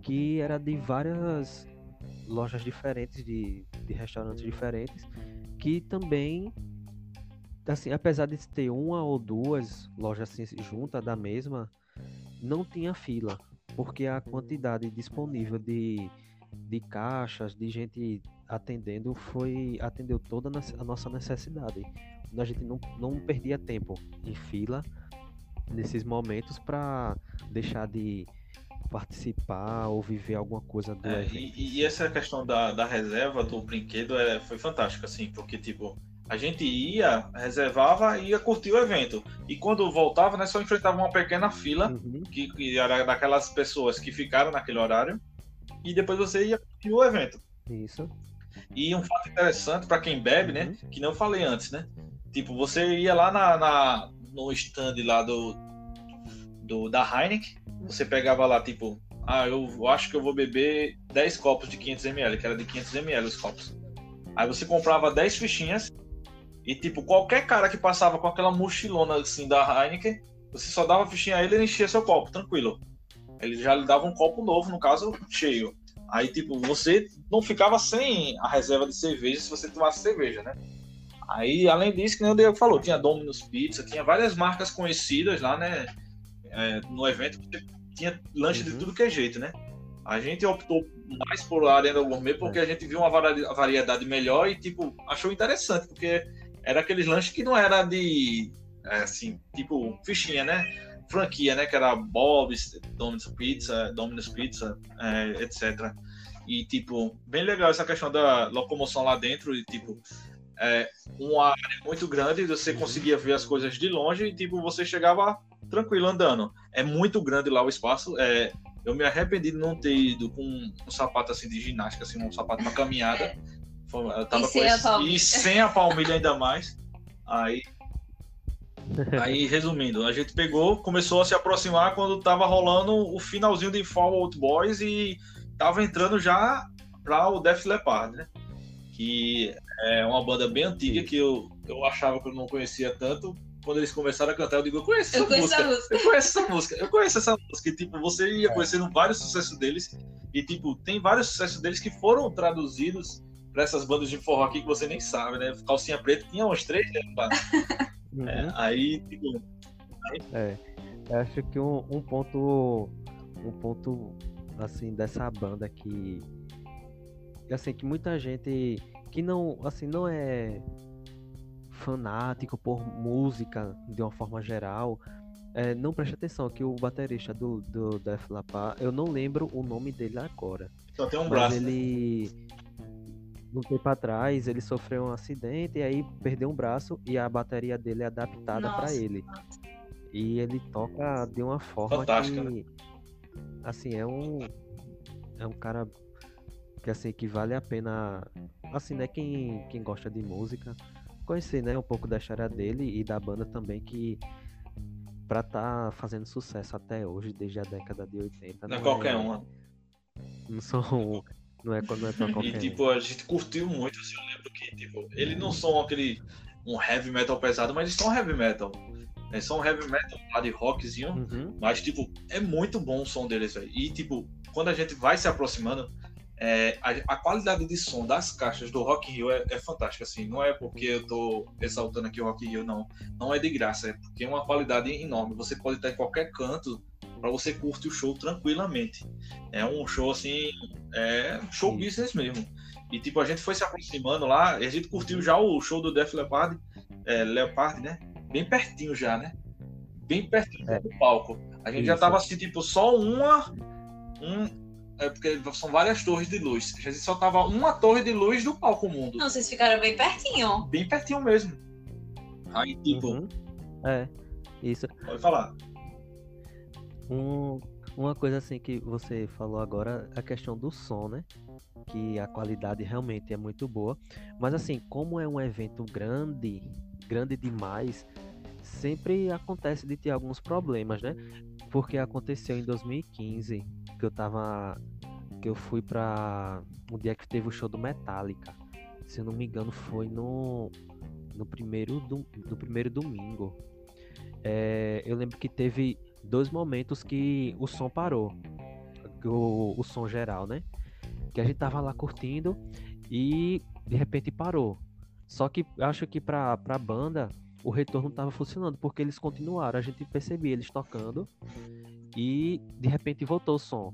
que era de várias lojas diferentes, de, de restaurantes diferentes, que também, assim, apesar de ter uma ou duas lojas assim juntas da mesma, não tinha fila, porque a quantidade disponível de, de caixas, de gente atendendo, foi atendeu toda a nossa necessidade. A gente não, não perdia tempo em fila nesses momentos para deixar de participar ou viver alguma coisa do É, e, e essa questão da, da reserva do brinquedo é, foi fantástica, assim, porque, tipo, a gente ia, reservava e ia curtir o evento. E quando voltava, né, só enfrentava uma pequena fila, Uhum. que, que era daquelas pessoas que ficaram naquele horário, e depois você ia curtir o evento. Isso. E um fato interessante para quem bebe, né, Uhum. que não falei antes, né, tipo, você ia lá na, na- no stand lá do, do da Heineken, você pegava lá, tipo, ah, eu acho que eu vou beber 10 copos de 500ml, que era de 500ml os copos. Aí você comprava 10 fichinhas e, tipo, qualquer cara que passava com aquela mochilona, assim, da Heineken, você só dava fichinha a ele e ele enchia seu copo, tranquilo. Ele já lhe dava um copo novo, no caso, cheio. Aí, tipo, você não ficava sem a reserva de cerveja se você tomasse cerveja, né? Aí, além disso, que nem o Diego falou, tinha Domino's Pizza, tinha várias marcas conhecidas lá, né? É, no evento, tinha lanche de Uhum. tudo que é jeito, né? A gente optou mais por a Arena Gourmet porque a gente viu uma vari- variedade melhor e, tipo, achou interessante, porque era aqueles lanches que não era de, é, assim, tipo, fichinha, né? Franquia, né? Que era Bob's, Domino's Pizza, Domino's Pizza, é, etc. E, tipo, bem legal essa questão da locomoção lá dentro e, tipo, é, uma área muito grande, você Uhum. conseguia ver as coisas de longe e, tipo, você chegava tranquilo andando. É muito grande lá o espaço. É, eu me arrependi de não ter ido com um sapato assim de ginástica, assim, um sapato para caminhada. Eu [LAUGHS] tava E com sem a esse- palmilha. e sem a palmilha ainda mais. Aí, [LAUGHS] aí, resumindo, a gente pegou, começou a se aproximar quando tava rolando o finalzinho de Fall Out Boys e tava entrando já para o Def Leppard, né? Que é uma banda bem antiga que eu, eu achava que eu não conhecia tanto. Quando eles começaram a cantar, eu digo, eu conheço essa Eu conheço música. música. Eu conheço essa música, eu conheço essa música. E, tipo, você ia conhecendo vários sucessos deles. E, tipo, tem vários sucessos deles que foram traduzidos para essas bandas de forró aqui que você nem sabe, né? Calcinha Preta tinha uns três, né? [LAUGHS] Uhum. É, aí, tipo, É, eu acho que um, um ponto, um ponto assim dessa banda que, assim que muita gente que não, assim não é fanático por música de uma forma geral, é, não preste atenção que o baterista do, do Def Leppard, eu não lembro o nome dele agora, só tem um braço. né? ele um tempo atrás ele sofreu um acidente e aí perdeu um braço e a bateria dele é adaptada para ele. E ele toca de uma forma Fantástica, que assim, é um é um cara que assim que vale a pena assim, né, quem quem gosta de música, conhecer, né, um pouco da história dele e da banda também que pra tá fazendo sucesso até hoje, desde a década de 80. Não, é qualquer é, uma. Não são não é quando é pra [LAUGHS] qualquer E tipo, a gente curtiu muito, assim, eu lembro que, tipo, eles não são aquele um heavy metal pesado, mas eles são heavy metal. Eles são heavy metal lá de rockzinho, uhum. mas, tipo, é muito bom o som deles, velho. E, tipo, quando a gente vai se aproximando, é, a, a, qualidade de som das caixas do Rock Rio é, é, fantástica, assim. Não é porque eu tô exaltando aqui o Rock Rio, não. Não é de graça, é porque é uma qualidade enorme. Você pode estar em qualquer canto para você curtir o show tranquilamente. É um show assim, é show Sim. business mesmo. E tipo, a gente foi se aproximando lá, e a gente curtiu já o show do Def Leppard, é, Leopard, né? Bem pertinho já, né? Bem pertinho é. do palco. A gente Isso. já tava assim, tipo, só uma. Um, é porque são várias torres de luz. A gente só tava uma torre de luz do palco mundo. Não, vocês ficaram bem pertinho. Bem pertinho mesmo. Aí, tipo. Uhum. É, isso. Pode falar. Um, uma coisa assim que você falou agora, a questão do som, né? Que a qualidade realmente é muito boa. Mas assim, como é um evento grande, grande demais, sempre acontece de ter alguns problemas, né? Porque aconteceu em 2015 que eu tava. que eu fui pra. um dia que teve o show do Metallica. Se eu não me engano, foi no. no primeiro, do, no primeiro domingo. É, eu lembro que teve dois momentos que o som parou. O, o som geral, né? Que a gente tava lá curtindo e de repente parou. Só que acho que pra, pra banda o retorno tava funcionando, porque eles continuaram. A gente percebia eles tocando e de repente voltou o som.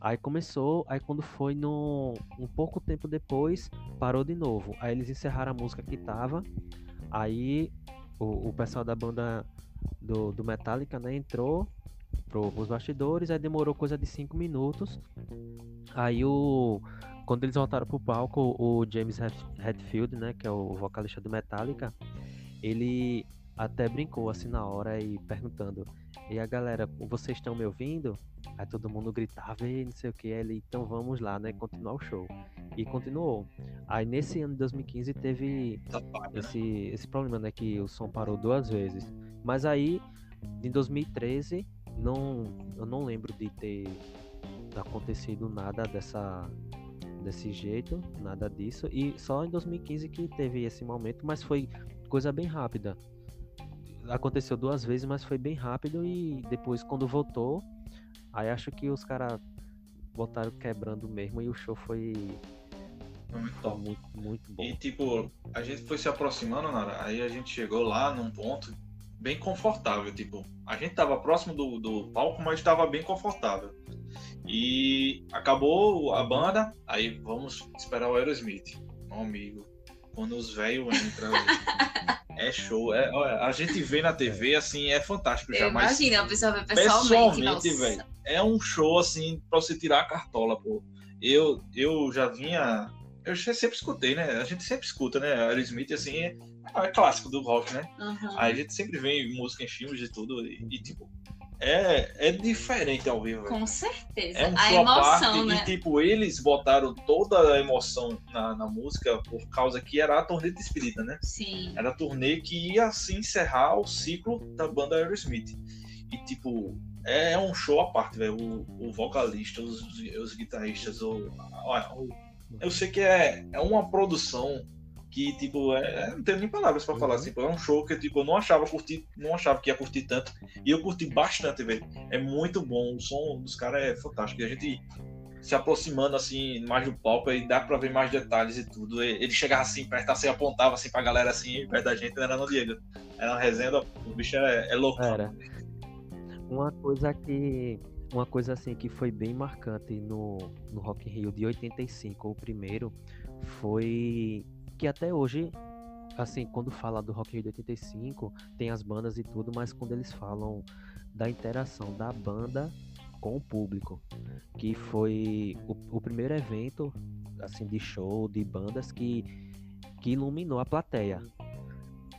Aí começou, aí quando foi no um pouco tempo depois, parou de novo. Aí eles encerraram a música que tava. Aí o, o pessoal da banda do, do Metallica, né, entrou pro, pros bastidores, aí demorou coisa de 5 minutos. Aí o quando eles voltaram pro palco, o James Hetfield, né, que é o vocalista do Metallica, ele até brincou assim na hora e perguntando: "E a galera, vocês estão me ouvindo?" Aí todo mundo gritava e não sei o que, ele, então vamos lá, né, continuar o show. E continuou. Aí nesse ano de 2015 teve esse, esse problema, né, que o som parou duas vezes. Mas aí, em 2013, não, eu não lembro de ter acontecido nada dessa desse jeito, nada disso. E só em 2015 que teve esse momento, mas foi coisa bem rápida. Aconteceu duas vezes, mas foi bem rápido e depois quando voltou, aí acho que os caras botaram quebrando mesmo e o show foi muito, muito, muito bom. E tipo, a gente foi se aproximando, Nara, aí a gente chegou lá num ponto bem confortável. Tipo, a gente tava próximo do, do palco, mas estava bem confortável. E acabou a banda, aí vamos esperar o Aerosmith. Meu amigo, quando os velhos entram, [LAUGHS] é show. É, a gente vê na TV, assim, é fantástico já. Imagina, a pessoa vê pessoalmente. Pessoalmente, velho. É um show, assim, pra você tirar a cartola, pô. Eu, eu já vinha eu sempre escutei, né? A gente sempre escuta, né? Aerosmith, assim, é, é clássico do rock, né? Uhum. Aí a gente sempre vê música em filmes e tudo, e, e tipo, é, é diferente ao vivo. Com certeza. É um a emoção, parte, né? E, tipo, eles botaram toda a emoção na, na música por causa que era a turnê de despedida, né? Sim. Era a turnê que ia, assim, encerrar o ciclo da banda Aerosmith. E, tipo, é, é um show à parte, velho. O, o vocalista, os, os guitarristas, o, o eu sei que é, é uma produção que, tipo, é, não tenho nem palavras para uhum. falar, tipo, é um show que, tipo, eu não achava curtir, não achava que ia curtir tanto, e eu curti bastante, velho. É muito bom, o som dos caras é fantástico, e a gente se aproximando, assim, mais do palco, aí dá pra ver mais detalhes e tudo. Ele chegava assim, perto, assim, apontava, assim, pra galera, assim, perto da gente, não era no Diego. Era uma resenha, o bicho é, é louco. Era. Uma coisa que uma coisa assim que foi bem marcante no, no Rock in Rio de 85, o primeiro, foi que até hoje, assim, quando fala do Rock Rio de 85, tem as bandas e tudo, mas quando eles falam da interação da banda com o público, que foi o, o primeiro evento, assim, de show, de bandas que, que iluminou a plateia.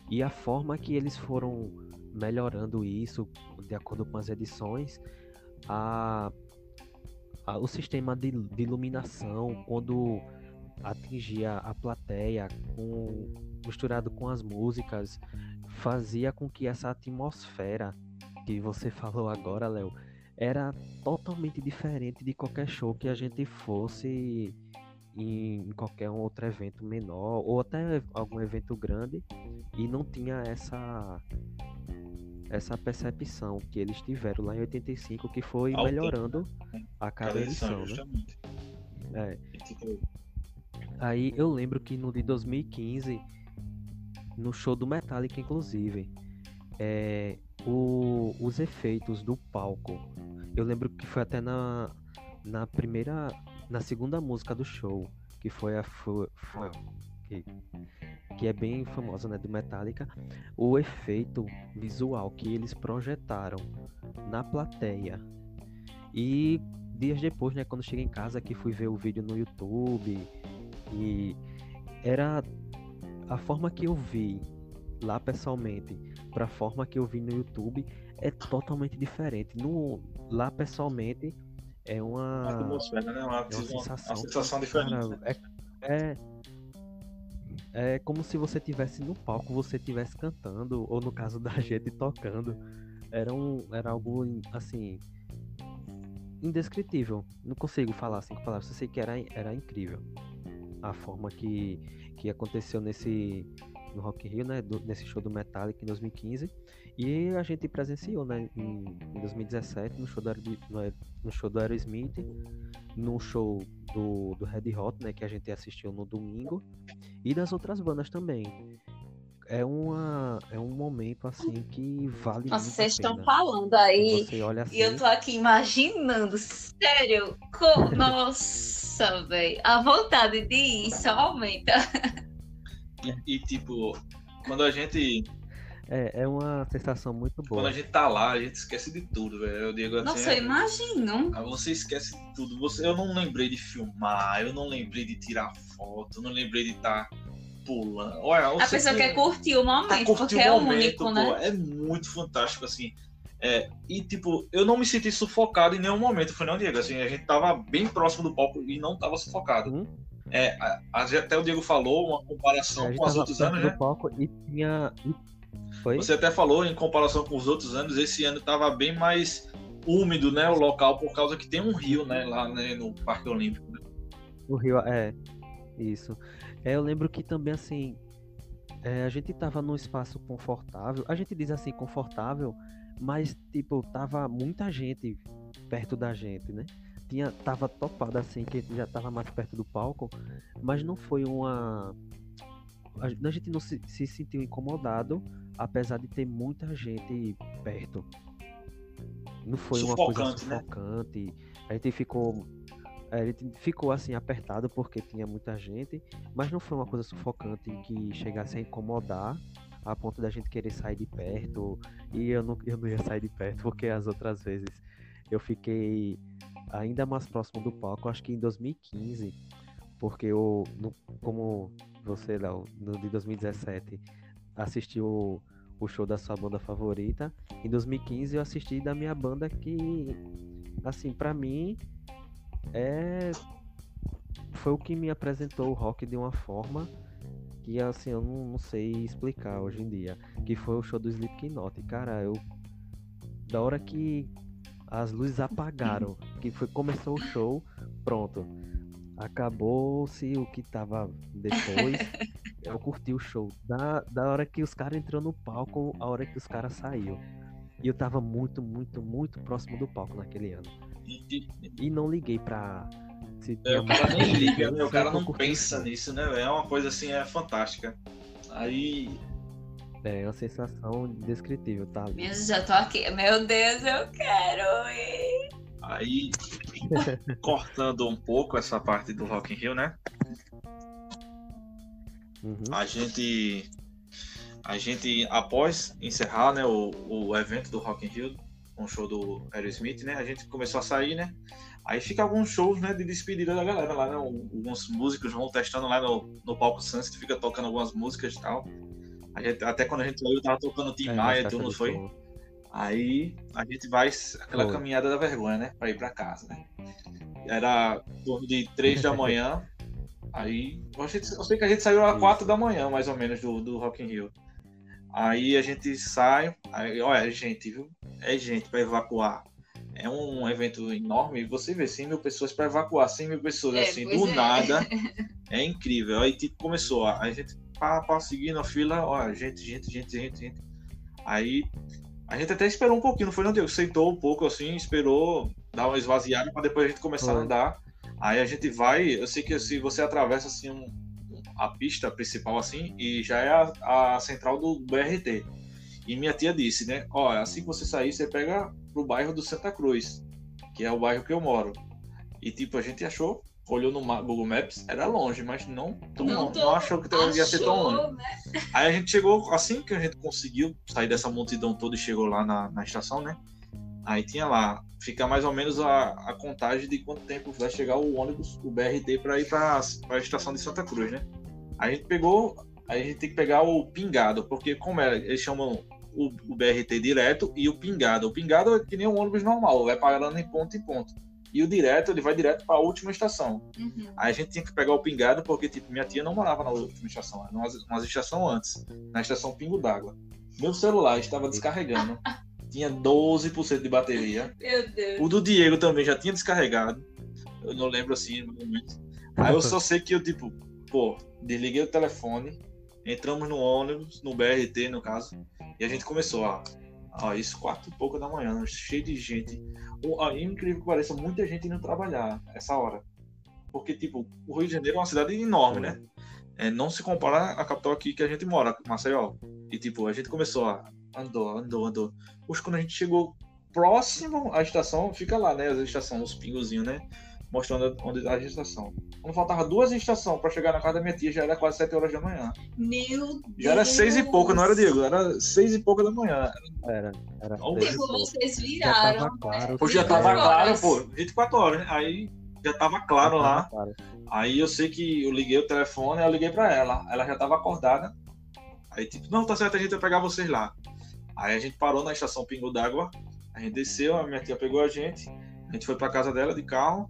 E a forma que eles foram melhorando isso, de acordo com as edições, a, a, o sistema de, de, iluminação, quando atingia a plateia, com, misturado com as músicas, fazia com que essa atmosfera que você [LAUGHS] falou agora, Léo, era totalmente diferente de qualquer show que a gente fosse em qualquer outro evento menor ou até algum evento grande e não tinha essa essa percepção que eles tiveram lá em 85 que foi melhorando a cada, edição, edição né? É. Aí eu lembro que no de 2015 no show do Metallica inclusive é, o, os efeitos do palco. Eu lembro que foi até na, na primeira, na segunda música do show, que foi a que é bem famosa, né, do Metallica, o efeito visual que eles projetaram na plateia. E dias depois, né, quando cheguei em casa, que fui ver o vídeo no YouTube e era a forma que eu vi lá pessoalmente para a forma que eu vi no YouTube é totalmente diferente. No, lá pessoalmente é uma, uma atmosfera, né? Uma, é uma sensação, uma sensação diferente. Cara, é, é, é como se você tivesse no palco, você tivesse cantando, ou no caso da gente tocando. Era, um, era algo assim indescritível. Não consigo falar com palavras. Eu sei que era, era incrível a forma que, que aconteceu nesse no Rock in Rio, né, do, nesse show do Metallica em 2015, e a gente presenciou, né, em, em 2017 no show do, no, show do Aerosmith, no show do, do Red Hot, né, que a gente assistiu no domingo, e das outras bandas também. É, uma, é um momento assim que vale Nossa, vocês estão falando aí assim, e eu tô aqui imaginando, sério, com... [LAUGHS] nossa, velho, a vontade de ir só aumenta. [LAUGHS] E, tipo, quando a gente. É, é uma sensação muito boa. Quando a gente tá lá, a gente esquece de tudo, velho. Eu digo assim. Nossa, eu imagino. Ah, você esquece de tudo. Você, eu não lembrei de filmar, eu não lembrei de tirar foto, eu não lembrei de estar. Tá pulando. Olha, a pessoa quer curtir o momento, tá porque o é único, né? É muito fantástico, assim. É, e tipo, eu não me senti sufocado em nenhum momento, foi não, Diego. Assim, a gente tava bem próximo do palco e não tava sufocado. Hum? É, até o Diego falou uma comparação é, com os outros anos, né? Palco e tinha. Foi? Você até falou em comparação com os outros anos, esse ano estava bem mais úmido, né, o local por causa que tem um rio, né, lá né, no Parque Olímpico. Né? O rio é isso. É, eu lembro que também assim é, a gente estava num espaço confortável. A gente diz assim confortável, mas tipo tava muita gente perto da gente, né? tinha tava topado assim, que já tava mais perto do palco, mas não foi uma a gente não se, se sentiu incomodado, apesar de ter muita gente perto. Não foi sufocante, uma coisa sufocante. Né? A gente ficou a gente ficou assim apertado porque tinha muita gente, mas não foi uma coisa sufocante que chegasse a incomodar a ponto da gente querer sair de perto. E eu não, eu não ia sair de perto porque as outras vezes eu fiquei ainda mais próximo do palco, acho que em 2015, porque eu, no, como você, Léo, no de 2017, assistiu o show da sua banda favorita, em 2015 eu assisti da minha banda que, assim, para mim, é foi o que me apresentou o rock de uma forma que assim eu não, não, sei explicar hoje em dia, que foi o show do Slipknot. Cara, eu da hora que as luzes apagaram, que foi começou o show, pronto. Acabou-se o que tava depois. [LAUGHS] eu curti o show. Da, da hora que os caras entrou no palco, a hora que os caras saiu. E eu tava muito, muito, muito próximo do palco naquele ano. E não liguei pra. Se é, o cara nem liga, né? O cara não pensa nisso, né? É uma coisa assim, é fantástica. Aí é uma sensação indescritível, tá? Meu, já tô aqui. Meu Deus, eu quero ir. Aí, cortando um pouco essa parte do Rock in Rio, né? Uhum. A gente, a gente após encerrar, né, o, o evento do Rock in Rio, um show do Aerosmith, né? A gente começou a sair, né? Aí fica alguns shows, né, de despedida da galera lá, né? Alguns músicos vão testando lá no, no palco Sunset, fica tocando algumas músicas e tal. Gente, até quando a gente saiu, tava tocando Tim é, Maia, tudo, não foi? Aí a gente vai aquela Foi. caminhada da vergonha, né? Pra ir pra casa, né? Era torno de 3 da manhã. [LAUGHS] Aí, eu, eu sei que a gente saiu às 4 da manhã, mais ou menos, do, do Rock in Rio. Aí a gente sai, aí, olha, é gente, viu? É gente para evacuar. É um evento enorme, você vê 100 mil pessoas para evacuar 100 mil pessoas É, assim, do é. nada. [LAUGHS] É incrível. Aí tipo, começou, a a gente pá, pá, seguindo a fila, olha, gente, gente, gente, gente, gente. Aí a gente até esperou um pouquinho, não foi não, Diego? Sentou um pouco assim, esperou dar uma esvaziada para depois a gente começar a Foi. andar. Aí a gente vai, eu sei que se você atravessa assim um- a pista principal assim e já é a, a central do BRT. E minha tia disse, né? Ó, assim que você sair, você pega pro bairro do Santa Cruz, que é o bairro que eu moro. E tipo, a gente achou, olhou no Google Maps, era longe, mas não tão Não tô- não achou que ia ser tão longe. Achou, né? Aí a gente chegou, assim que a gente conseguiu sair dessa multidão toda e chegou lá na, na estação, né? Aí tinha lá, fica mais ou menos a, a contagem de quanto tempo vai chegar o ônibus, o BRT, para ir para a estação de Santa Cruz, né? Aí a gente pegou, aí a gente tem que pegar o pingado, porque como é, eles chamam o, o BRT direto e o pingado. O pingado é que nem um ônibus normal, vai parando em ponto em ponto. E o direto, ele vai direto para a última estação. Uhum. Aí a gente tinha que pegar o pingado, porque tipo, minha tia não morava na última estação, era uma, estação antes, na estação Pingo d'Água. Meu celular estava descarregando, [LAUGHS] tinha 12% de bateria. Meu Deus. O do Diego também já tinha descarregado. Eu não lembro assim momento. Aí eu só sei que eu, tipo, pô, desliguei o telefone, entramos no ônibus, no BRT no caso, e a gente começou a. Ó, isso quatro e pouco da manhã, cheio de gente. Ó, incrível que pareça, muita gente indo trabalhar essa hora. Porque, tipo, o Rio de Janeiro é uma cidade enorme, né? É, não se compara à capital aqui que a gente mora, Maceió. E, tipo, a gente começou a. Andou, andou, andou. Poxa, quando a gente chegou próximo à estação, fica lá, né? A estação, os pingozinhos, né? Mostrando onde a estação. Quando faltava duas estações pra chegar na casa da minha tia, já era quase 7 horas da manhã. Meu Deus. Já era seis e pouco, não era, Diego? Era seis e pouca da manhã. Era, era. E Tipo, pouco. vocês Já viraram. tava claro. Pô, já 24 tava claro, horas. pô, 24 horas, né? Aí já tava claro Já lá. tava claro. Aí eu sei que eu liguei o telefone, eu liguei pra ela. Ela já tava acordada. Aí, tipo, não, tá certo, a gente vai pegar vocês lá. Aí a gente parou na estação Pingo d'Água. A gente desceu, a minha tia pegou a gente. A gente foi pra casa dela de carro.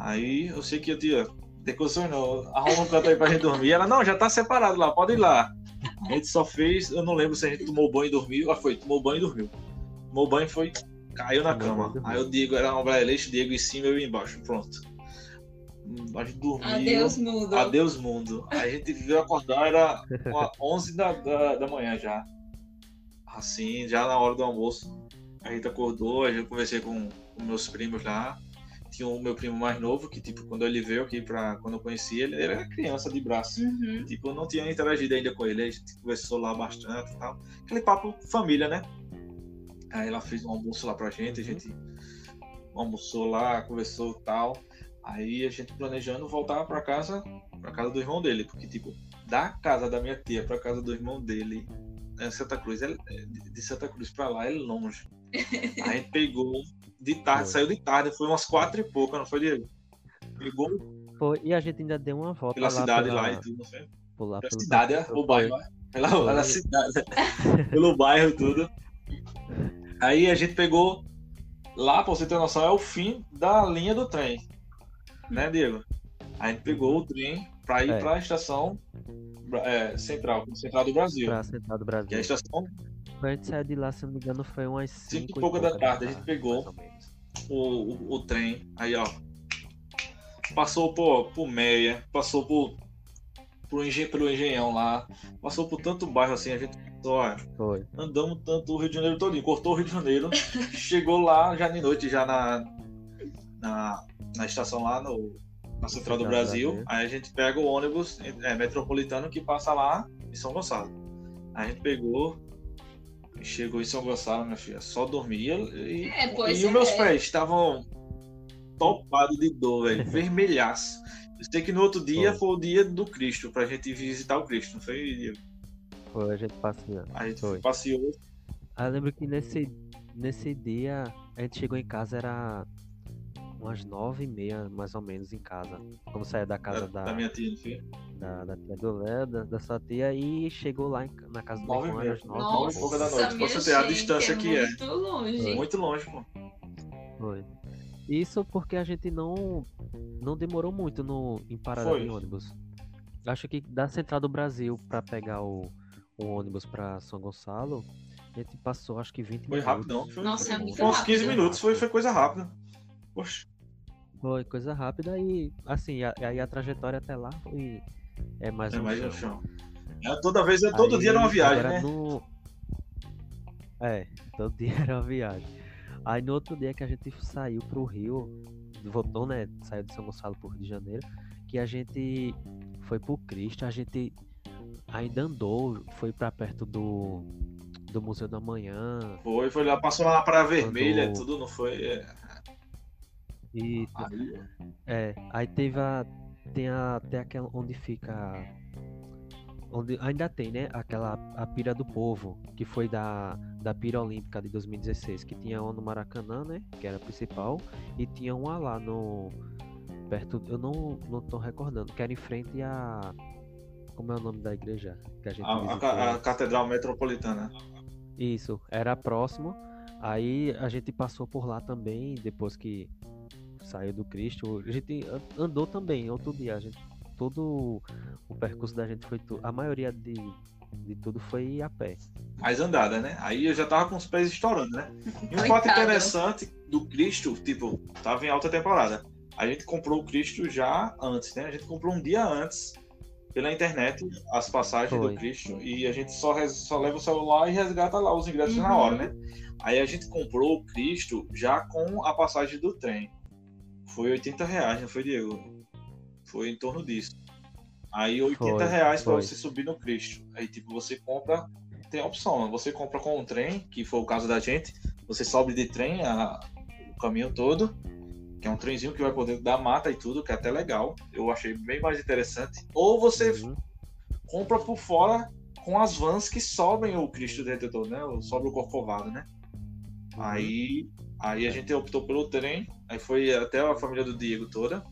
Aí eu sei que a tia, tem condições não, arruma um canto aí pra gente dormir. Ela, não, já tá separado lá, pode ir lá. A gente só fez, eu não lembro se a gente tomou banho e dormiu. Ah, foi, tomou banho e dormiu. Tomou banho e foi, caiu na cama. Aí o Diego era um leite, o Diego em cima e eu embaixo. Pronto. A gente dormiu. Adeus, mundo. Adeus, mundo. Aí a gente veio acordar, era uma 11 da, da, da manhã já. Assim, já na hora do almoço. A gente acordou, aí eu conversei com, com meus primos lá. Tinha o meu primo mais novo, que, tipo, quando ele veio aqui, pra, quando eu conheci ele, ele era criança de braço. Uhum. Tipo, eu não tinha interagido ainda com ele, a gente conversou lá bastante e tal. Aquele papo família, né? Aí ela fez um almoço lá pra gente, a gente almoçou lá, conversou e tal. Aí a gente planejando voltar pra casa, pra casa do irmão dele, porque, tipo, da casa da minha tia pra casa do irmão dele, em Santa Cruz, é- de Santa Cruz pra lá é longe. [LAUGHS] A gente pegou de tarde, Foi. saiu de tarde, foi umas quatro e pouca, não foi, Diego? Pegou Foi, e a gente ainda deu uma volta pela lá cidade pela, lá e tudo, não foi? Pela pelo- cidade, é, o bairro. é. Pela, pela cidade, [LAUGHS] pelo bairro, tudo. Aí a gente pegou lá, pra você ter noção, é o fim da linha do trem. Né, Diego? A gente pegou o trem pra ir É. pra estação é, central, central do Brasil. pra Central do Brasil. Que é a estação, A gente saiu de lá, se não me engano, foi umas Cinco 5 e pouca da tarde, a gente pegou. o, o, o trem. Aí, ó. Passou por, por Meia, passou por, por engen, pelo Engenhão lá, passou por tanto bairro assim, a gente ó, Foi. andamos tanto o Rio de Janeiro todinho, cortou o Rio de Janeiro, [LAUGHS] chegou lá já de noite, já na, na, na estação lá no, na Central do Brasil. Aí a gente pega o ônibus é, metropolitano que passa lá em São Gonçalo. Aí a gente pegou chegou em São Gonçalo, minha filha, só dormia e, É, pois e os meus é. pés estavam topados de dor, velho, vermelhaço. Eu sei que no outro dia Foi. foi o dia do Cristo, pra gente visitar o Cristo, não foi? Diego? Foi, a gente passeou. A gente Foi. passeou. Ah, eu lembro que nesse, nesse dia a gente chegou em casa, era umas nove e meia, mais ou menos, em casa. Como saía da casa da, da, da minha tia, não foi? da, da tia do Léo, da, da sua tia, e chegou lá em- na casa do e irmão, às nove Nove e pouca da noite, você ter a distância que é. Muito longe. Muito longe, pô. Foi. Isso porque a gente não não demorou muito no, em parada Foi. de ônibus. Acho que da Central do Brasil para pegar o, o ônibus para São Gonçalo, a gente passou acho que 20 Foi minutos. rapidão. Foi, Nossa, foi, é muito foi uns 15 rápido. minutos, foi, foi coisa rápida. Poxa, Foi coisa rápida e assim, a- aí a, trajetória até lá foi é mais é um mais chão. no chão. É, toda vez, é todo Aí, dia era uma viagem, né? no- É, todo dia [LAUGHS] era uma viagem. Aí no outro dia que a gente saiu pro Rio, voltou, né? Saiu de São Gonçalo pro Rio de Janeiro, que a gente foi pro Cristo, a gente ainda andou, foi pra perto do, do Museu da Manhã. Foi, foi lá, passou lá na Praia Vermelha, Quando- tudo, não foi? É, E aí, É, aí teve a. Tem a, até aquela onde fica. Onde ainda tem, né? Aquela a pira do povo, que foi da, da pira olímpica de 2016, que tinha uma no Maracanã, né? Que era a principal, e tinha uma lá no. Perto. Eu não, não tô recordando, que era em frente a. Como é o nome da igreja? Que a gente a, a, a? Catedral Metropolitana. Isso, era próximo. Aí a gente passou por lá também, depois que saiu do Cristo. A gente an- andou também outro dia. A gente, todo o percurso da gente foi. A maioria de, de tudo foi a pé. mais andada, né? Aí eu já tava com os pés estourando, né? E um fato interessante do Cristo, tipo, tava em alta temporada. A gente comprou o Cristo já antes, né? A gente comprou um dia antes pela internet as passagens Foi. do Cristo e a gente só, res- só leva o celular e resgata lá os ingressos na Uhum. hora, né? Aí a gente comprou o Cristo já com a passagem do trem. Foi 80 reais, não foi, Diego? Foi em torno disso. Aí 80 Foi, reais para você subir no Cristo. Aí tipo, você compra, tem opção, você compra com o trem, que foi o caso da gente, você sobe de trem a- o caminho todo, que é um trenzinho que vai por dentro da mata e tudo, que é até legal. Eu achei bem mais interessante. Ou você Uhum. compra por fora com as vans que sobem o Cristo Redentor, né? Sobe o Corcovado, né? Aí, aí a gente optou pelo trem, aí foi até a família do Diego toda.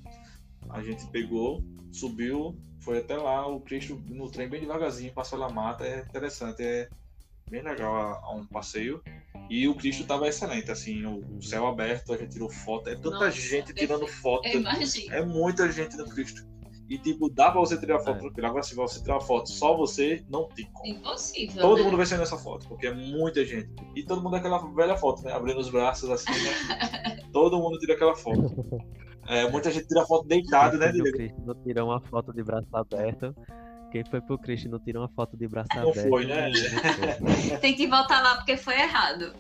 A gente pegou, subiu, foi até lá, o Cristo no trem bem devagarzinho, passou pela mata, é interessante, é bem legal a, a um passeio. E o Cristo tava excelente, assim, o, céu aberto, a gente tirou foto, é tanta Nossa, gente tirando foto. Eu imagino. É muita gente no Cristo. E tipo, dá pra você tirar foto É. tranquilo. Agora, se você tirar foto só você, não tem como. Impossível. Todo né? mundo vai sair nessa foto, porque é muita gente. E todo mundo é aquela velha foto, né? Abrindo os braços assim, né? [LAUGHS] todo mundo tira aquela foto. É, muita gente tira foto deitado, né, Quem foi pro Diego? Cristo não tirou uma foto de braço aberto. Quem foi pro Cristo não tirou uma foto de braço Não aberto. foi, né? não foi. Tem que voltar lá porque foi errado.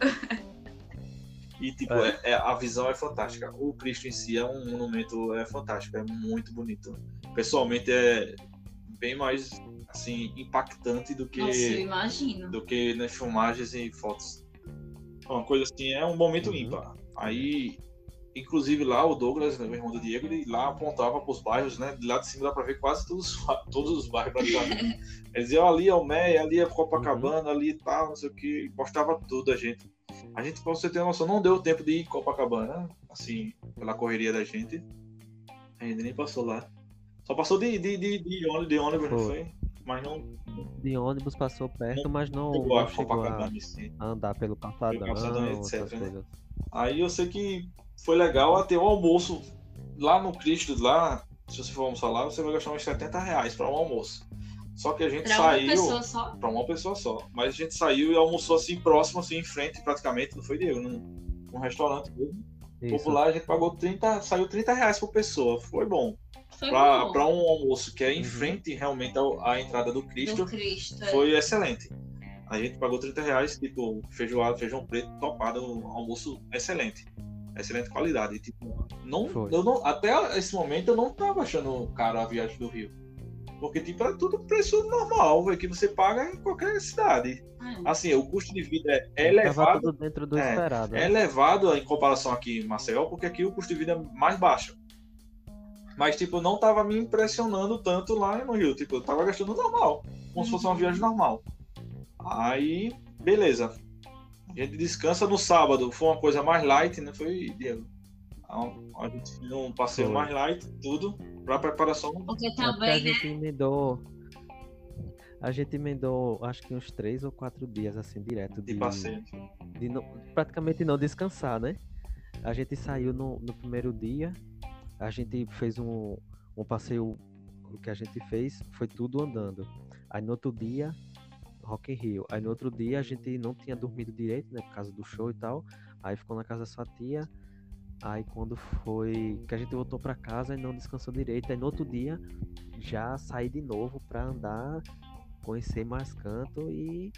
E tipo, é- é- a visão é fantástica. O Cristo em si é um monumento é fantástico, é muito bonito. Pessoalmente é bem mais assim impactante do que Nossa, do que nas filmagens e fotos. Uma coisa assim, é um momento Uhum. ímpar. Aí, inclusive lá, o Douglas, né, o irmão do Diego, ele lá apontava para os bairros, né? De lá de cima dá para ver quase todos, todos os bairros praticamente. [LAUGHS] Ele dizia, ali é o Meia, ali é Copacabana, ali tal, não sei o que. Mostrava tudo a gente. A gente, pra você ter noção, não deu tempo de ir em Copacabana, assim, pela correria da gente. A gente nem passou lá. Só passou de, de, de, de ônibus, de ônibus, não Foi. foi? Mas não De ônibus passou perto, mas não, chegou a não chegou a andar pelo calçadão, calçadão, essas etc, né? Aí eu sei que foi legal até o almoço lá no Cristo, lá, se você for almoçar lá, você vai gastar uns 70 reais para um almoço. Só que a gente Pra uma saiu pessoa só. para uma pessoa só. Mas a gente saiu e almoçou assim próximo, assim, em frente, praticamente, não foi Diego, num, num restaurante mesmo. Isso. popular, a gente pagou 30, saiu 30 reais por pessoa. Foi bom. Pra um almoço que é em Uhum. frente realmente à entrada do Cristo, Do Cristo. é. foi excelente. A gente pagou 30 reais, tipo, feijoada, feijão preto, topado, um almoço excelente. Excelente qualidade. E, tipo, não, Foi. eu não, até esse momento eu não tava achando caro a viagem do Rio. Porque, tipo, é tudo preço normal, véio, que você paga em qualquer cidade. É. Assim, o custo de vida é, é elevado, tudo dentro do É, esperado. é elevado em comparação aqui em Maceió, porque aqui o custo de vida é mais baixo. Mas, tipo, não tava me impressionando tanto lá no Rio. Tipo, eu tava gastando normal, como se fosse uma viagem normal. Aí, beleza. A gente descansa no sábado. Foi uma coisa mais light, né? Foi, Diego? A gente fez um passeio Foi. mais light, tudo, pra preparação. Porque Até a também, né? gente emendou. A gente emendou acho que uns três ou quatro dias assim direto De de, passeio. de não- praticamente não descansar, né? A gente saiu no, no primeiro dia, a gente fez um, um passeio, o que a gente fez foi tudo andando. Aí no outro dia, Rock in Rio. Aí no outro dia a gente não tinha dormido direito, né, por causa do show e tal. Aí ficou na casa da sua tia. Aí quando foi que a gente voltou para casa e não descansou direito, aí no outro dia já saí de novo para andar, conhecer mais canto e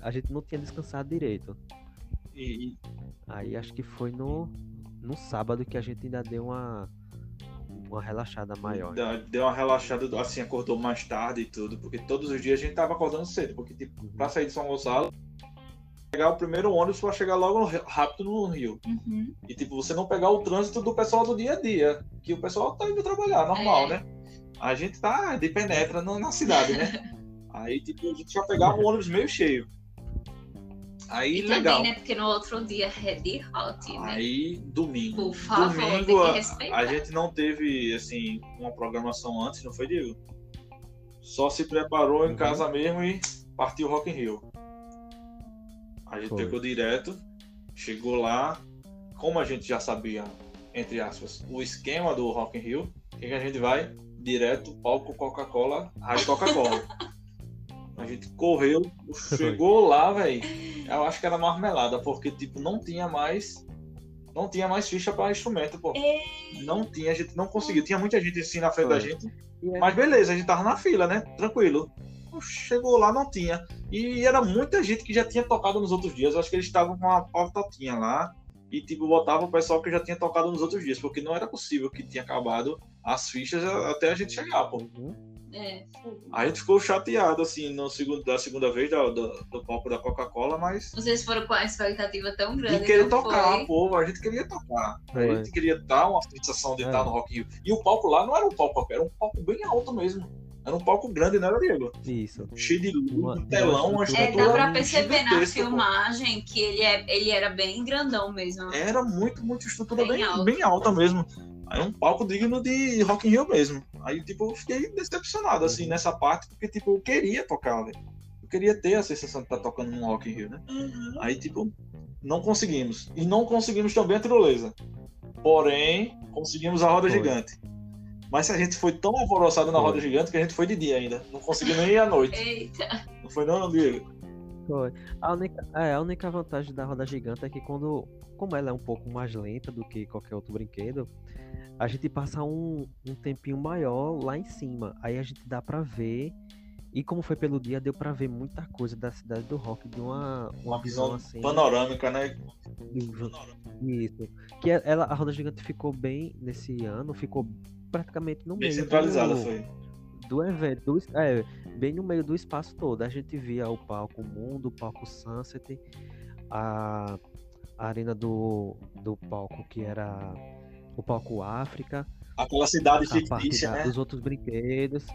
a gente não tinha descansado direito. E, Aí acho que foi no, no sábado que a gente ainda deu uma, uma relaxada maior. Deu, deu uma relaxada, assim, acordou mais tarde e tudo, porque todos os dias a gente tava acordando cedo, porque, tipo, Uhum. pra sair de São Gonçalo, pegar o primeiro ônibus pra chegar logo rápido no Rio. Uhum. E, tipo, você não pegar o trânsito do pessoal do dia a dia, que o pessoal tá indo trabalhar, normal, É. né? A gente tá de penetra no- na cidade, né? [LAUGHS] Aí, tipo, a gente já pegava o ônibus meio cheio. Aí, E legal. também, né? Porque no outro dia é de hot, né? Aí, domingo. Por favor, tem domingo, que a- respeitar. a gente não teve, assim, uma programação antes, não foi, Diego? Só se preparou em Uhum. casa mesmo e partiu Rock in Rio. A gente Foi. pegou direto, chegou lá, como a gente já sabia, entre aspas, o esquema do Rock in Rio, que a gente vai? Direto, palco Coca-Cola, rádio Coca-Cola. [LAUGHS] a gente correu, chegou lá, velho. Eu acho que era marmelada, porque tipo, não tinha mais. Não tinha mais ficha para instrumento, pô. Não tinha, a gente não conseguiu. Tinha muita gente assim na frente da Foi. gente. E é- Mas beleza, a gente tava na fila, né? Tranquilo. Chegou lá, não tinha. E era muita gente que já tinha tocado nos outros dias. Eu acho que eles estavam com uma pautotinha lá. E, tipo, botava o pessoal que já tinha tocado nos outros dias. Porque não era possível que tinha acabado as fichas até a gente chegar, pô. Uhum. É, A gente ficou chateado, assim, no segundo, da segunda vez do, do, do palco da Coca-Cola, mas. vocês foram com a expectativa tão grande. De querer não tocar, foi? pô, a gente queria tocar. A Foi. gente queria dar uma sensação de É. estar no Rock in Rio. E o palco lá não era um palco, era um palco bem alto mesmo. Era um palco grande, não era, Diego? Isso. Cheio de luz, Uma- um telão, uma uma É, estrutura dá pra perceber na gigantesca, pô. filmagem que ele, é, ele era bem grandão mesmo. Era muito, muito estrutura Bem bem, alto. bem alta mesmo. Aí um palco digno de Rock in Rio mesmo. Aí, tipo, eu fiquei decepcionado, assim, nessa parte, porque, tipo, eu queria tocar, velho. Eu queria ter a sensação de estar tocando num Rock in Rio, né? Aí, tipo, não conseguimos. E não conseguimos também a tirolesa. Porém, conseguimos a roda Foi. gigante. Mas a gente foi tão alvoroçado na Foi. roda gigante que a gente foi de dia ainda. Não conseguiu nem ir à noite. Eita, Não foi não, Diego? Foi. A única, é, a única vantagem da roda gigante é que quando, como ela é um pouco mais lenta do que qualquer outro brinquedo, a gente passa um, um tempinho maior lá em cima. Aí a gente dá pra ver. E como foi pelo dia, deu pra ver muita coisa da cidade do rock, de uma, uma, Uma visão assim. panorâmica, né? Isso. Que é, ela, a roda gigante ficou bem nesse ano, ficou praticamente no Bem meio centralizada do, foi. Do evento, do, é, bem no meio do espaço todo. A gente via o palco Mundo, o palco Sunset, a, a arena do, do palco que era o palco África, Aquela cidade fictícia, né? dos outros brinquedos.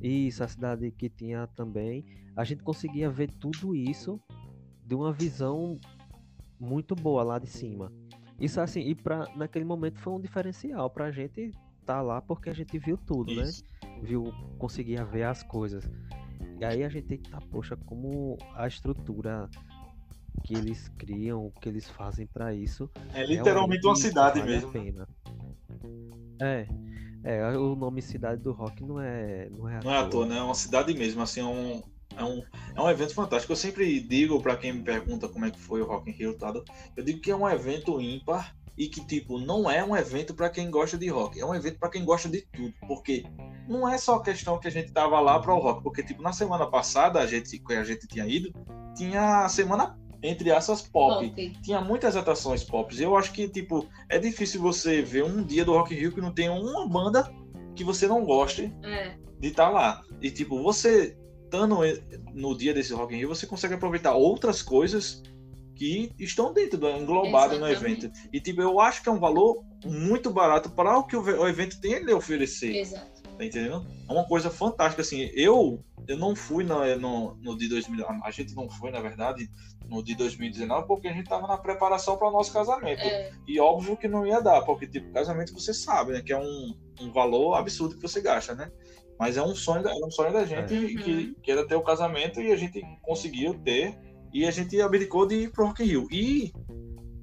Isso, a cidade que tinha também. A gente conseguia ver tudo isso de uma visão muito boa lá de cima. Isso assim, e pra, naquele momento foi um diferencial pra gente estar lá porque a gente viu tudo, né? Viu, conseguia ver as coisas. E aí a gente tem que tá, poxa, como a estrutura que eles criam, que eles fazem pra isso, É literalmente uma cidade vale mesmo. pena. É, é, o nome Cidade do Rock não é, não é Não é à toa. né? É uma cidade mesmo, assim, é um, é um, é um evento fantástico. Eu sempre digo pra quem me pergunta como é que foi o Rock in Rio, tá? eu digo que é um evento ímpar e que, tipo, não é um evento pra quem gosta de rock, é um evento pra quem gosta de tudo, porque não é só questão que a gente tava lá para o rock, porque, tipo, na semana passada, a gente, que a gente tinha ido, tinha a semana, entre aspas, pop. Pop. tinha muitas atrações pop. Eu acho que, tipo, é difícil você ver um dia do Rock in Rio que não tenha uma banda que você não goste É, de estar lá. E, tipo, você estando no dia desse Rock in Rio, você consegue aproveitar outras coisas que estão dentro, do, englobado no evento. E, tipo, eu acho que é um valor muito barato para o que o, ve- o evento tem a oferecer. exato. Tá entendendo? É uma coisa fantástica, assim. Eu, eu não fui no, no, no de 2000, a gente não foi, na verdade, no de 2019, porque a gente tava na preparação para o nosso casamento. É, E óbvio que não ia dar, porque, tipo, casamento você sabe, né? Que é um, um valor absurdo que você gasta, né? Mas é um sonho, da- era um sonho da gente É. que, que era ter o casamento e a gente conseguiu ter. E a gente abdicou de ir pro Rock in Rio. E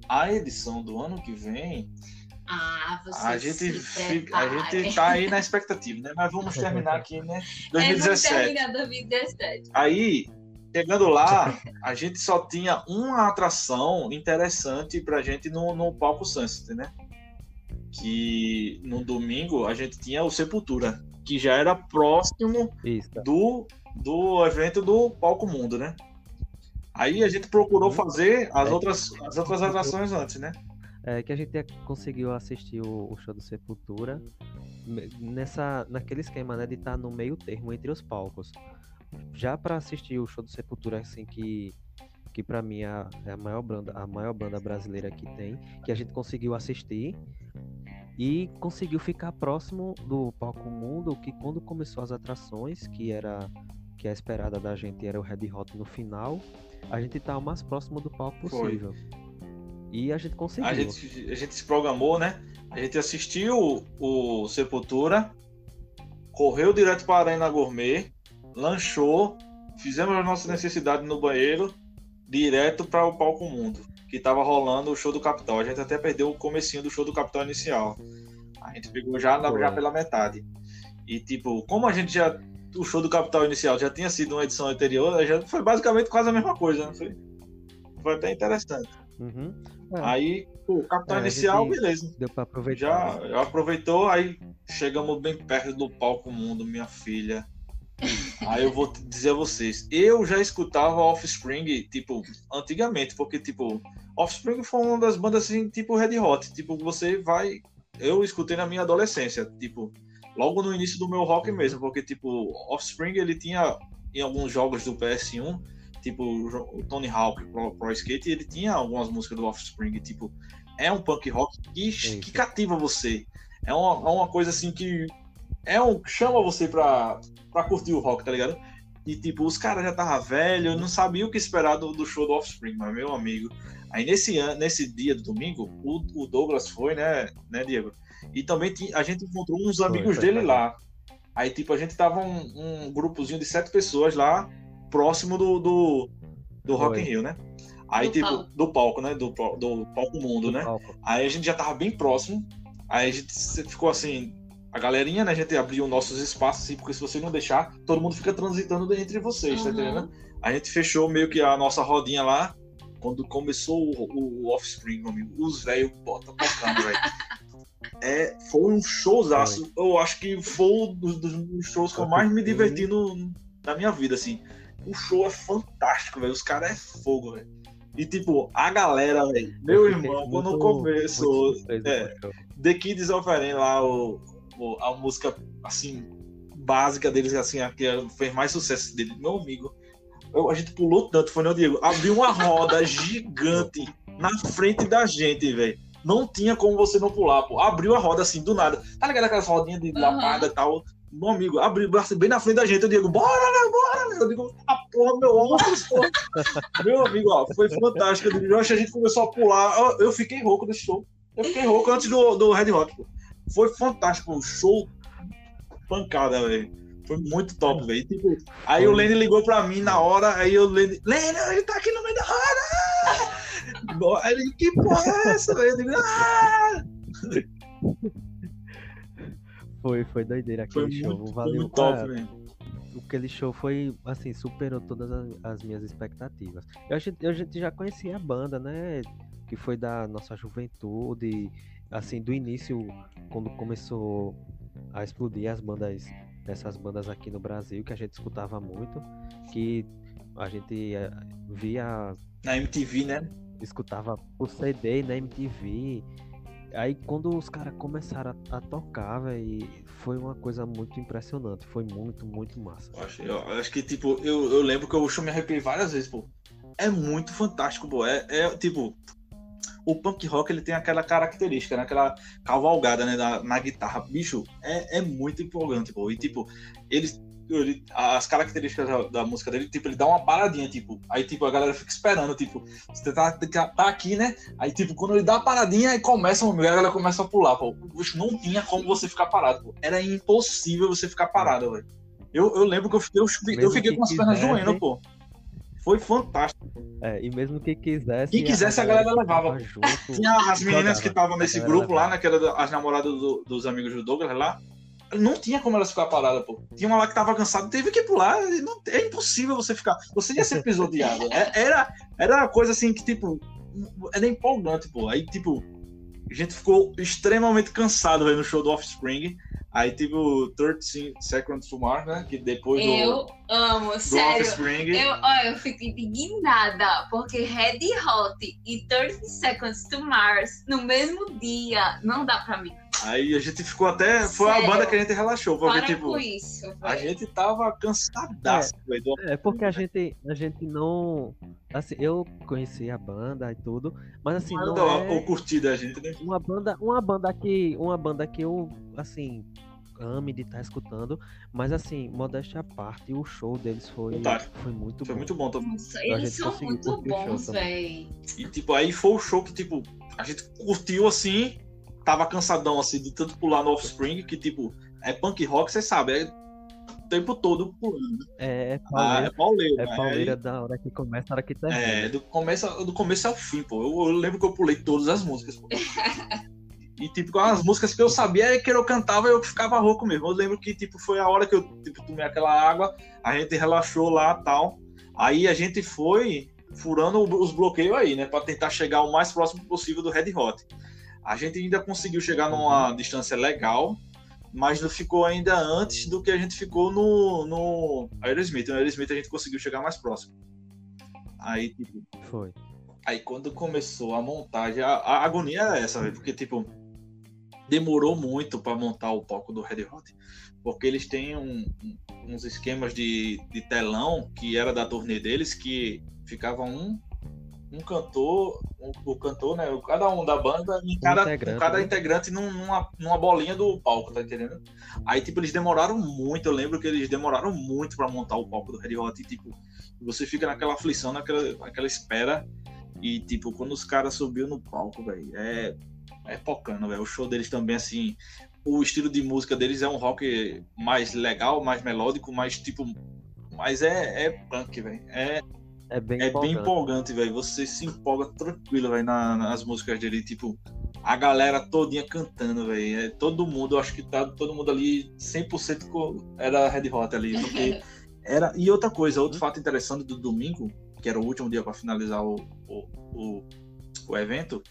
a edição do ano que vem, Ah, você a gente, fica, a gente tá aí na expectativa, né? Mas vamos terminar aqui, né? [LAUGHS] É, vamos 2017. terminar 2017. Aí, chegando lá, a gente só tinha uma atração interessante pra gente no, no palco Sunset, né? Que no domingo a gente tinha o Sepultura, que já era próximo Isso. do, do evento do Palco Mundo, né? Aí a gente procurou Uhum. fazer as É. outras, as outras atrações antes, né? É que a gente conseguiu assistir o, o show do Sepultura nessa, naquele esquema, né, de estar no meio termo entre os palcos. Já para assistir o show do Sepultura, assim, que, que para mim é a, é a maior banda, a maior banda brasileira que tem, que a gente conseguiu assistir e conseguiu ficar próximo do palco mundo, que quando começou as atrações, que era que a esperada da gente era o Red Hot no final, a gente tá o mais próximo do palco Foi. possível. E a gente conseguiu. A gente, a gente se programou, né? A gente assistiu o Sepultura, correu direto para a Arena Gourmet, lanchou, fizemos as nossas necessidades no banheiro, direto para o Palco Mundo, que estava rolando o show do Capital. A gente até perdeu o comecinho do show do Capital inicial. A gente pegou já, na- Foi. já pela metade. E tipo, como a gente já. O show do Capital inicial já tinha sido uma edição anterior, já foi basicamente quase a mesma coisa, né? Foi, foi até interessante. Uhum. É, Aí, o Capital É, inicial, beleza. deu pra aproveitar. Já, já aproveitou, aí chegamos bem perto do palco mundo, minha filha. Aí eu vou dizer a vocês, eu já escutava Offspring, tipo, antigamente, porque, tipo, Offspring foi uma das bandas, assim, tipo Red Hot, tipo, você vai... Eu escutei na minha adolescência, tipo, logo no início do meu rock mesmo, porque, tipo, Offspring, ele tinha, em alguns jogos do PS1, tipo, o Tony Hawk Pro, Pro Skate, ele tinha algumas músicas do Offspring, tipo, é um punk rock que, que cativa você. É uma, é uma coisa assim que é um chama você pra, pra curtir o rock, tá ligado? E tipo, os caras já tava velho, não sabia o que esperar do, do show do Offspring, mas meu amigo. Aí nesse ano, nesse dia do domingo, o, o Douglas foi, né, né, Diego? E também a gente encontrou uns amigos foi, dele foi. lá. Aí, tipo, a gente tava um, um grupozinho de sete pessoas lá, próximo do, do, do Rock in. Rio, né? Aí, Do tipo, palco. do palco, né? Do, do palco mundo, né? Palco. Aí a gente já tava bem próximo. Aí a gente ficou assim. A galerinha, né? A gente abriu nossos espaços, assim, porque se você não deixar, todo mundo fica transitando entre vocês, tá Uhum. entendendo? A gente fechou meio que a nossa rodinha lá. Quando começou o, o, o Offspring, meu amigo, os velhos botam tocando, velho. [LAUGHS] É, foi um showzaço. Eu acho que foi um dos, dos shows que eu mais me diverti no, na minha vida, assim. O show é fantástico, velho. Os caras é fogo, velho. E tipo, a galera, velho. Meu irmão, quando muito surpreso é. The Kids Offering lá, o, o- a música, assim, básica deles, assim, a que fez mais sucesso dele. Meu amigo, eu- a gente pulou tanto, foi, né, Diego? Abriu uma roda [LAUGHS] gigante na frente da gente, velho. Não tinha como você não pular, pô. Abriu a roda assim, do nada. Tá ligado aquelas rodinhas de Aham. lapada e tal? Meu amigo, abriu assim, bem na frente da gente. Eu digo, bora, né, bora, né? Eu digo, a porra, meu pô. [LAUGHS] Meu amigo, ó, foi fantástico. Eu digo, "Oxe, a gente começou a pular. Eu, eu fiquei rouco desse show. Eu fiquei rouco antes do, do Red Hot, pô. Foi fantástico, o show pancada, velho. Foi muito top, velho. Tipo, aí Foi. o Lenny ligou pra mim na hora, aí o Lenny, Lenny, ele tá aqui no meio da roda! Aí ele, que porra é essa, velho? "Ah!" Foi, foi doideira Foi aquele show. muito, foi Valeu. muito top, velho. aquele show foi, assim, superou todas as, as minhas expectativas. Eu, a, gente, a gente já conhecia a banda, né? Que foi da nossa juventude, assim, do início, quando começou a explodir as bandas, essas bandas aqui no Brasil, que a gente escutava muito, que a gente eh, via Na MTV, né? Escutava por CD na MTV. Aí quando os caras começaram a, a tocar, velho, foi uma coisa muito impressionante. Foi muito, muito massa. Eu acho, eu acho que, tipo, eu, eu lembro que eu me arrepiei várias vezes, pô. É muito fantástico, pô. É, é, tipo, o punk rock ele tem aquela característica, né? Aquela cavalgada, né? Na, na guitarra. Bicho, é, é muito empolgante, pô. E, tipo, eles. Ele- as características da, da música dele, tipo, ele dá uma paradinha, tipo, aí, tipo, a galera fica esperando, tipo, você tá, tá, tá aqui, né? Aí, tipo, quando ele dá a paradinha, aí começa, meu a galera começa a pular, pô. Bicho, não tinha como você ficar parado, pô. Era impossível você ficar parado, velho. Eu, eu lembro que eu fiquei, eu, eu fiquei que com as pernas doendo, pô. Foi fantástico. É, e mesmo que quisesse. Quem quisesse, a galera levava. Junto, Tinha as meninas que estavam nesse A galera grupo lá, levava. né? Que eram as namoradas do- dos amigos do Douglas lá. Não tinha como elas ficar paradas, pô. Tinha uma lá que tava cansada, teve que pular. não- é impossível você ficar. Você ia ser pisoteado. É- Era, era uma coisa assim que, tipo, era empolgante, pô. Aí, tipo, a gente ficou extremamente cansado no show do Offspring. Aí teve o 13 Seconds to Mars, né? Que depois Eu do, amo, do sério. Offspring. Eu, olha, eu fico indignada, porque Red Hot e 30 Seconds to Mars no mesmo dia, não dá pra mim. Aí a gente ficou até. Foi a Sério? banda que a gente relaxou. Porque, Para tipo, com isso, a velho. gente tava cansadaço, do- É porque a gente, a gente não. Assim, eu conheci a banda e tudo, mas assim, não Manda é o curtir da gente, né? uma banda, uma banda que, uma banda que eu assim ame de estar escutando, mas assim, modéstia à parte, o show deles foi foi muito Foi bom. muito bom também. Nossa, A eles gente são conseguiu muito bons, velho. E tipo, aí foi o show que, tipo, a gente curtiu assim, tava cansadão assim, de tanto pular no Offspring, que tipo, é punk rock, você sabe, é o tempo todo pulando. É, é Ah, pauleira, é pauleira. é né? pauleira da hora que começa, da hora que termina. É, do começo, do começo ao fim, pô. Eu, eu lembro que eu pulei todas as músicas, pô. E, tipo, as músicas que eu sabia é que eu cantava eu ficava rouco mesmo. Eu lembro que, tipo, foi a hora que eu, tipo, tomei aquela água, a gente relaxou lá tal. Aí a gente foi furando os bloqueios aí, né? Pra tentar chegar o mais próximo possível do Red Hot. A gente ainda conseguiu chegar numa distância legal, mas não ficou ainda antes do que a gente ficou no, no Aerosmith. No Aerosmith a gente conseguiu chegar mais próximo. Aí, tipo, Foi. Aí quando começou a montagem, a, a agonia era essa, velho, porque tipo demorou muito para montar o palco do Red Hot, porque eles têm um- um- uns esquemas de, de telão que era da turnê deles que ficava um um cantor, um- o cantor, né, cada um da banda, em cada integrante, cada né? integrante numa, numa bolinha do palco, tá entendendo? Aí tipo eles demoraram muito, eu lembro que eles demoraram muito para montar o palco do Red Hot e tipo você fica naquela aflição, naquela, naquela espera e, tipo, quando os caras subiu no palco, velho, é, é pocando, velho. O show deles também, assim, o estilo de música deles é um rock mais legal, mais melódico, mais, tipo, mas é, é punk, velho. É, É bem é bem empolgante. empolgante, velho. Você se empolga tranquilo, velho, na- nas músicas dele. Tipo, a galera todinha cantando, velho. É, todo mundo, eu acho que tá todo mundo ali 100% co- era Red Hot ali. Porque [LAUGHS] era... E outra coisa, outro fato interessante do domingo, que era o último dia para finalizar o, o, o, o evento,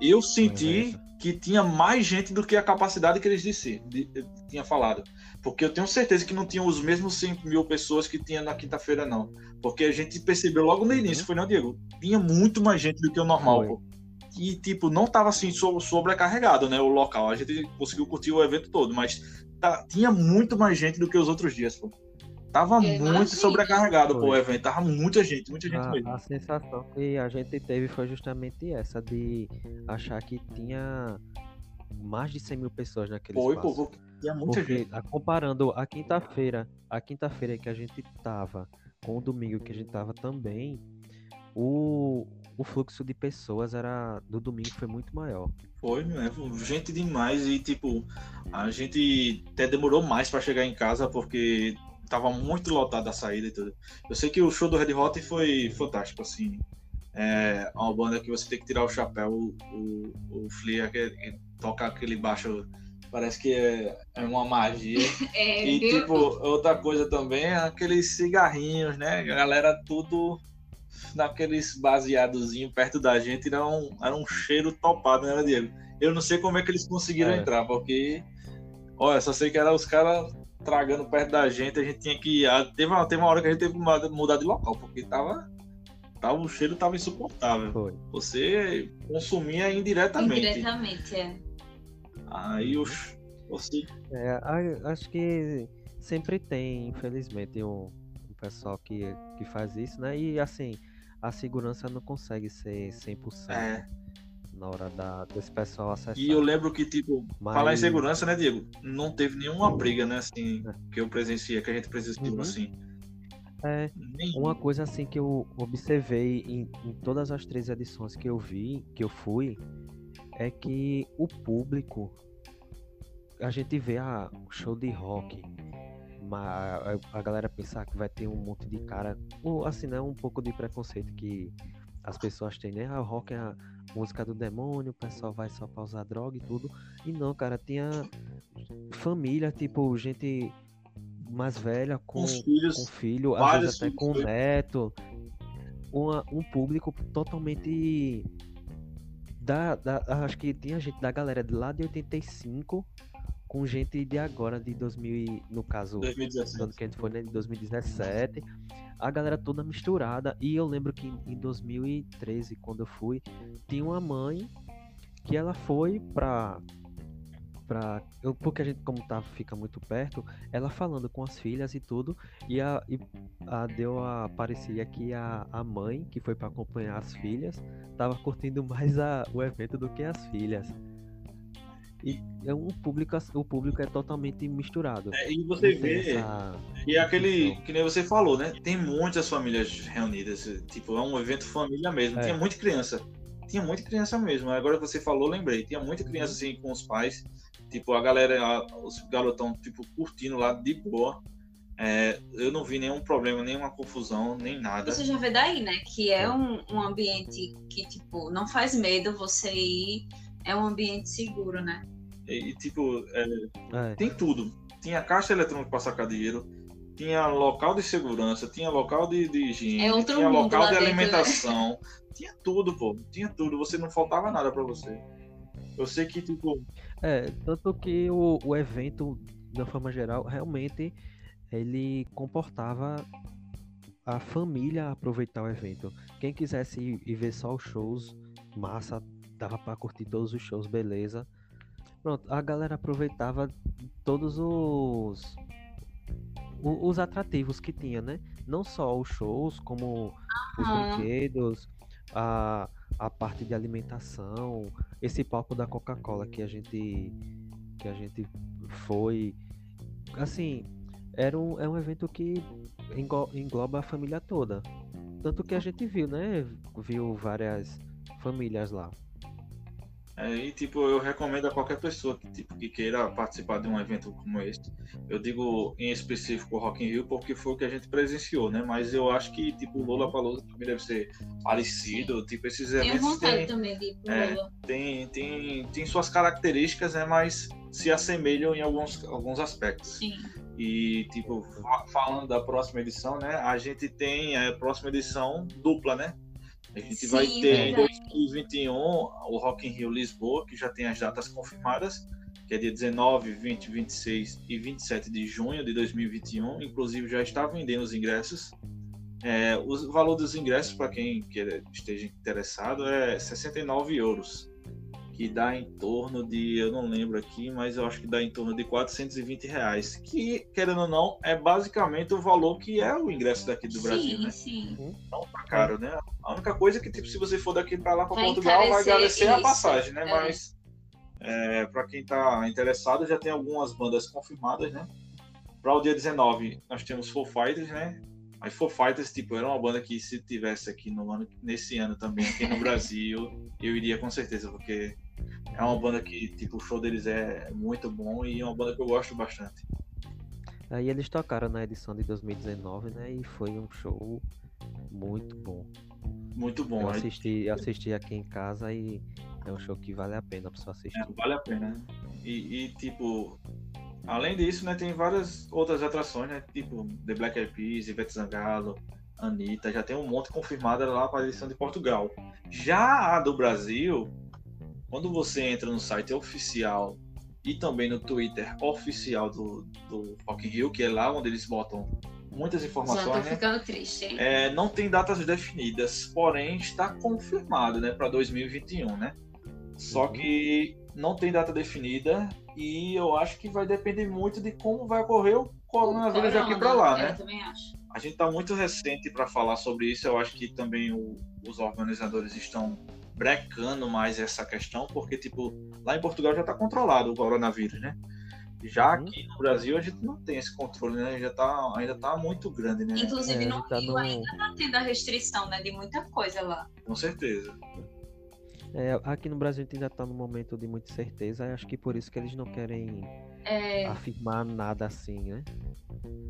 eu senti que tinha mais gente do que a capacidade que eles disse, de, tinha falado. Porque eu tenho certeza que não tinham os mesmos 5 mil pessoas que tinha na quinta-feira, não. Porque a gente percebeu logo no início, foi não, Diego? Tinha muito mais gente do que o normal. E, tipo, não tava assim so- sobrecarregado, né? O local. A gente conseguiu curtir o evento todo, mas tá- tinha muito mais gente do que os outros dias, pô. Tava Eu muito sobrecarregado, pô, o evento. Tava muita gente, muita gente mesmo. A, a sensação que a gente teve foi justamente essa, de achar que tinha mais de 100 mil pessoas naquele Foi, espaço. pô, tinha muita Porque gente. comparando a quinta-feira, a quinta-feira que a gente tava com o domingo que a gente tava também, o, o fluxo de pessoas era do domingo foi muito maior. Foi, né? Gente demais e, tipo, a gente até demorou mais pra chegar em casa porque tava muito lotado a saída e tudo. Eu sei que o show do Red Hot foi fantástico, assim. É uma banda que você tem que tirar o chapéu. O, o, o Flea que, que toca aquele baixo, parece que é, é uma magia. [LAUGHS] É, E, viu? tipo, outra coisa também é aqueles cigarrinhos, né? A galera tudo naqueles baseadozinhos perto da gente. Era um, era um cheiro topado, né, Diego? Eu não sei como é que eles conseguiram É. entrar, porque. Olha, só sei que era os caras tragando perto da gente, a gente tinha que. ah, Teve uma, teve uma hora que a gente teve que mudar- mudar de local, porque tava. tava o cheiro tava insuportável. Foi. Você consumia indiretamente. Indiretamente, é. Aí os. Você É, acho que sempre tem, infelizmente, um, um pessoal que, que faz isso, né? E assim, a segurança não consegue ser 100% É. na hora da, desse pessoal acessar. E eu lembro que, tipo, Mas- falar em segurança, né, Diego? Não teve nenhuma briga, né, assim, que eu presenciei, que a gente presenciou, Uhum. assim. É. Uma coisa assim que eu observei em, em todas as três edições que eu vi, que eu fui, é que o público, a gente vê a show de rock, Mas a, galera pensar que vai ter um monte de cara. Ou assim, né? Um pouco de preconceito que as pessoas têm, né? Ah, o rock é a música do demônio, o pessoal vai só pra usar droga e tudo. E não, cara, tinha família, tipo, gente mais velha com, Com os filhos, com filho, às vezes até com foi. neto. Uma, um público totalmente. Da, da, acho que tinha gente da galera de lá de 85 com gente de agora, de 2000, e- no caso, do 2017. ano que a gente foi, né, de 2017, a galera toda misturada. E eu lembro que em 2013, quando eu fui, tinha uma mãe que ela foi pra. Pra eu, porque a gente, como tá, fica muito perto, ela falando com as filhas e tudo, e, a, e a, deu a. parecia que a, a mãe, que foi pra acompanhar as filhas, tava curtindo [LAUGHS] mais a, o evento do que as filhas. E é um público, assim- o público é totalmente misturado. É, e você vê, essa- e é aquele, que nem você falou, né? Tem muitas famílias reunidas, tipo, é um evento família mesmo. É. Tinha muita criança. Tinha muita criança mesmo. Agora que você falou, lembrei. Tinha muita criança assim com os pais. Tipo, a galera, a- os garotão, tipo, curtindo lá de boa. É, eu não vi nenhum problema, nenhuma confusão, nem nada. Você já vê daí, né? Que é um, um ambiente que, tipo, não faz medo você ir. É um ambiente seguro, né? E, e, tipo, é, É. tem tudo. Tinha caixa eletrônica para sacar dinheiro, tinha local de segurança, tinha local de, de higiene, É outro tinha mundo local lá de dentro, né? alimentação, tinha tudo, pô. Tinha tudo. Você não faltava nada para você. Eu sei que, tipo, É, tanto que o, o evento, de uma forma geral, realmente ele comportava a família a aproveitar o evento. Quem quisesse ir, ir ver só os shows, massa, dava pra curtir todos os shows, beleza. Pronto, a galera aproveitava todos os os atrativos que tinha, né? Não só os shows, como os Aham. brinquedos, a, a parte de alimentação, esse palco da Coca-Cola que a gente que a gente foi, assim, era um, é um evento que engloba a família toda. Tanto que a gente viu, né? Viu várias famílias lá. É, e tipo, eu recomendo a qualquer pessoa que, tipo, que queira participar de um evento como esse. Eu digo em específico o Rock in Rio porque foi o que a gente presenciou, né? Mas eu acho que tipo o Lola Palusa também deve ser parecido. Tipo, esses Tenho eventos vontade têm, também de ir pro é. Tem, tem, tem suas características, né? Mas se assemelham em alguns, alguns aspectos. Sim. E, tipo, fa- falando da próxima edição, né? A gente tem a próxima edição dupla, né? A gente Sim, vai ter em verdade. 2021 o Rock in Rio Lisboa, que já tem as datas confirmadas, que é dia 19, 20, 26 e 27 de junho de 2021. Inclusive já está vendendo os ingressos. É, o valor dos ingressos, para quem esteja interessado, é 69 euros, que dá em torno de, eu não lembro aqui, mas eu acho que dá em torno de 420 reais, que, querendo ou não, é basicamente o valor que é o ingresso daqui do Brasil, sim, né? sim. Não tá caro, né? A única coisa é que, tipo, se você for daqui para lá para Portugal, vai encarecer encarecer a isso, passagem, né? é. Mas é, para quem tá interessado, já tem algumas bandas confirmadas, né? Para o dia 19, nós temos Foo Fighters, né? Mas Foo Fighters, tipo, era uma banda que se tivesse aqui no ano, nesse ano também, aqui no [LAUGHS] Brasil, eu iria com certeza, porque é uma banda que, tipo, o show deles é muito bom e é uma banda que eu gosto bastante. Aí eles tocaram na edição de 2019, né? E foi um show muito bom. Muito bom. Eu assisti, eu assisti aqui em casa e é um show que vale a pena pra pessoa assistir. É, vale a pena. né? E, e, tipo, além disso, né, tem várias outras atrações, né? Tipo, The Black Eyed Peas, Ivete Sangalo, Anitta, já tem um monte confirmada lá para a edição de Portugal. Já a do Brasil, quando você entra no site oficial e também no Twitter oficial do, do Rock in Rio, que é lá onde eles botam muitas Já tô informações, né? ficando triste, hein? É, não tem datas definidas, porém está confirmado, né, para 2021, né? Só Uhum. que não tem data definida e eu acho que vai depender muito de como vai ocorrer o coronavírus daqui para lá, Eu né? também acho. A gente está muito recente para falar sobre isso. Eu acho que também o- os organizadores estão brecando mais essa questão, porque tipo lá em Portugal já está controlado o coronavírus, né? Já Uhum. aqui no Brasil a gente não tem esse controle, né? Já tá, ainda tá muito grande, né? Inclusive É, no tá Rio no- ainda tá tendo a restrição, né? De muita coisa lá. Com certeza. É, aqui no Brasil a gente ainda está num momento de muita certeza, acho que por isso que eles não querem É, afirmar nada assim, né?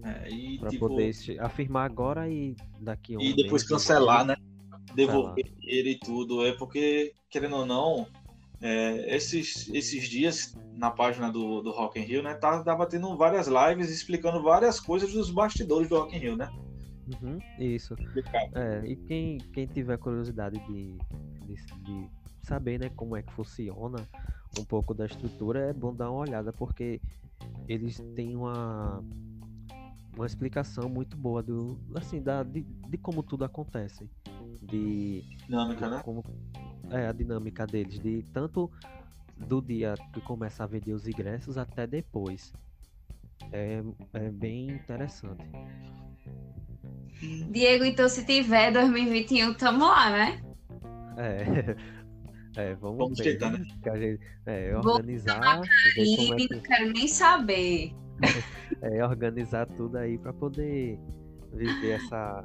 É, e, Pra tipo, poder se- afirmar agora e daqui a um e depois mês, cancelar, né? Devolver ele e tudo. É porque, querendo ou não, é, esses, esses dias na página do, do Rock in Rio, né? Tá, tava tendo várias lives explicando várias coisas dos bastidores do Rock in Rio, né? Uhum, isso. É, e quem, quem tiver curiosidade de, de, de saber né, como é que funciona um pouco da estrutura, é bom dar uma olhada, porque eles têm uma, uma explicação muito boa do, assim, da, de, de como tudo acontece. De Dinâmica, né? como é a dinâmica deles, de tanto do dia que começa a vender os ingressos até depois. É, é bem interessante. Diego, então se tiver 2021, tamo lá, né? É, [LAUGHS] é vamos, Vamos ver. tentar, né? que a gente- é, organizar, é que- não quero nem saber. [LAUGHS] é, organizar tudo aí para poder viver essa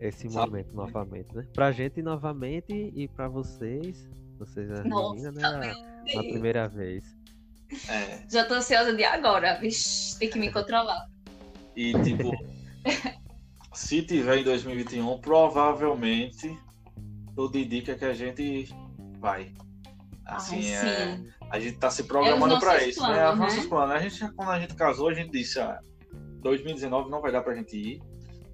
esse Sabe? momento novamente, né? Pra gente novamente e pra vocês, vocês as Nossa, meninas, né? primeira vez. É. Já tô ansiosa de agora. Vixe, tem que me controlar. E tipo, [LAUGHS] se tiver em 2021, provavelmente tudo indica que a gente vai. Assim, Ai, é, a gente tá se programando É para isso, né? planos, Os nossos né? planos. A gente, quando a gente casou, a gente disse, ah, 2019 não vai dar pra gente ir.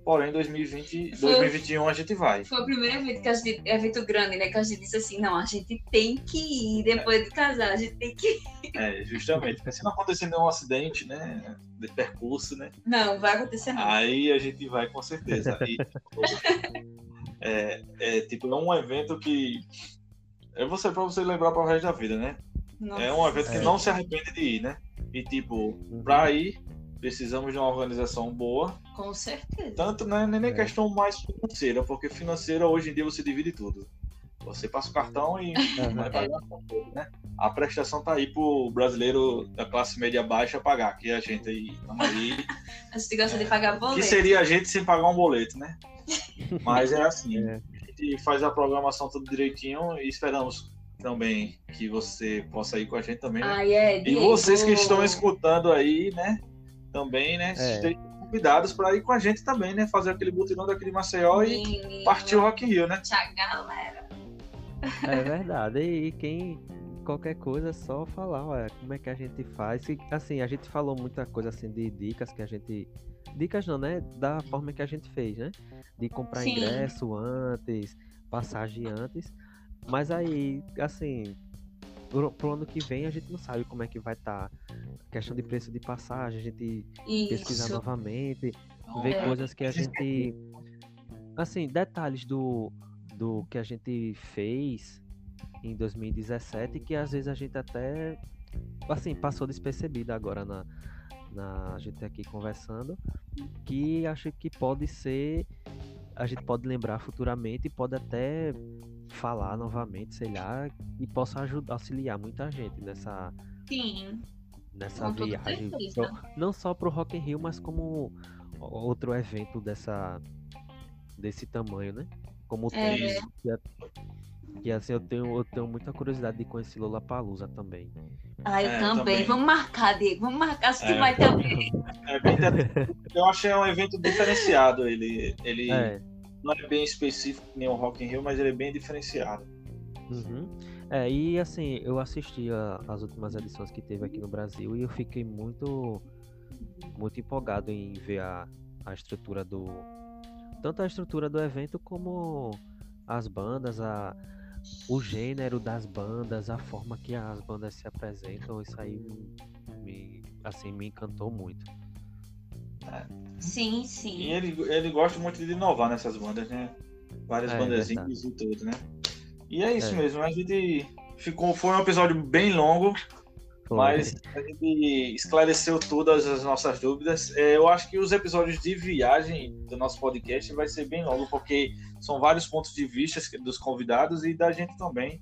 Porém, 2020, Foi- 2021 a gente vai. Foi o primeiro evento que a gente, evento grande, né? Que a gente disse assim, não, a gente tem que ir depois de casar, a gente tem que ir. É, justamente. Porque se não acontecer nenhum acidente, né? De percurso, né? Não, vai acontecer não. Aí a gente vai com certeza. E, [LAUGHS] é, é, tipo, é um evento que. É você para você lembrar para o resto da vida, né? Nossa. É um evento que É. não se arrepende de ir, né? E tipo, Uhum. para ir, precisamos de uma organização boa. Com certeza. Tanto né, nem nem É. questão mais financeira, porque financeira hoje em dia você divide tudo. Você passa o cartão e Aham. [LAUGHS] vai pagar tudo, né? A prestação tá aí pro brasileiro da classe média baixa pagar, que a gente aí estamos aí. [LAUGHS] A gente gosta de pagar que boleto. seria a gente sem pagar um boleto, né? [LAUGHS] Mas é assim, É. a gente faz a programação tudo direitinho e esperamos também que você possa ir com a gente também. né? Ai, é, e vocês que estão escutando aí, né? Também, né? É. Estejam convidados para ir com a gente também, né? Fazer aquele butirão daquele Maceió e Menino. partir o Rock in Rio, né? Tchau, galera. É verdade. E quem qualquer coisa é só falar, olha, como é que a gente faz. E, assim, a gente falou muita coisa assim de dicas que a gente. Dicas não, né? Da forma que a gente fez, né? De comprar Sim. ingresso antes, passagem antes. Mas aí, assim, pro, pro ano que vem a gente não sabe como é que vai estar. Questão de preço de passagem, a gente pesquisar Isso. novamente, ver É. coisas que a gente. Assim, detalhes do, do que a gente fez em 2017 que às vezes a gente até. Assim, passou despercebido agora na, na a gente aqui conversando. Que acho que pode ser. A gente pode lembrar futuramente e pode até falar novamente, sei lá, e possa ajudar, auxiliar muita gente nessa, Sim. nessa Com viagem. pro- não só pro Rock in Rio, mas como outro evento dessa desse tamanho, né? Como É. tem que, a- que assim eu tenho eu tenho muita curiosidade de conhecer Lollapalooza também. Ah, eu É, também. também. Vamos marcar, Diego. Vamos marcar se tu É. vai também. [LAUGHS] É. Eu achei um evento diferenciado. Ele, ele É, não é bem específico nem o Rock in Rio, mas ele é bem diferenciado. uhum. É, e assim, eu assisti a- as últimas edições que teve aqui no Brasil e eu fiquei muito muito empolgado em ver a, a estrutura do tanto a estrutura do evento como as bandas, a, o gênero das bandas, a forma que as bandas se apresentam, isso aí me, assim, me encantou muito. Sim, E sim. ele, ele gosta muito de inovar nessas bandas, né? Várias É, bandazinhas e tudo, né? E é isso É. mesmo. A gente ficou. Foi um episódio bem longo, Foi. mas a gente esclareceu todas as nossas dúvidas. É, eu acho que os episódios de viagem do nosso podcast vai ser bem longo, porque são vários pontos de vista dos convidados e da gente também.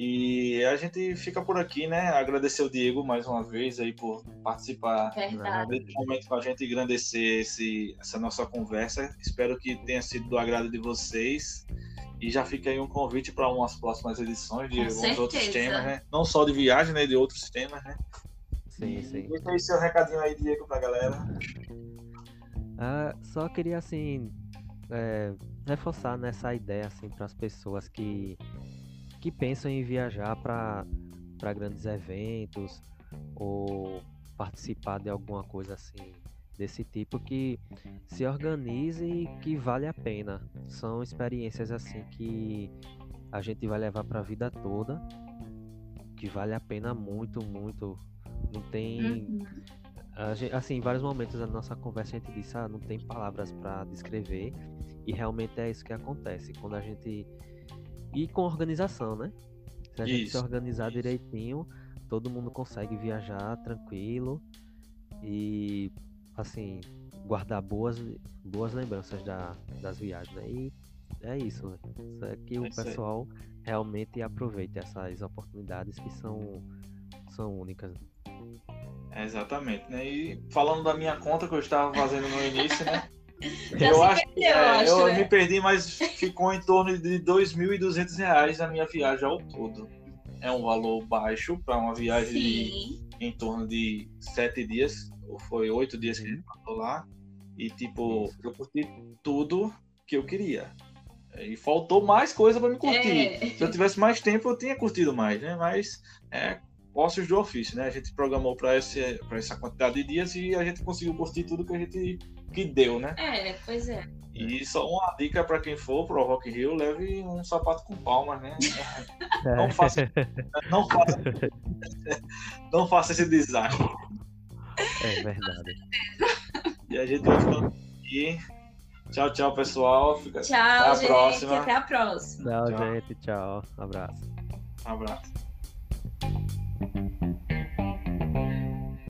E a gente fica por aqui, né? Agradecer o Diego mais uma vez aí por participar Verdade. nesse momento com a gente engrandecer esse, essa nossa conversa. Espero que tenha sido do agrado de vocês. E já fica aí um convite para umas próximas edições de alguns outros temas, né? Não só de viagem, né? De outros temas, né? Sim, sim. Deixa aí seu recadinho aí, Diego, pra galera. Ah, só queria assim é, reforçar nessa ideia assim para as pessoas que que pensam em viajar para grandes eventos ou participar de alguma coisa assim desse tipo que se organize e que vale a pena. São experiências assim que a gente vai levar para a vida toda, que vale a pena muito, muito. Não tem Uhum. a gen- assim, em vários momentos da nossa conversa a gente disse, ah, não tem palavras para descrever, e realmente é isso que acontece quando a gente e com organização, né? Se a gente se Isso, organizar isso. direitinho, todo mundo consegue viajar tranquilo e assim, guardar boas boas lembranças da, das viagens, né? E é isso, né? Isso é que É o isso aí. pessoal realmente aproveite essas oportunidades que são são únicas. É, exatamente, né? E falando da minha conta que eu estava fazendo no início, né? Já eu acho, perdeu, é, eu acho, eu né? me perdi, mas ficou em torno de 2.200 reais a minha viagem ao todo. É um valor baixo para uma viagem de, em torno de sete dias, ou foi oito dias que a gente passou lá. E tipo, eu curti tudo que eu queria. E faltou mais coisa para me curtir. É. Se eu tivesse mais tempo, eu tinha curtido mais, né? Mas é ossos do ofício, né? A gente programou para essa quantidade de dias e a gente conseguiu curtir tudo que a gente que deu, né? É, pois é. E só uma dica para quem for pro Rock in Rio, leve um sapato com palmas, né? Não faça, não faça, não faça esse desastre. É verdade. E a gente vai ficando aqui. Tchau, tchau, pessoal. Fica... Tchau, Até a gente. próxima. Até a próxima. Tchau, Tchau. gente. Tchau. Abraço. Um abraço. Thank you.